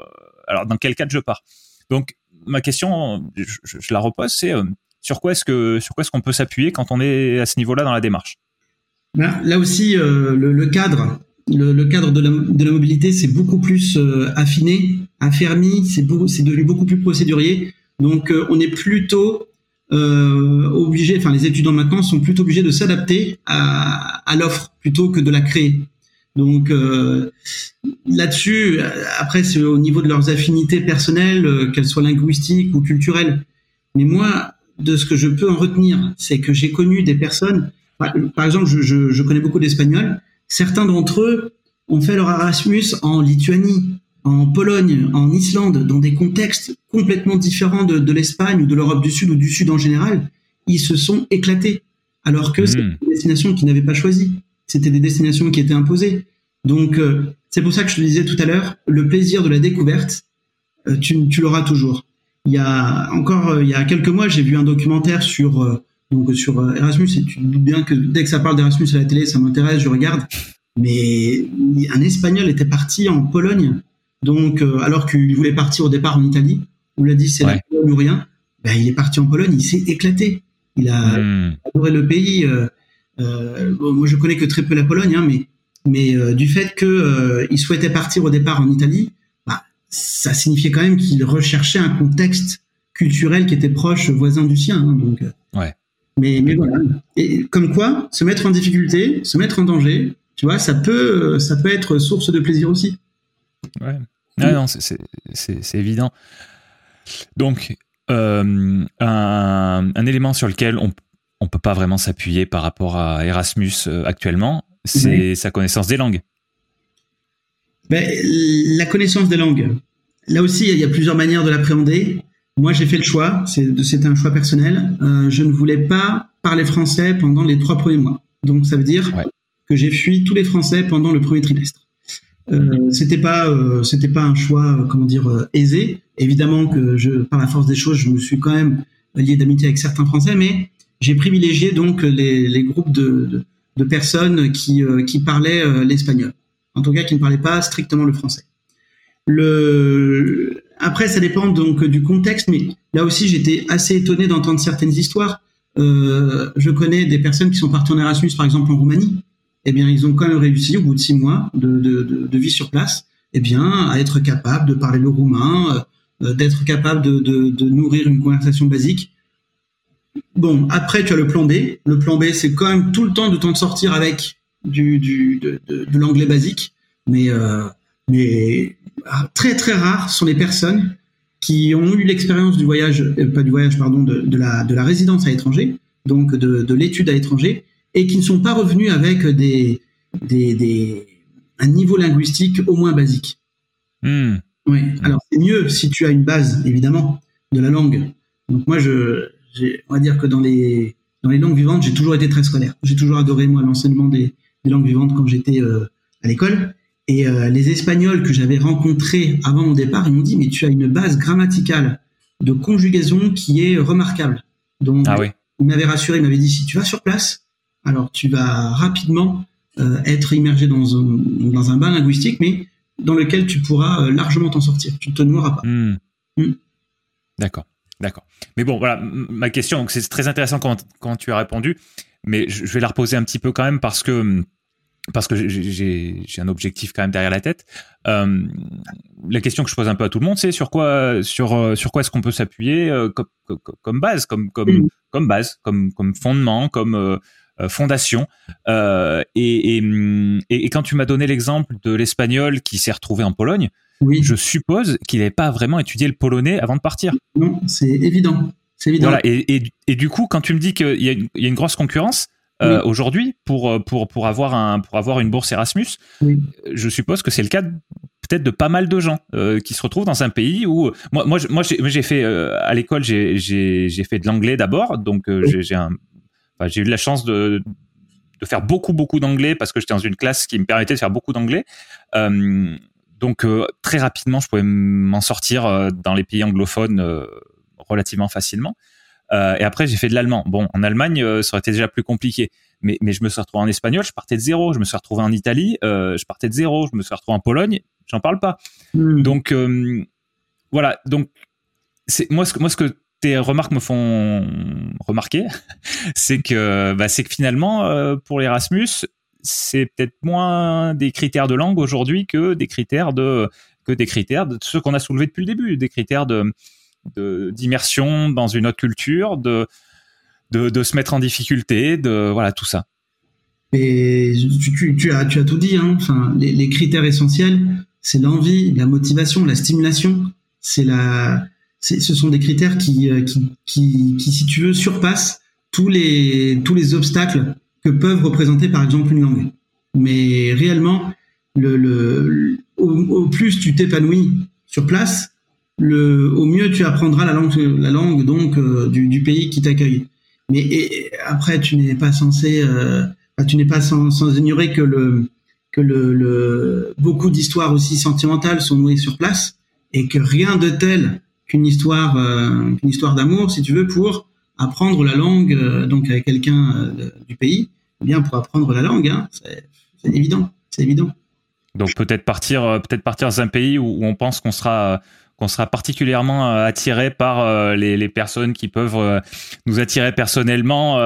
alors dans quel cadre je pars? Donc ma question, je, la repose, c'est sur quoi est-ce que sur quoi est-ce qu'on peut s'appuyer quand on est à ce niveau-là dans la démarche? Là aussi, euh, le, cadre, le, cadre de la, de la mobilité, c'est beaucoup plus euh, affiné, affermi, c'est devenu beaucoup plus procédurier. Donc, on est plutôt obligé, enfin, les étudiants maintenant sont plutôt obligés de s'adapter à, à l'offre plutôt que de la créer. Donc euh, là-dessus, après c'est au niveau de leurs affinités personnelles, euh, qu'elles soient linguistiques ou culturelles. Mais moi, de ce que je peux en retenir, c'est que j'ai connu des personnes. Par exemple, je, je, je connais beaucoup d'Espagnols. Certains d'entre eux ont fait leur Erasmus en Lituanie, en Pologne, en Islande, dans des contextes complètement différents de, de l'Espagne ou de l'Europe du Sud ou du Sud en général. Ils se sont éclatés, alors que c'est mmh. une destination qu'ils n'avaient pas choisie c'était des destinations qui étaient imposées. Donc euh, c'est pour ça que je te disais tout à l'heure, le plaisir de la découverte, euh, tu, tu l'auras toujours. Il y a encore euh, il y a quelques mois, j'ai vu un documentaire sur donc sur Erasmus et tu dis bien que dès que ça parle d'Erasmus à la télé, ça m'intéresse, je regarde. Mais un Espagnol était parti en Pologne, donc alors qu'il voulait partir au départ en Italie, on l'a dit c'est ouais. ou rien. Ben, il est parti en Pologne, il s'est éclaté. Il a mmh. adoré le pays. Euh, moi, je connais que très peu la Pologne, hein, mais mais euh, du fait que euh, il souhaitait partir au départ en Italie, bah, ça signifiait quand même qu'il recherchait un contexte culturel qui était proche, voisin du sien. Hein, donc, ouais. Mais, mais voilà. Et comme quoi, se mettre en difficulté, se mettre en danger, tu vois, ça peut, ça peut être source de plaisir aussi. Ouais. Ah non, c'est évident. Donc, euh, un, un, élément sur lequel on, on peut pas vraiment s'appuyer par rapport à Erasmus euh, actuellement, c'est sa connaissance des langues. Ben, la connaissance des langues. Là aussi, il y a plusieurs manières de l'appréhender. Moi, j'ai fait le choix, c'est un choix personnel. Euh, je ne voulais pas parler français pendant les trois premiers mois. Donc, ça veut dire que j'ai fui tous les français pendant le premier trimestre. Euh, c'était pas, euh, c'était pas un choix, comment dire, aisé. Évidemment que je, par la force des choses, je me suis quand même lié d'amitié avec certains français, mais j'ai privilégié donc les, les groupes de, de, de, personnes qui, euh, qui parlaient euh, l'espagnol. En tout cas, qui ne parlaient pas strictement le français. Le... Après, ça dépend donc du contexte, mais là aussi, j'étais assez étonné d'entendre certaines histoires. Euh, je connais des personnes qui sont parties en Erasmus, par exemple en Roumanie. Eh bien, ils ont quand même réussi, au bout de six mois de, vie sur place, eh bien, à être capable de parler le roumain, euh, d'être capable de, nourrir une conversation basique. Bon, après, tu as le plan B. Le plan B, c'est quand même tout le temps de t'en sortir avec du, du de l'anglais basique. Mais, euh, mais ah, très très rares sont les personnes qui ont eu l'expérience du voyage, euh, pas du voyage, pardon, de, de, la, de la résidence à l'étranger, donc de, l'étude à l'étranger, et qui ne sont pas revenus avec des, des, un niveau linguistique au moins basique. Hmm. Oui. Alors c'est mieux si tu as une base évidemment de la langue. Donc moi je, on va dire que dans les dans les langues vivantes, j'ai toujours été très scolaire. J'ai toujours adoré moi l'enseignement des, des langues vivantes quand j'étais euh, à l'école. Et euh, les Espagnols que j'avais rencontrés avant mon départ, ils m'ont dit mais tu as une base grammaticale de conjugaison qui est remarquable. Donc ah oui. il m'avait rassuré, il m'avait dit si tu vas sur place, alors tu vas rapidement euh, être immergé dans un, dans un bain linguistique, mais dans lequel tu pourras largement t'en sortir. Tu ne te noieras pas. Hmm. Hmm. D'accord. D'accord. Mais bon, voilà, ma question, c'est très intéressant quand, quand tu as répondu, mais je vais la reposer un petit peu quand même parce que parce que j'ai un objectif quand même derrière la tête. Euh, la question que je pose un peu à tout le monde, c'est sur quoi sur sur quoi est-ce qu'on peut s'appuyer euh, comme, comme, base, comme comme comme base, comme comme fondement, comme euh, euh fondation. Euh, et, et, et, quand tu m'as donné l'exemple de l'espagnol qui s'est retrouvé en Pologne, oui. je suppose qu'il n'avait pas vraiment étudié le polonais avant de partir. Non, c'est évident. C'est évident. Voilà. Et, et, du coup, quand tu me dis qu'il y, y, a une grosse concurrence, euh, aujourd'hui pour, euh, pour, pour, avoir un, pour avoir une bourse Erasmus. Je suppose que c'est le cas peut-être de pas mal de gens euh, qui se retrouvent dans un pays où moi moi moi j'ai fait à l'école j'ai j'ai fait de l'anglais d'abord donc j'ai un j'ai eu la chance de de faire beaucoup beaucoup d'anglais parce que j'étais dans une classe qui me permettait de faire beaucoup d'anglais. Donc très rapidement je pouvais m'en sortir dans les pays anglophones relativement facilement euh, et après, j'ai fait de l'allemand. Bon, en Allemagne, euh, ça aurait été déjà plus compliqué. Mais, mais je me suis retrouvé en espagnol, je partais de zéro. Je me suis retrouvé en Italie, euh, je partais de zéro. Je me suis retrouvé en Pologne, j'en parle pas. Hmm. Donc, voilà. Donc, c'est moi, ce, moi, ce que tes remarques me font remarquer, *laughs* c'est que, bah, c'est que finalement, pour l'Erasmus, c'est peut-être moins des critères de langue aujourd'hui que des critères de que des critères de ceux qu'on a soulevés depuis le début, des critères de d'immersion dans une autre culture, de, de, se mettre en difficulté, de voilà tout ça. Et tu, as, tout dit. Hein. Enfin, les, critères essentiels, c'est l'envie, la motivation, la stimulation. C'est la, ce sont des critères qui, euh, qui, qui, si tu veux, surpassent tous les, tous les obstacles que peuvent représenter, par exemple, une langue. Mais réellement, le, le, au plus tu t'épanouis sur place, le, au mieux tu apprendras la langue, la langue donc euh, du, pays qui t'accueille. Mais après, tu n'es pas censé, euh, tu n'es pas sans, ignorer que beaucoup d'histoires aussi sentimentales sont nouées sur place et que rien de tel qu'une histoire euh, qu'une histoire d'amour, si tu veux, pour apprendre la langue donc avec quelqu'un du pays, eh bien pour apprendre la langue, hein, c'est évident, c'est évident. Donc peut-être partir, peut-être partir dans un pays où on pense qu'on sera qu'on sera particulièrement euh, attiré par euh, les, les, personnes qui peuvent euh, nous attirer personnellement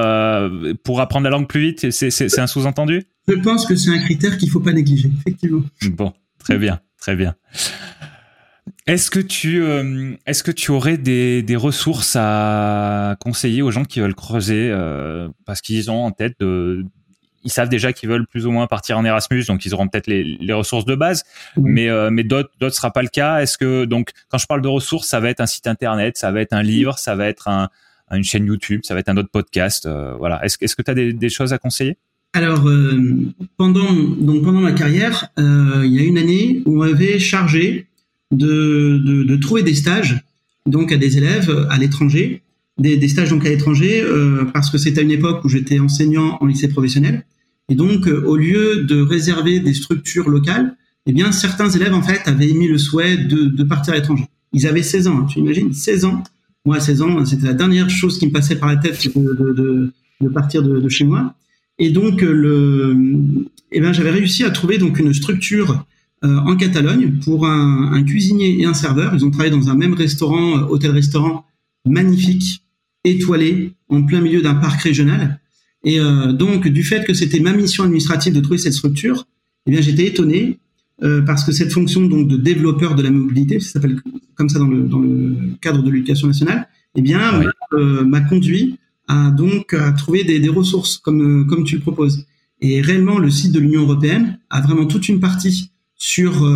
pour apprendre la langue plus vite. C'est un sous-entendu? Je pense que c'est un critère qu'il faut pas négliger, effectivement. Bon, très bien, très bien. Est-ce que tu est-ce que tu aurais des, des, ressources à conseiller aux gens qui veulent creuser parce qu'ils ont en tête de, ils savent déjà qu'ils veulent plus ou moins partir en Erasmus, donc ils auront peut-être les, les, ressources de base, mais euh, mais d'autres d'autres sera pas le cas. Est-ce que donc quand je parle de ressources, ça va être un site internet, ça va être un livre, ça va être un, une chaîne YouTube, ça va être un autre podcast, euh, voilà. Est-ce est-ce que tu as des, des, choses à conseiller? Alors euh, pendant donc pendant ma carrière, il y a une année où on m'avait chargé de, de, de trouver des stages donc à des élèves à l'étranger. Des, des, stages donc à l'étranger euh, parce que c'était à une époque où j'étais enseignant en lycée professionnel et donc euh, au lieu de réserver des structures locales, eh bien certains élèves en fait avaient émis le souhait de, partir à l'étranger. Ils avaient 16 ans, hein, tu imagines 16 ans. Moi à 16 ans, c'était la dernière chose qui me passait par la tête de, partir de, chez moi. Et donc le, eh ben j'avais réussi à trouver donc une structure euh, en Catalogne pour un, un, cuisinier et un serveur. Ils ont travaillé dans un même restaurant, hôtel-restaurant magnifique étoilé en plein milieu d'un parc régional. Et euh, donc, du fait que c'était ma mission administrative de trouver cette structure, eh bien, j'étais étonné euh, parce que cette fonction donc de développeur de la mobilité, ça s'appelle comme ça dans le, dans le cadre de l'éducation nationale, eh bien, euh, m'a conduit à donc à trouver des, des ressources comme comme tu le proposes. Et réellement, le site de l'Union européenne a vraiment toute une partie sur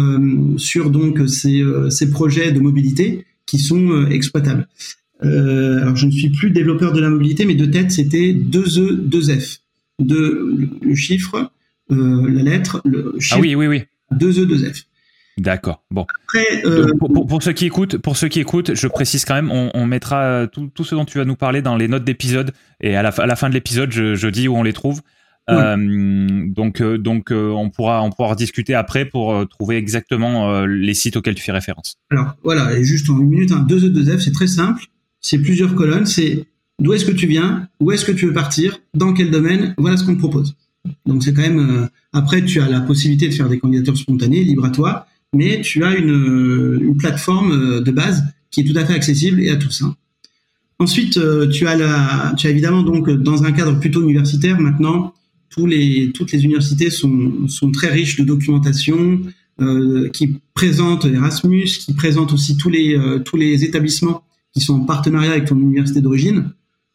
sur donc ces, ces projets de mobilité qui sont exploitables. Euh, alors je ne suis plus développeur de la mobilité, mais de tête, c'était 2E, 2F. De, le chiffre, euh, la lettre, le chiffre. Ah oui, oui, oui. 2E, 2F. D'accord. Bon. Après, euh, pour, ceux qui écoutent, pour ceux qui écoutent, je précise quand même, on, mettra tout, tout, ce dont tu vas nous parler dans les notes d'épisode et à la, à la fin de l'épisode, je, je, dis où on les trouve. Euh, donc, donc on pourra, on pourra discuter après pour trouver exactement les sites auxquels tu fais référence. Alors voilà, et juste en une minute, hein, 2E2F, c'est très simple. C'est plusieurs colonnes. C'est d'où est-ce que tu viens, où est-ce que tu veux partir, dans quel domaine. Voilà ce qu'on te propose. Donc c'est quand même. après, tu as la possibilité de faire des candidatures spontanées, libre à toi, mais tu as une, une plateforme de base qui est tout à fait accessible et à tous. Hein. Ensuite, tu as la, tu as évidemment donc dans un cadre plutôt universitaire maintenant toutes les universités sont, très riches de documentation, euh, qui présentent Erasmus, qui présentent aussi euh, tous les établissements qui sont en partenariat avec ton université d'origine.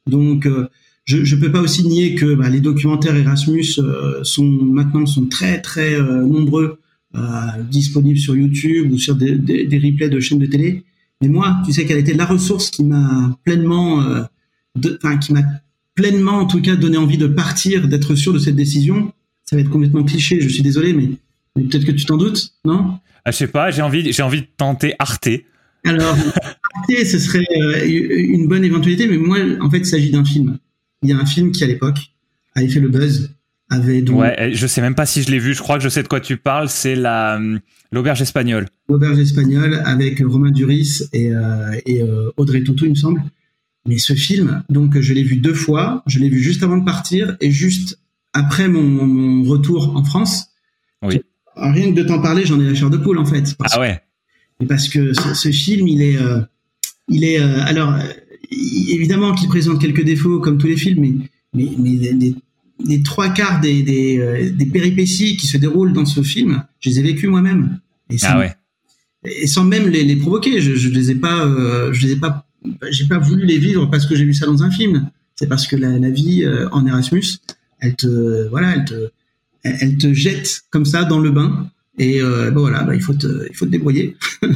Donc, euh, je ne peux pas aussi nier que bah, les documentaires Erasmus sont maintenant sont très très nombreux, disponibles sur YouTube ou sur des, des, des, replays de chaînes de télé. Mais moi, tu sais quelle était la ressource qui m'a pleinement, enfin qui m'a pleinement, en tout cas, donné envie de partir, d'être sûr de cette décision. Ça va être complètement cliché, je suis désolé, mais, peut-être que tu t'en doutes, non? Ah, Je sais pas, j'ai envie, j'ai envie de tenter Arte. Alors, *laughs* Ce serait euh, une bonne éventualité, mais moi, en fait, il s'agit d'un film. Il y a un film qui, à l'époque, avait fait le buzz. Avait donc... Ouais, je sais même pas si je l'ai vu. Je crois que je sais de quoi tu parles. C'est la hum, l'auberge espagnole. L'auberge espagnole avec Romain Duris et, euh, et euh, Audrey Tautou, il me semble. Mais ce film, donc je l'ai vu deux fois. Je l'ai vu juste avant de partir et juste après mon, retour en France. Oui. Rien que de t'en parler, j'en ai la chair de poule en fait. ah ouais. Parce que ce, film, il est, euh, il est euh, alors évidemment qu'il présente quelques défauts comme tous les films, mais mais, mais les, trois quarts des, des, euh, des, péripéties qui se déroulent dans ce film, je les ai vécues moi-même. Et sans, ah ouais. Et sans même les, les provoquer, je, je les ai pas, je les ai pas j'ai pas voulu les vivre parce que j'ai vu ça dans un film. C'est parce que la, vie euh, en Erasmus, elle te, voilà, elle te, elle te jette comme ça dans le bain. Et euh, voilà, bah, il faut te, il faut te débrouiller. *laughs*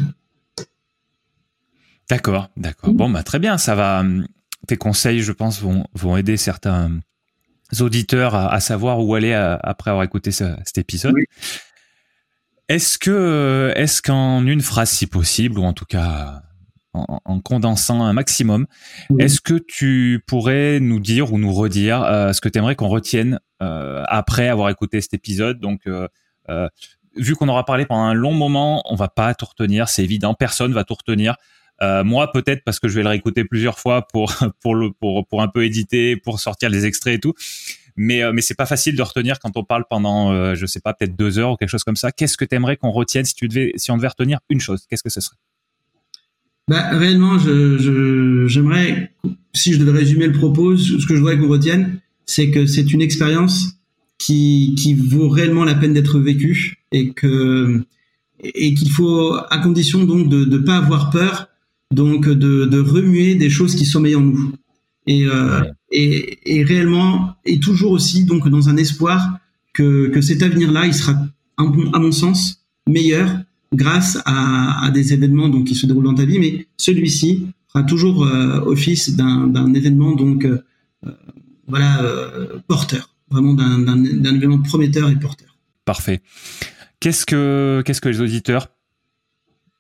d'accord, d'accord. Bon, bah très bien, ça va. Hum, tes conseils, je pense, vont, vont aider certains auditeurs à, savoir où aller euh, après avoir écouté cet épisode. Est-ce que, est-ce qu'en une phrase, si possible, ou en tout cas en, condensant un maximum. Est-ce que tu pourrais nous dire ou nous redire euh, ce que tu aimerais qu'on retienne euh, après avoir écouté cet épisode? Donc, euh, vu qu'on aura parlé pendant un long moment, on va pas tout retenir, c'est évident, personne va tout retenir. Moi, peut-être parce que je vais le réécouter plusieurs fois pour *laughs* pour le pour pour un peu éditer, pour sortir les extraits et tout. Mais mais c'est pas facile de retenir quand on parle pendant je sais pas peut-être deux heures ou quelque chose comme ça. Qu'est-ce que tu aimerais qu'on retienne si tu devais si on devait retenir une chose? Qu'est-ce que ce serait? Bah, réellement, je, j'aimerais, si je devais résumer le propos, ce que je voudrais qu'on retienne, c'est que c'est une expérience qui, qui vaut réellement la peine d'être vécue et que et qu'il faut, à condition donc de ne pas avoir peur, donc de, de remuer des choses qui sommeillent en nous. Et, euh, et, et réellement, et toujours aussi donc dans un espoir que, que cet avenir-là, il sera, à mon sens, meilleur grâce à, des événements donc qui se déroulent dans ta vie, mais celui-ci fera toujours euh, office d'un événement donc euh, voilà porteur, vraiment d'un événement prometteur et porteur. Parfait. Qu'est-ce que qu'est-ce que les auditeurs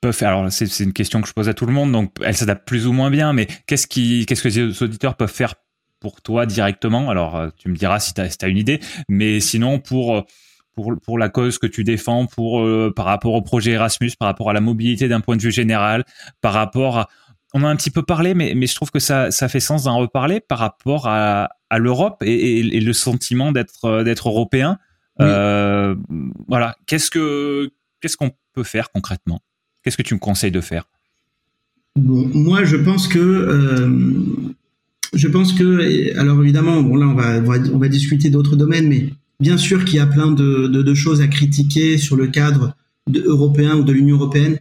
peuvent faire Alors c'est une question que je pose à tout le monde, donc elle s'adapte plus ou moins bien, mais qu'est-ce qui qu'est-ce que les auditeurs peuvent faire pour toi directement? Alors tu me diras si tu as, as, une idée, mais sinon pour pour, pour la cause que tu défends, pour euh, par rapport au projet Erasmus, par rapport à la mobilité d'un point de vue général, par rapport à on a un petit peu parlé, mais, mais je trouve que ça, ça fait sens d'en reparler par rapport à, à l'Europe et, et, le sentiment d'être euh, d'être européen. Euh, voilà, qu'est-ce que qu'est-ce qu'on peut faire concrètement? Qu'est-ce que tu me conseilles de faire? Moi, je pense que euh, je pense que alors évidemment, bon là on va on va discuter d'autres domaines, mais Bien sûr qu'il y a plein de, choses à critiquer sur le cadre européen ou de l'Union européenne,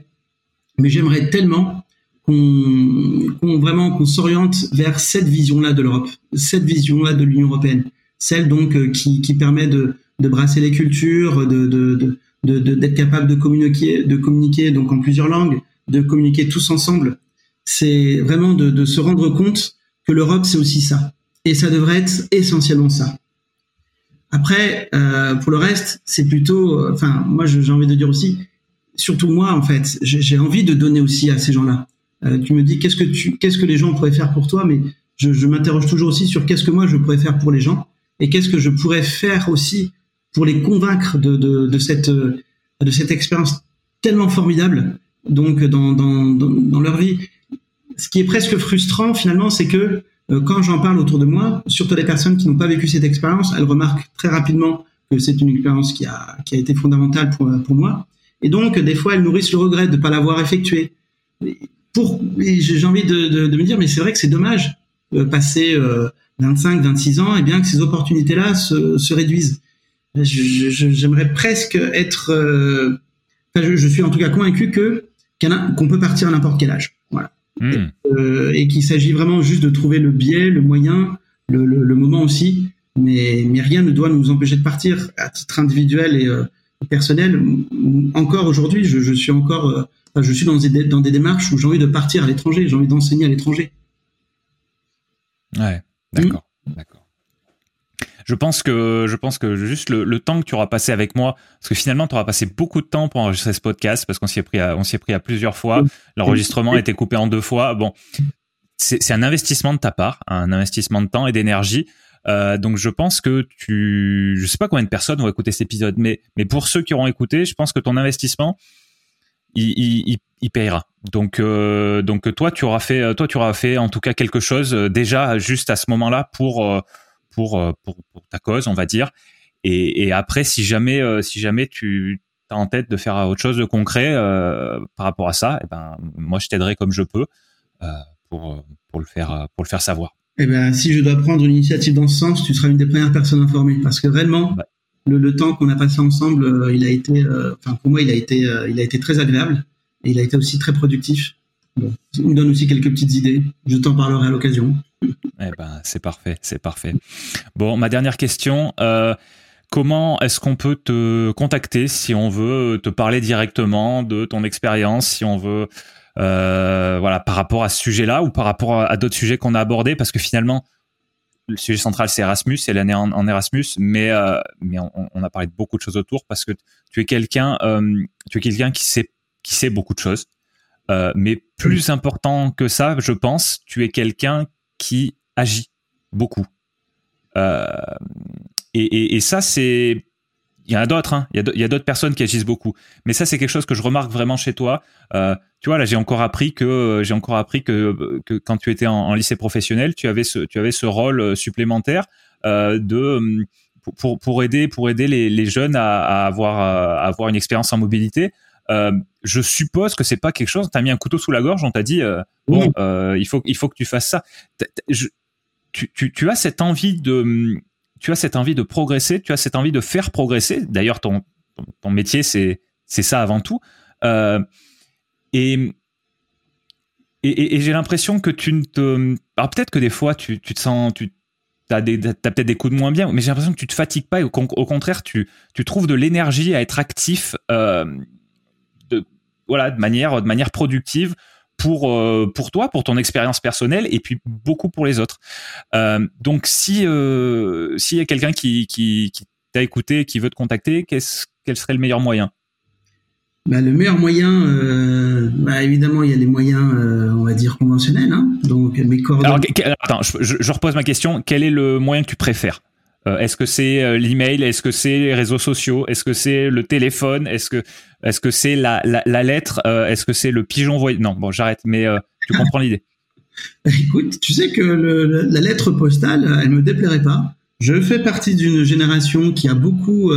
mais j'aimerais tellement qu'on vraiment qu'on s'oriente vers cette vision-là de l'Europe, cette vision-là de l'Union européenne, celle donc euh, qui, permet de, brasser les cultures, de, d'être capable de communiquer, de communiquer donc en plusieurs langues, de communiquer tous ensemble. c'est vraiment de, se rendre compte que l'Europe, c'est aussi ça. Et ça devrait être essentiellement ça. Après, euh, pour le reste, c'est plutôt, enfin, moi, j'ai envie de dire aussi, surtout moi, en fait, j'ai envie de donner aussi à ces gens-là. Euh, tu me dis qu'est-ce que tu, qu'est-ce que les gens pourraient faire pour toi, mais je, je m'interroge toujours aussi sur qu'est-ce que moi je pourrais faire pour les gens et qu'est-ce que je pourrais faire aussi pour les convaincre de, de, de cette de cette expérience tellement formidable donc dans, dans, dans, leur vie. Ce qui est presque frustrant finalement, c'est que euh, quand j'en parle autour de moi, surtout les personnes qui n'ont pas vécu cette expérience, elles remarquent très rapidement que c'est une expérience qui a, qui a été fondamentale pour, pour moi. Et donc, des fois, elles nourrissent le regret de ne pas l'avoir effectué. Pour, j'ai envie de, de, de, me dire, mais c'est vrai que c'est dommage, euh, passer euh, 25, 26 ans, et bien que ces opportunités-là se, se réduisent. J'aimerais presque être, euh, enfin, je, je, suis en tout cas convaincu que qu'on peut partir à n'importe quel âge. Voilà. Hmm. Euh, et qu'il s'agit vraiment juste de trouver le biais, le moyen, le, le, le, moment aussi. Mais, mais rien ne doit nous empêcher de partir à titre individuel et euh, personnel. Encore aujourd'hui, je, je, suis encore, euh, enfin, je suis dans des, dans des démarches où j'ai envie de partir à l'étranger, j'ai envie d'enseigner à l'étranger. Ouais, d'accord, hmm. d'accord je pense que je pense que juste le, temps que tu auras passé avec moi, parce que finalement tu auras passé beaucoup de temps pour enregistrer ce podcast, parce qu'on s'y est pris à, on s'y est pris à plusieurs fois. L'enregistrement a été coupé en deux fois. Bon, c'est un investissement de ta part, un investissement de temps et d'énergie. Euh, donc je pense que tu, je sais pas combien de personnes vont écouter cet épisode, mais mais pour ceux qui auront écouté, je pense que ton investissement, il, il, il payera. Donc euh, donc toi tu auras fait, toi tu auras fait en tout cas quelque chose euh, déjà juste à ce moment-là pour euh, pour, euh, pour, pour ta cause, on va dire. Et, et après, si jamais, euh, si jamais tu as en tête de faire autre chose de concret euh, par rapport à ça, et eh ben, moi, je t'aiderai comme je peux pour, pour, le faire, pour le faire savoir. Eh ben, si je dois prendre une initiative dans ce sens, tu seras une des premières personnes informées. Parce que réellement, le, le, temps qu'on a passé ensemble, il a été, enfin pour moi, il a été, il a été très agréable et il a été aussi très productif. Il me donne aussi quelques petites idées. Je t'en parlerai à l'occasion. Eh ben, c'est parfait, c'est parfait. Bon, ma dernière question. Euh, comment est-ce qu'on peut te contacter si on veut te parler directement de ton expérience, si on veut, euh, voilà, par rapport à ce sujet-là ou par rapport à, d'autres sujets qu'on a abordés, parce que finalement, le sujet central c'est Erasmus, c'est l'année en, Erasmus, mais euh, mais on, a parlé de beaucoup de choses autour parce que tu es quelqu'un, tu es qui sait qui sait beaucoup de choses. Mais plus important que ça, je pense, tu es quelqu'un qui agit beaucoup. Euh, et, ça, c'est. Il y en a d'autres, hein. il y a d'autres personnes qui agissent beaucoup. Mais ça, c'est quelque chose que je remarque vraiment chez toi. Euh, tu vois, là, j'ai encore appris que j'ai encore appris que, que quand tu étais en, lycée professionnel, tu avais ce, tu avais ce rôle supplémentaire euh, de pour, pour aider pour aider les, les jeunes à, à avoir à avoir une expérience en mobilité. Euh, je suppose que c'est pas quelque chose. T'as mis un couteau sous la gorge, on t'a dit euh, bon, euh, il faut il faut que tu fasses ça. tu, as cette envie de tu as cette envie de progresser, tu as cette envie de faire progresser. D'ailleurs, ton, ton, métier c'est c'est ça avant tout. et et, j'ai l'impression que tu ne te. Alors peut-être que des fois tu, tu te sens, tu as, as peut-être des coups de moins bien, mais j'ai l'impression que tu te fatigues pas et au, contraire tu, tu trouves de l'énergie à être actif voilà, de manière, de manière productive pour euh, pour toi, pour ton expérience personnelle et puis beaucoup pour les autres. Euh, donc si euh, s'il y a quelqu'un qui, qui, qui t'a écouté, qui veut te contacter, qu'est-ce quel serait le meilleur moyen? Bah, le meilleur moyen, bah, évidemment, il y a les moyens, on va dire conventionnels. Hein. donc mes coordonnées. Alors, attends, je, je, repose ma question. Quel est le moyen que tu préfères? Euh, est-ce que c'est euh, l'email? Est-ce que c'est les réseaux sociaux? Est-ce que c'est le téléphone? Est-ce que est-ce que c'est la, lettre? Euh, Est-ce que c'est le pigeon voyage Non, bon, j'arrête. Mais tu comprends l'idée. *laughs* Écoute, tu sais que la lettre postale, elle me déplairait pas. Je fais partie d'une génération qui a beaucoup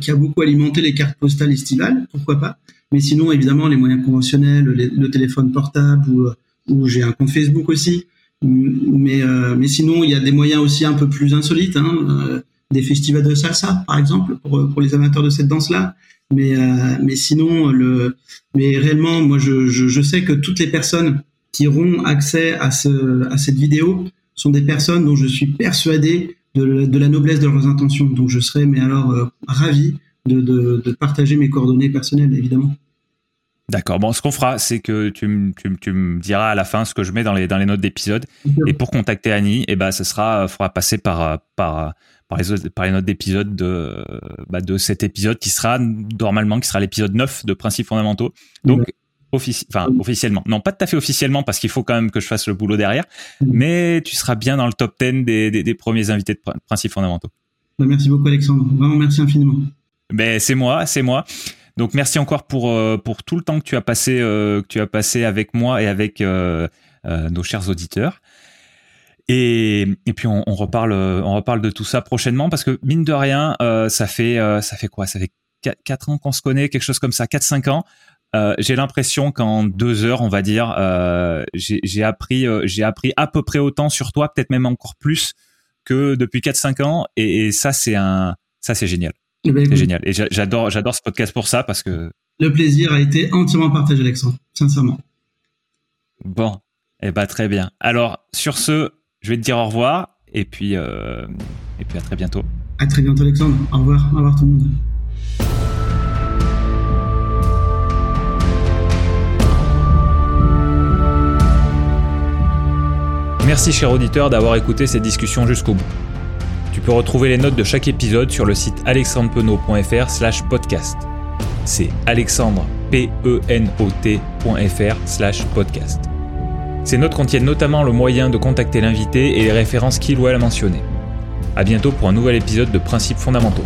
qui a beaucoup alimenté les cartes postales estivales, pourquoi pas. Mais sinon, évidemment, les moyens conventionnels, le téléphone portable ou, ou j'ai un compte Facebook aussi. Mais, euh, mais sinon, il y a des moyens aussi un peu plus insolites, hein, euh, des festivals de salsa, par exemple, pour, pour les amateurs de cette danse-là. Mais, euh, mais sinon, le, mais réellement, moi, je, je, je, sais que toutes les personnes qui auront accès à, ce, à cette vidéo sont des personnes dont je suis persuadé de, de la noblesse de leurs intentions. Donc, je serais, mais alors, ravi de, de, de partager mes coordonnées personnelles, évidemment. D'accord. Bon, ce qu'on fera, c'est que tu, me diras à la fin ce que je mets dans les, dans les notes d'épisode. Et pour contacter Annie, eh ben, ce sera, faudra passer par, par, par les, par les notes d'épisode de, bah, de cet épisode qui sera normalement, qui sera l'épisode 9 de Principes fondamentaux. Donc, enfin, officiellement. Non, pas tout à fait officiellement parce qu'il faut quand même que je fasse le boulot derrière. Mais tu seras bien dans le top 10 des, des, premiers invités de Principes fondamentaux. Bah, merci beaucoup, Alexandre. Vraiment, merci infiniment. Ben, c'est moi, c'est moi. Donc merci encore pour euh, pour tout le temps que tu as passé euh, que tu as passé avec moi et avec euh, nos chers auditeurs. Et, et puis on, on, reparle on reparle de tout ça prochainement parce que mine de rien ça fait ça fait quoi? Ça fait 4 ans qu'on se connaît quelque chose comme ça 4 5 ans. J'ai l'impression qu'en deux heures on va dire j'ai appris j'ai appris à peu près autant sur toi peut-être même encore plus que depuis 4 5 ans. Et, et ça c'est un ça c'est génial eh ben, c'est génial. Et j'adore, j'adore ce podcast pour ça parce que. Le plaisir a été entièrement partagé, Alexandre. Sincèrement. Bon. Eh ben, très bien. Alors, sur ce, je vais te dire au revoir. Et puis, euh, et puis à très bientôt. À très bientôt, Alexandre. Au revoir. Au revoir tout le monde. Merci, cher auditeur, d'avoir écouté cette discussion jusqu'au bout. Tu peux retrouver les notes de chaque épisode sur le site alexandrepenot.fr slash podcast. C'est alexandrepenot.fr slash podcast. Ces notes contiennent notamment le moyen de contacter l'invité et les références qu'il ou elle a mentionnées. A bientôt pour un nouvel épisode de Principes fondamentaux.